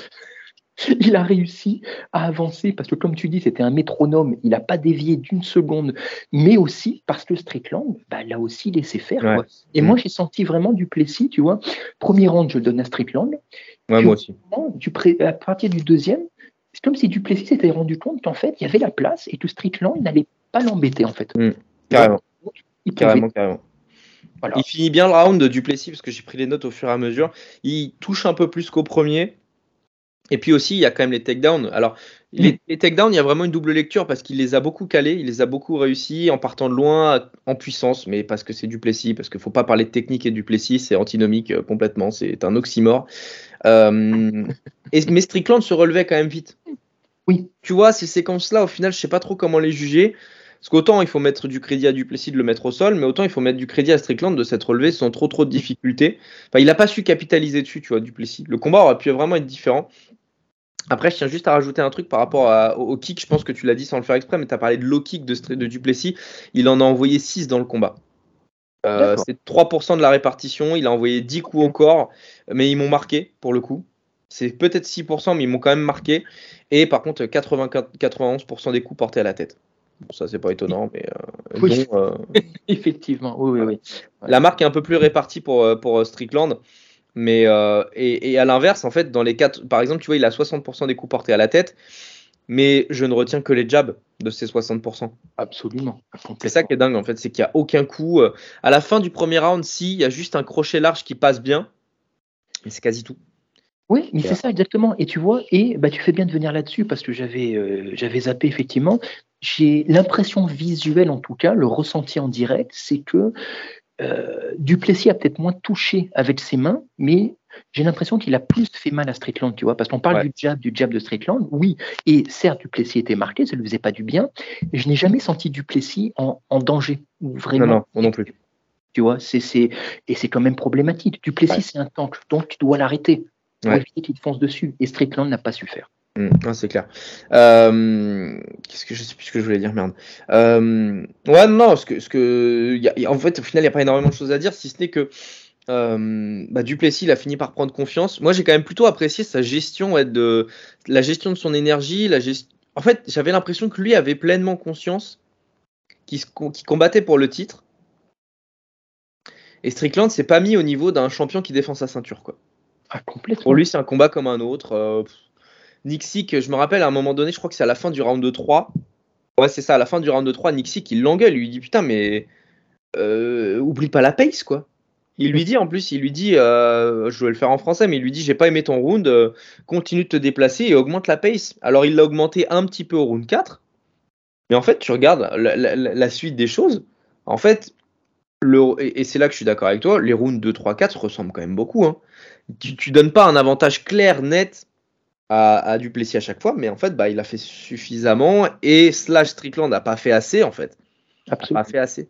[LAUGHS] il a réussi à avancer parce que, comme tu dis, c'était un métronome. Il n'a pas dévié d'une seconde, mais aussi parce que Strickland bah, l'a aussi laissé faire. Et moi, mm. j'ai senti vraiment du Plessis, tu vois. Premier round, je le donne à Strickland. moi aussi. Du à partir du deuxième, c'est comme si Duplessis s'était rendu compte qu'en fait, il y avait la place et que Strickland n'allait pas l'embêter, en fait. Mm. carrément. il carrément, carrément. Il finit bien le round de Duplessis parce que j'ai pris les notes au fur et à mesure. Il touche un peu plus qu'au premier. Et puis aussi, il y a quand même les takedowns. Alors, les, les takedowns, il y a vraiment une double lecture parce qu'il les a beaucoup calés, il les a beaucoup réussi en partant de loin, en puissance, mais parce que c'est du Plessis, parce qu'il ne faut pas parler de technique et du Plessis, c'est antinomique euh, complètement, c'est un oxymore. Euh, [LAUGHS] et, mais Strickland se relevait quand même vite. Oui. Tu vois, ces séquences-là, au final, je ne sais pas trop comment les juger. Parce qu'autant il faut mettre du crédit à Duplessis de le mettre au sol, mais autant il faut mettre du crédit à Strickland de s'être relevé sans trop trop de difficultés. Enfin, il n'a pas su capitaliser dessus, tu vois, Duplessis. Le combat aurait pu vraiment être différent. Après, je tiens juste à rajouter un truc par rapport au, kick. Je pense que tu l'as dit sans le faire exprès, mais tu as parlé de low kick de, de Duplessis. Il en a envoyé 6 dans le combat. Euh, c'est 3% de la répartition. Il a envoyé 10 coups au corps, mais ils m'ont marqué pour le coup. C'est peut-être 6%, mais ils m'ont quand même marqué. Et par contre, 91% des coups portés à la tête. Bon, ça, c'est pas étonnant, mais euh, oui. Euh, [LAUGHS] Effectivement, oui, oui, oui. La marque est un peu plus répartie pour, pour Strickland. Mais et, et, à l'inverse, en fait, dans les quatre, par exemple, tu vois, il a 60% des coups portés à la tête mais je ne retiens que les jabs de ces 60%. Absolument. C'est ça qui est dingue en fait, c'est qu'il n'y a aucun coup. Euh, à la fin du premier round, si, il y a juste un crochet large qui passe bien, mais c'est quasi tout. Oui, mais c'est ça exactement. Et tu vois, et bah, tu fais bien de venir là-dessus parce que j'avais euh, j'avais zappé effectivement. J'ai l'impression visuelle en tout cas, le ressenti en direct, c'est que euh, Duplessis a peut-être moins touché avec ses mains, mais j'ai l'impression qu'il a plus fait mal à Strickland, tu vois, parce qu'on parle du jab, du jab de Strickland, oui, et certes, Duplessis était marqué, ça ne lui faisait pas du bien, mais je n'ai jamais senti Duplessis en, en danger, vraiment. Non, non, non plus. Tu vois, c'est, et c'est quand même problématique. Duplessis, c'est un tank, donc tu dois l'arrêter pour éviter qu'il fonce dessus, et Strickland n'a pas su faire. Mmh, c'est clair. Euh, qu'est-ce que je sais plus ce que je voulais dire, merde. Euh, ouais, non, ce que, ce que, en fait, au final, il n'y a pas énormément de choses à dire, si ce n'est que euh, bah, Duplessis, il a fini par prendre confiance. Moi, j'ai quand même plutôt apprécié sa gestion, de la gestion de son énergie. La En fait, j'avais l'impression que lui avait pleinement conscience qu'il combattait pour le titre. Et Strickland s'est pas mis au niveau d'un champion qui défend sa ceinture. Quoi. Ah, complètement. Pour lui, c'est un combat comme un autre. Nick je me rappelle à un moment donné, je crois que c'est à la fin du round de 3. Ouais, c'est ça, à la fin du round de 3, Nick Sick, il l'engueule. Il lui dit Putain, mais euh, oublie pas la pace, quoi. Il lui dit en plus, il lui dit, euh, je vais le faire en français, mais il lui dit j'ai pas aimé ton round, euh, continue de te déplacer et augmente la pace. Alors il l'a augmenté un petit peu au round 4, mais en fait tu regardes la, suite des choses, en fait, et, c'est là que je suis d'accord avec toi, les rounds 2, 3, 4 ressemblent quand même beaucoup. Hein. Tu, tu donnes pas un avantage clair, net à, à, Duplessis à chaque fois, mais en fait bah, il a fait suffisamment et Slash Strickland n'a pas fait assez en fait. Absolument. pas fait assez.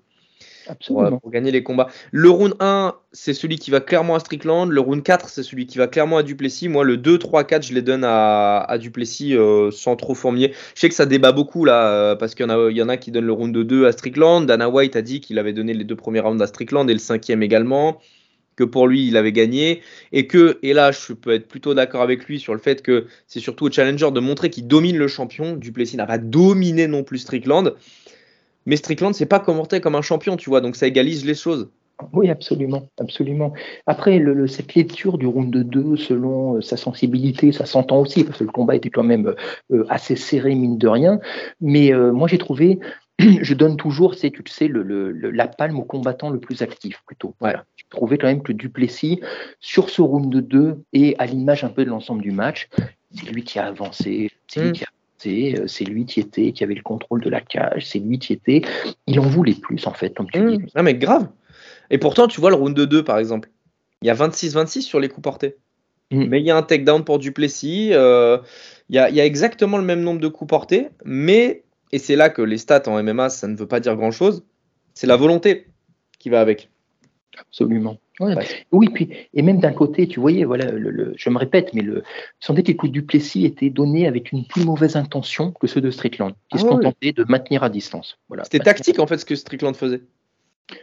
Pour, gagner les combats. Le round 1, c'est celui qui va clairement à Strickland. Le round 4, c'est celui qui va clairement à Duplessis. Moi, le 2, 3, 4, je les donne à, Duplessis euh, sans trop fourmiller. Je sais que ça débat beaucoup là, euh, parce qu'il y, en a, y en a qui donnent le round 2 à Strickland. Dana White a dit qu'il avait donné les deux premiers rounds à Strickland et le cinquième également. Que pour lui, il avait gagné. Et que, et là, je peux être plutôt d'accord avec lui sur le fait que c'est surtout au challenger de montrer qu'il domine le champion. Duplessis n'a pas dominé non plus Strickland. Mais Strickland, c'est pas commenté comme un champion, tu vois, donc ça égalise les choses. Oui, absolument, absolument. Après, cette lecture du round de 2, selon euh, sa sensibilité, ça s'entend aussi, parce que le combat était quand même euh, assez serré, mine de rien. Mais euh, moi, j'ai trouvé, [CLEARS THROAT] je donne toujours, c'est, tu sais, le, la palme au combattant le plus actif, plutôt. Voilà. J'ai trouvé quand même que Duplessis, sur ce round de 2, et à l'image un peu de l'ensemble du match, c'est lui qui a avancé, c'est lui hmm. qui a euh, c'est lui qui était, qui avait le contrôle de la cage, c'est lui qui était. Il en voulait plus, en fait, comme tu dis. Non, ah, mais grave. Et pourtant, tu vois le round de 2, par exemple. Il y a 26-26 sur les coups portés. Mm. Mais il y a un takedown pour Duplessis. Euh, il, y a, il, y a, exactement le même nombre de coups portés. Mais, et c'est là que les stats en MMA, ça ne veut pas dire grand-chose, c'est la volonté qui va avec. Absolument. Oui, puis, et même d'un côté, tu voyais, voilà, le, je me répète, mais le, doute que les coups de Duplessis étaient donnés avec une plus mauvaise intention que ceux de Strickland, qui se ah contentait de maintenir à distance. Voilà. C'était tactique, en fait, ce que Strickland faisait.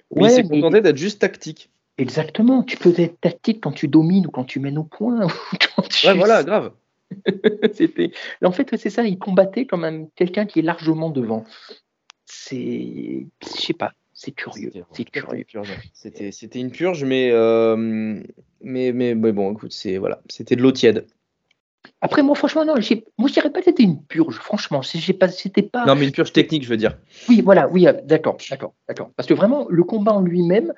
Oui, il s'est contenté d'être juste tactique. Exactement. Tu peux être tactique quand tu domines ou quand tu mènes au point. [LAUGHS] Ouais, voilà, grave. [LAUGHS] C'était. En fait, c'est ça. Il combattait comme quelqu'un qui est largement devant. C'est, je sais pas c'est curieux. C'était, c'était une purge, mais, euh, mais, mais, bon, écoute, c'est voilà, c'était de l'eau tiède. Après, moi, franchement, non, moi, je dirais pas que c'était une purge, franchement. J'ai pas, c'était pas. Non, mais une purge technique, je veux dire. Oui, voilà, oui, euh, d'accord, d'accord, d'accord. Parce que vraiment, le combat en lui-même,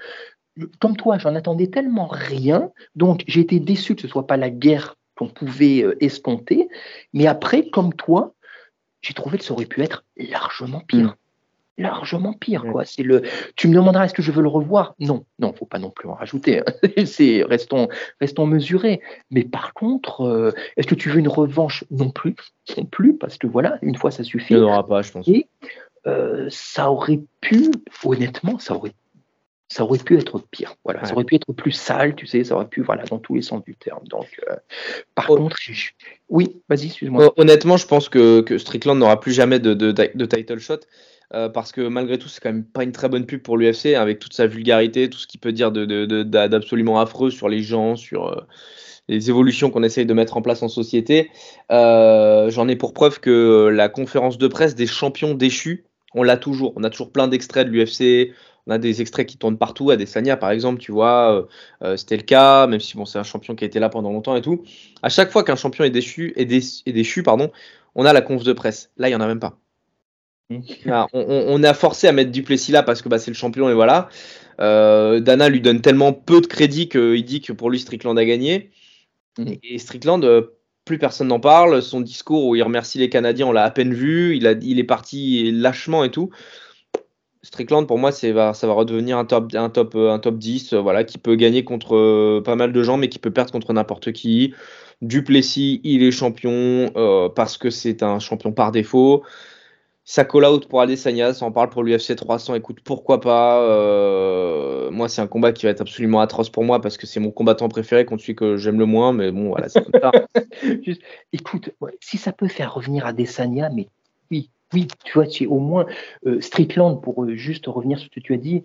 comme toi, j'en attendais tellement rien. Donc, j'ai été déçu que ce soit pas la guerre qu'on pouvait euh, escompter. Mais après, comme toi, j'ai trouvé que ça aurait pu être largement pire. Mm largement pire. Quoi. C'est le. Tu me demanderas est-ce que je veux le revoir? Non, non, faut pas non plus en rajouter. Hein. [LAUGHS] c'est restons, restons mesurés. Mais par contre, euh, est-ce que tu veux une revanche? Non plus, non plus, parce que voilà, une fois ça suffit. Il n'y en aura pas, je pense. Et euh, ça aurait pu, honnêtement, ça aurait, ça aurait pu être pire. Voilà, ça aurait pu être plus sale, tu sais, ça aurait pu, voilà, dans tous les sens du terme. Donc, euh, par Oh. contre, je- oui, vas-y, excuse-moi. Honnêtement, je pense que, que Strickland n'aura plus jamais de, de- de title shot. euh, parce que malgré tout, c'est quand même pas une très bonne pub pour l'UFC, avec toute sa vulgarité, tout ce qu'il peut dire de- de- d'absolument affreux sur les gens, sur euh, les évolutions qu'on essaye de mettre en place en société. J'en ai pour preuve que la conférence de presse des champions déchus, on l'a toujours. On a toujours plein d'extraits de l'UFC. On a des extraits qui tournent partout. Adesanya, par exemple, tu vois, euh, c'était le cas, même si bon, c'est un champion qui a été là pendant longtemps et tout. À chaque fois qu'un champion est déchu, est, dé- est déchu, pardon, on a la conf de presse. Là, il n'y en a même pas. Là, [LAUGHS] on, on- a forcé à mettre Duplessis là parce que bah, c'est le champion et voilà. Euh, Dana lui donne tellement peu de crédit qu'il dit que pour lui Strickland a gagné. Mm. Et Strickland, euh, plus personne n'en parle. Son discours où il remercie les Canadiens, on l'a à peine vu. Il, a, il est parti lâchement et tout. Strickland, pour moi, ça va redevenir un top, un top, euh, un top 10 euh, voilà, qui peut gagner contre euh, pas mal de gens, mais qui peut perdre contre n'importe qui. Duplessis, il est champion parce que c'est un champion par défaut. Ça call out pour Adesanya, ça en parle pour l'UFC 300. Écoute, pourquoi pas Moi, c'est un combat qui va être absolument atroce pour moi parce que c'est mon combattant préféré contre celui que j'aime le moins. Mais bon, voilà, c'est comme ça. [LAUGHS] Écoute, si ça peut faire revenir Adesanya, mais oui, oui, tu vois, es au moins euh, Strickland pour euh, juste revenir sur ce que tu as dit.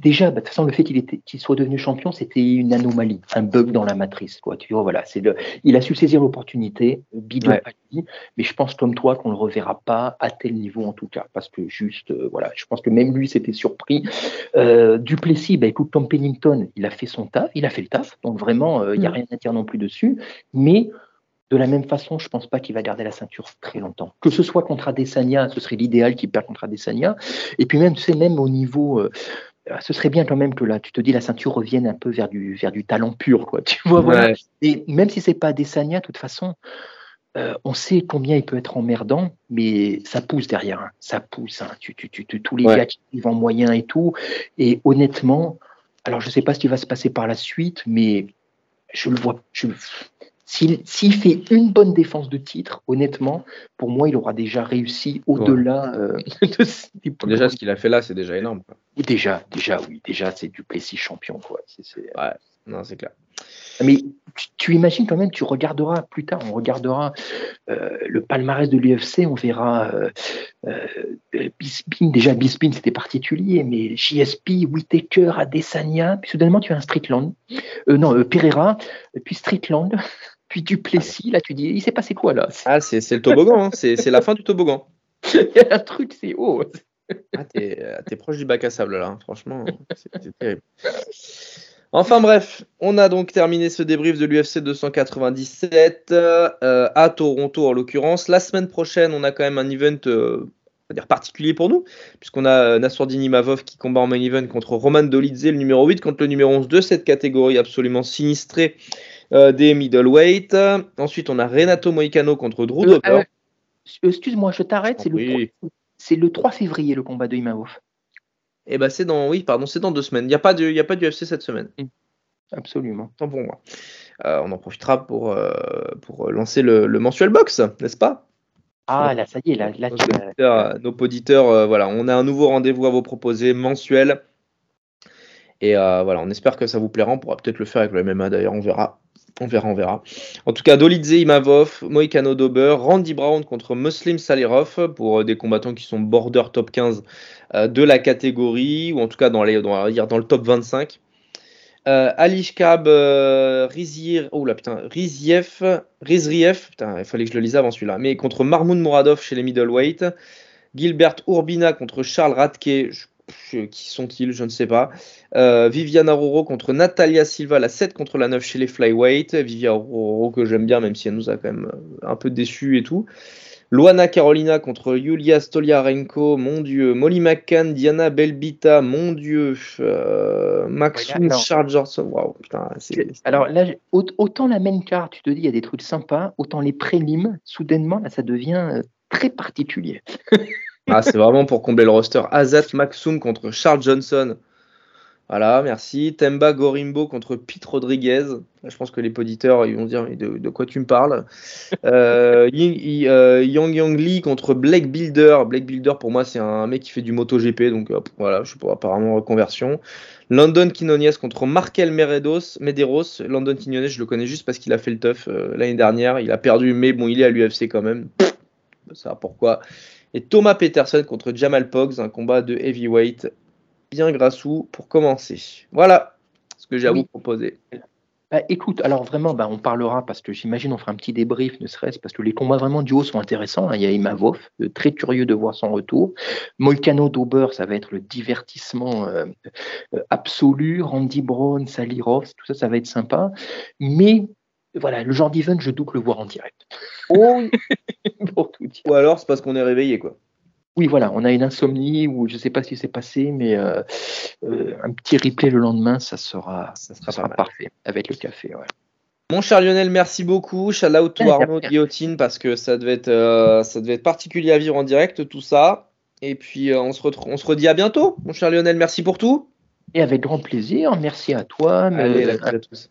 Déjà, bah, de toute façon, le fait qu'il soit devenu champion, c'était une anomalie, un bug dans la matrice. Quoi. Tu vois, voilà, c'est le, il a su saisir l'opportunité, bidon Ouais. pas dit, mais je pense comme toi qu'on ne le reverra pas à tel niveau en tout cas, parce que juste, euh, voilà, je pense que même lui s'était surpris. Euh, Duplessis, bah, écoute, Tom Pennington, il a fait son taf, il a fait le taf, donc vraiment, euh, il n'y a Mm. rien à dire non plus dessus, mais de la même façon, je pense pas qu'il va garder la ceinture très longtemps. Que ce soit contre Adesanya, ce serait l'idéal qu'il perde contre Adesanya. Et puis même, sais, même au niveau, euh, euh, ce serait bien quand même que là, tu te dis la ceinture revienne un peu vers du vers du talent pur, quoi. [LAUGHS] Tu vois, voilà. Et même si c'est pas Adesanya, de toute façon, euh, on sait combien il peut être emmerdant, mais ça pousse derrière, hein. ça pousse. hein. Tu, tu, tu, tous les Ouais. gars qui vivent en moyen et tout. Et honnêtement, alors je sais pas ce qui va se passer par la suite, mais je le vois. Je, s'il, s'il fait une bonne défense de titre, honnêtement, pour moi, il aura déjà réussi au-delà euh, [LAUGHS] de Déjà, ce qu'il a fait là, c'est déjà énorme. quoi. Déjà, déjà, oui, déjà, c'est du Plessis champion, quoi. C'est- c'est- Non, c'est clair. mais tu, tu imagines quand même, tu regarderas plus tard, on regardera euh, le palmarès de l'UFC, on verra euh, euh, Bisping, déjà Bisping c'était particulier, mais JSP, Whitaker, Adesanya, puis soudainement tu as un Strickland, euh, non, euh, Pereira, puis Strickland, [LAUGHS] puis Duplessis, là tu dis, il s'est passé quoi là? Ah, c'est c'est le toboggan. hein. C'est la fin du toboggan. [LAUGHS] Il y a un truc, c'est haut. Ah, t'es euh, t'es proche du bac à sable là, hein. franchement, c'est terrible. Enfin bref, on a donc terminé ce débrief de l'UFC 297 euh, à Toronto en l'occurrence. La semaine prochaine, on a quand même un event euh, on va dire particulier pour nous, puisqu'on a Nassourdine Imavov qui combat en main event contre Roman Dolidze, le numéro 8, contre le numéro 11 de cette catégorie absolument sinistrée euh, des middleweight. Ensuite, on a Renato Moicano contre Drew Euh, Dober. euh, Excuse-moi, je t'arrête, c'est Oui. le, trois- c'est le 3 février le combat de Imavov. Et ben c'est dans, oui, pardon, c'est dans deux semaines. Il n'y a pas de, il a pas d'UFC cette semaine. Absolument. Tant pour moi. Euh, on en profitera pour, euh, pour lancer le, le mensuel box, n'est-ce pas? Ah là, ça y est, là, là nos tu as- auditeurs, nos auditeurs, euh, voilà, on a un nouveau rendez-vous à vous proposer mensuel. Et voilà, on espère que ça vous plaira. On pourra peut-être le faire avec le MMA d'ailleurs, on verra. On verra, on verra. En tout cas, Dolidze Imavov, Moïcano Dober, Randy Brown contre Muslim Salirov pour euh, des combattants qui sont border top 15 euh, de la catégorie, ou en tout cas dans, les, dans, dans le top 25. Euh, Alishkab euh, Rizir, oh là putain, Riziev, Rizriev, putain, il fallait que je le lise avant celui-là, mais contre Marmoun Mouradov chez les middleweight, Gilbert Urbina contre Charles Radke, qui sont-ils, je ne sais pas, euh, Viviana Roro contre Natalia Silva, la 7 contre la 9 chez les flyweight, Viviana Roro que j'aime bien, même si elle nous a quand même euh, un peu déçus et tout. Luana Carolina contre Yulia Stoliarenko, mon dieu. Molly McCann, Diana Belbita, mon dieu. Euh. Charles Johnson, waouh, putain. Alors là, autant la main card, tu te dis, il y a des trucs sympas, autant les prélims, soudainement, là, ça devient euh, très particulier. [LAUGHS] Ah, c'est vraiment pour combler le roster. Azat Maxoum contre Charles Johnson. Voilà, merci. Temba Gorimbo contre Pete Rodriguez. Je pense que les auditeurs ils vont dire de, de quoi tu me parles. [LAUGHS] euh, Yang Yang Lee contre Blake Builder. Blake Builder pour moi c'est un mec qui fait du MotoGP donc voilà, je sais pas apparemment reconversion. London Quinones contre Markel Meredos, Medeiros. London Quinones, je le connais juste parce qu'il a fait le tough euh, l'année dernière. Il a perdu, mais bon, il est à l'UFC quand même. Ça pourquoi. Et Thomas Peterson contre Jamal Pogs, un combat de heavyweight bien grassou pour commencer. Voilà ce que j'ai à vous proposer. Bah, écoute, alors vraiment, bah, on parlera parce que j'imagine on fera un petit débrief, ne serait-ce parce que les combats vraiment du haut sont intéressants. Hein. Il y a Imavov, euh, très curieux de voir son retour. Molcano Dober, ça va être le divertissement euh, euh, absolu. Randy Brown, Salirov, tout ça, ça va être sympa. Mais voilà, le genre d'event, je doute le voir en direct. Oh [LAUGHS] Ou alors c'est parce qu'on est réveillé, quoi. Oui, voilà, on a une insomnie ou je ne sais pas ce qui s'est passé, mais euh, euh, un petit replay le lendemain, ça sera, ça sera, parfait avec le café. Mon cher Lionel, merci beaucoup. Shout out to Arnaud Guillotine parce que ça devait, être, euh, ça devait être particulier à vivre en direct, tout ça. Et puis on, se on se redit à bientôt. Mon cher Lionel, merci pour tout. Et avec grand plaisir. Merci à toi. Allez, à tous.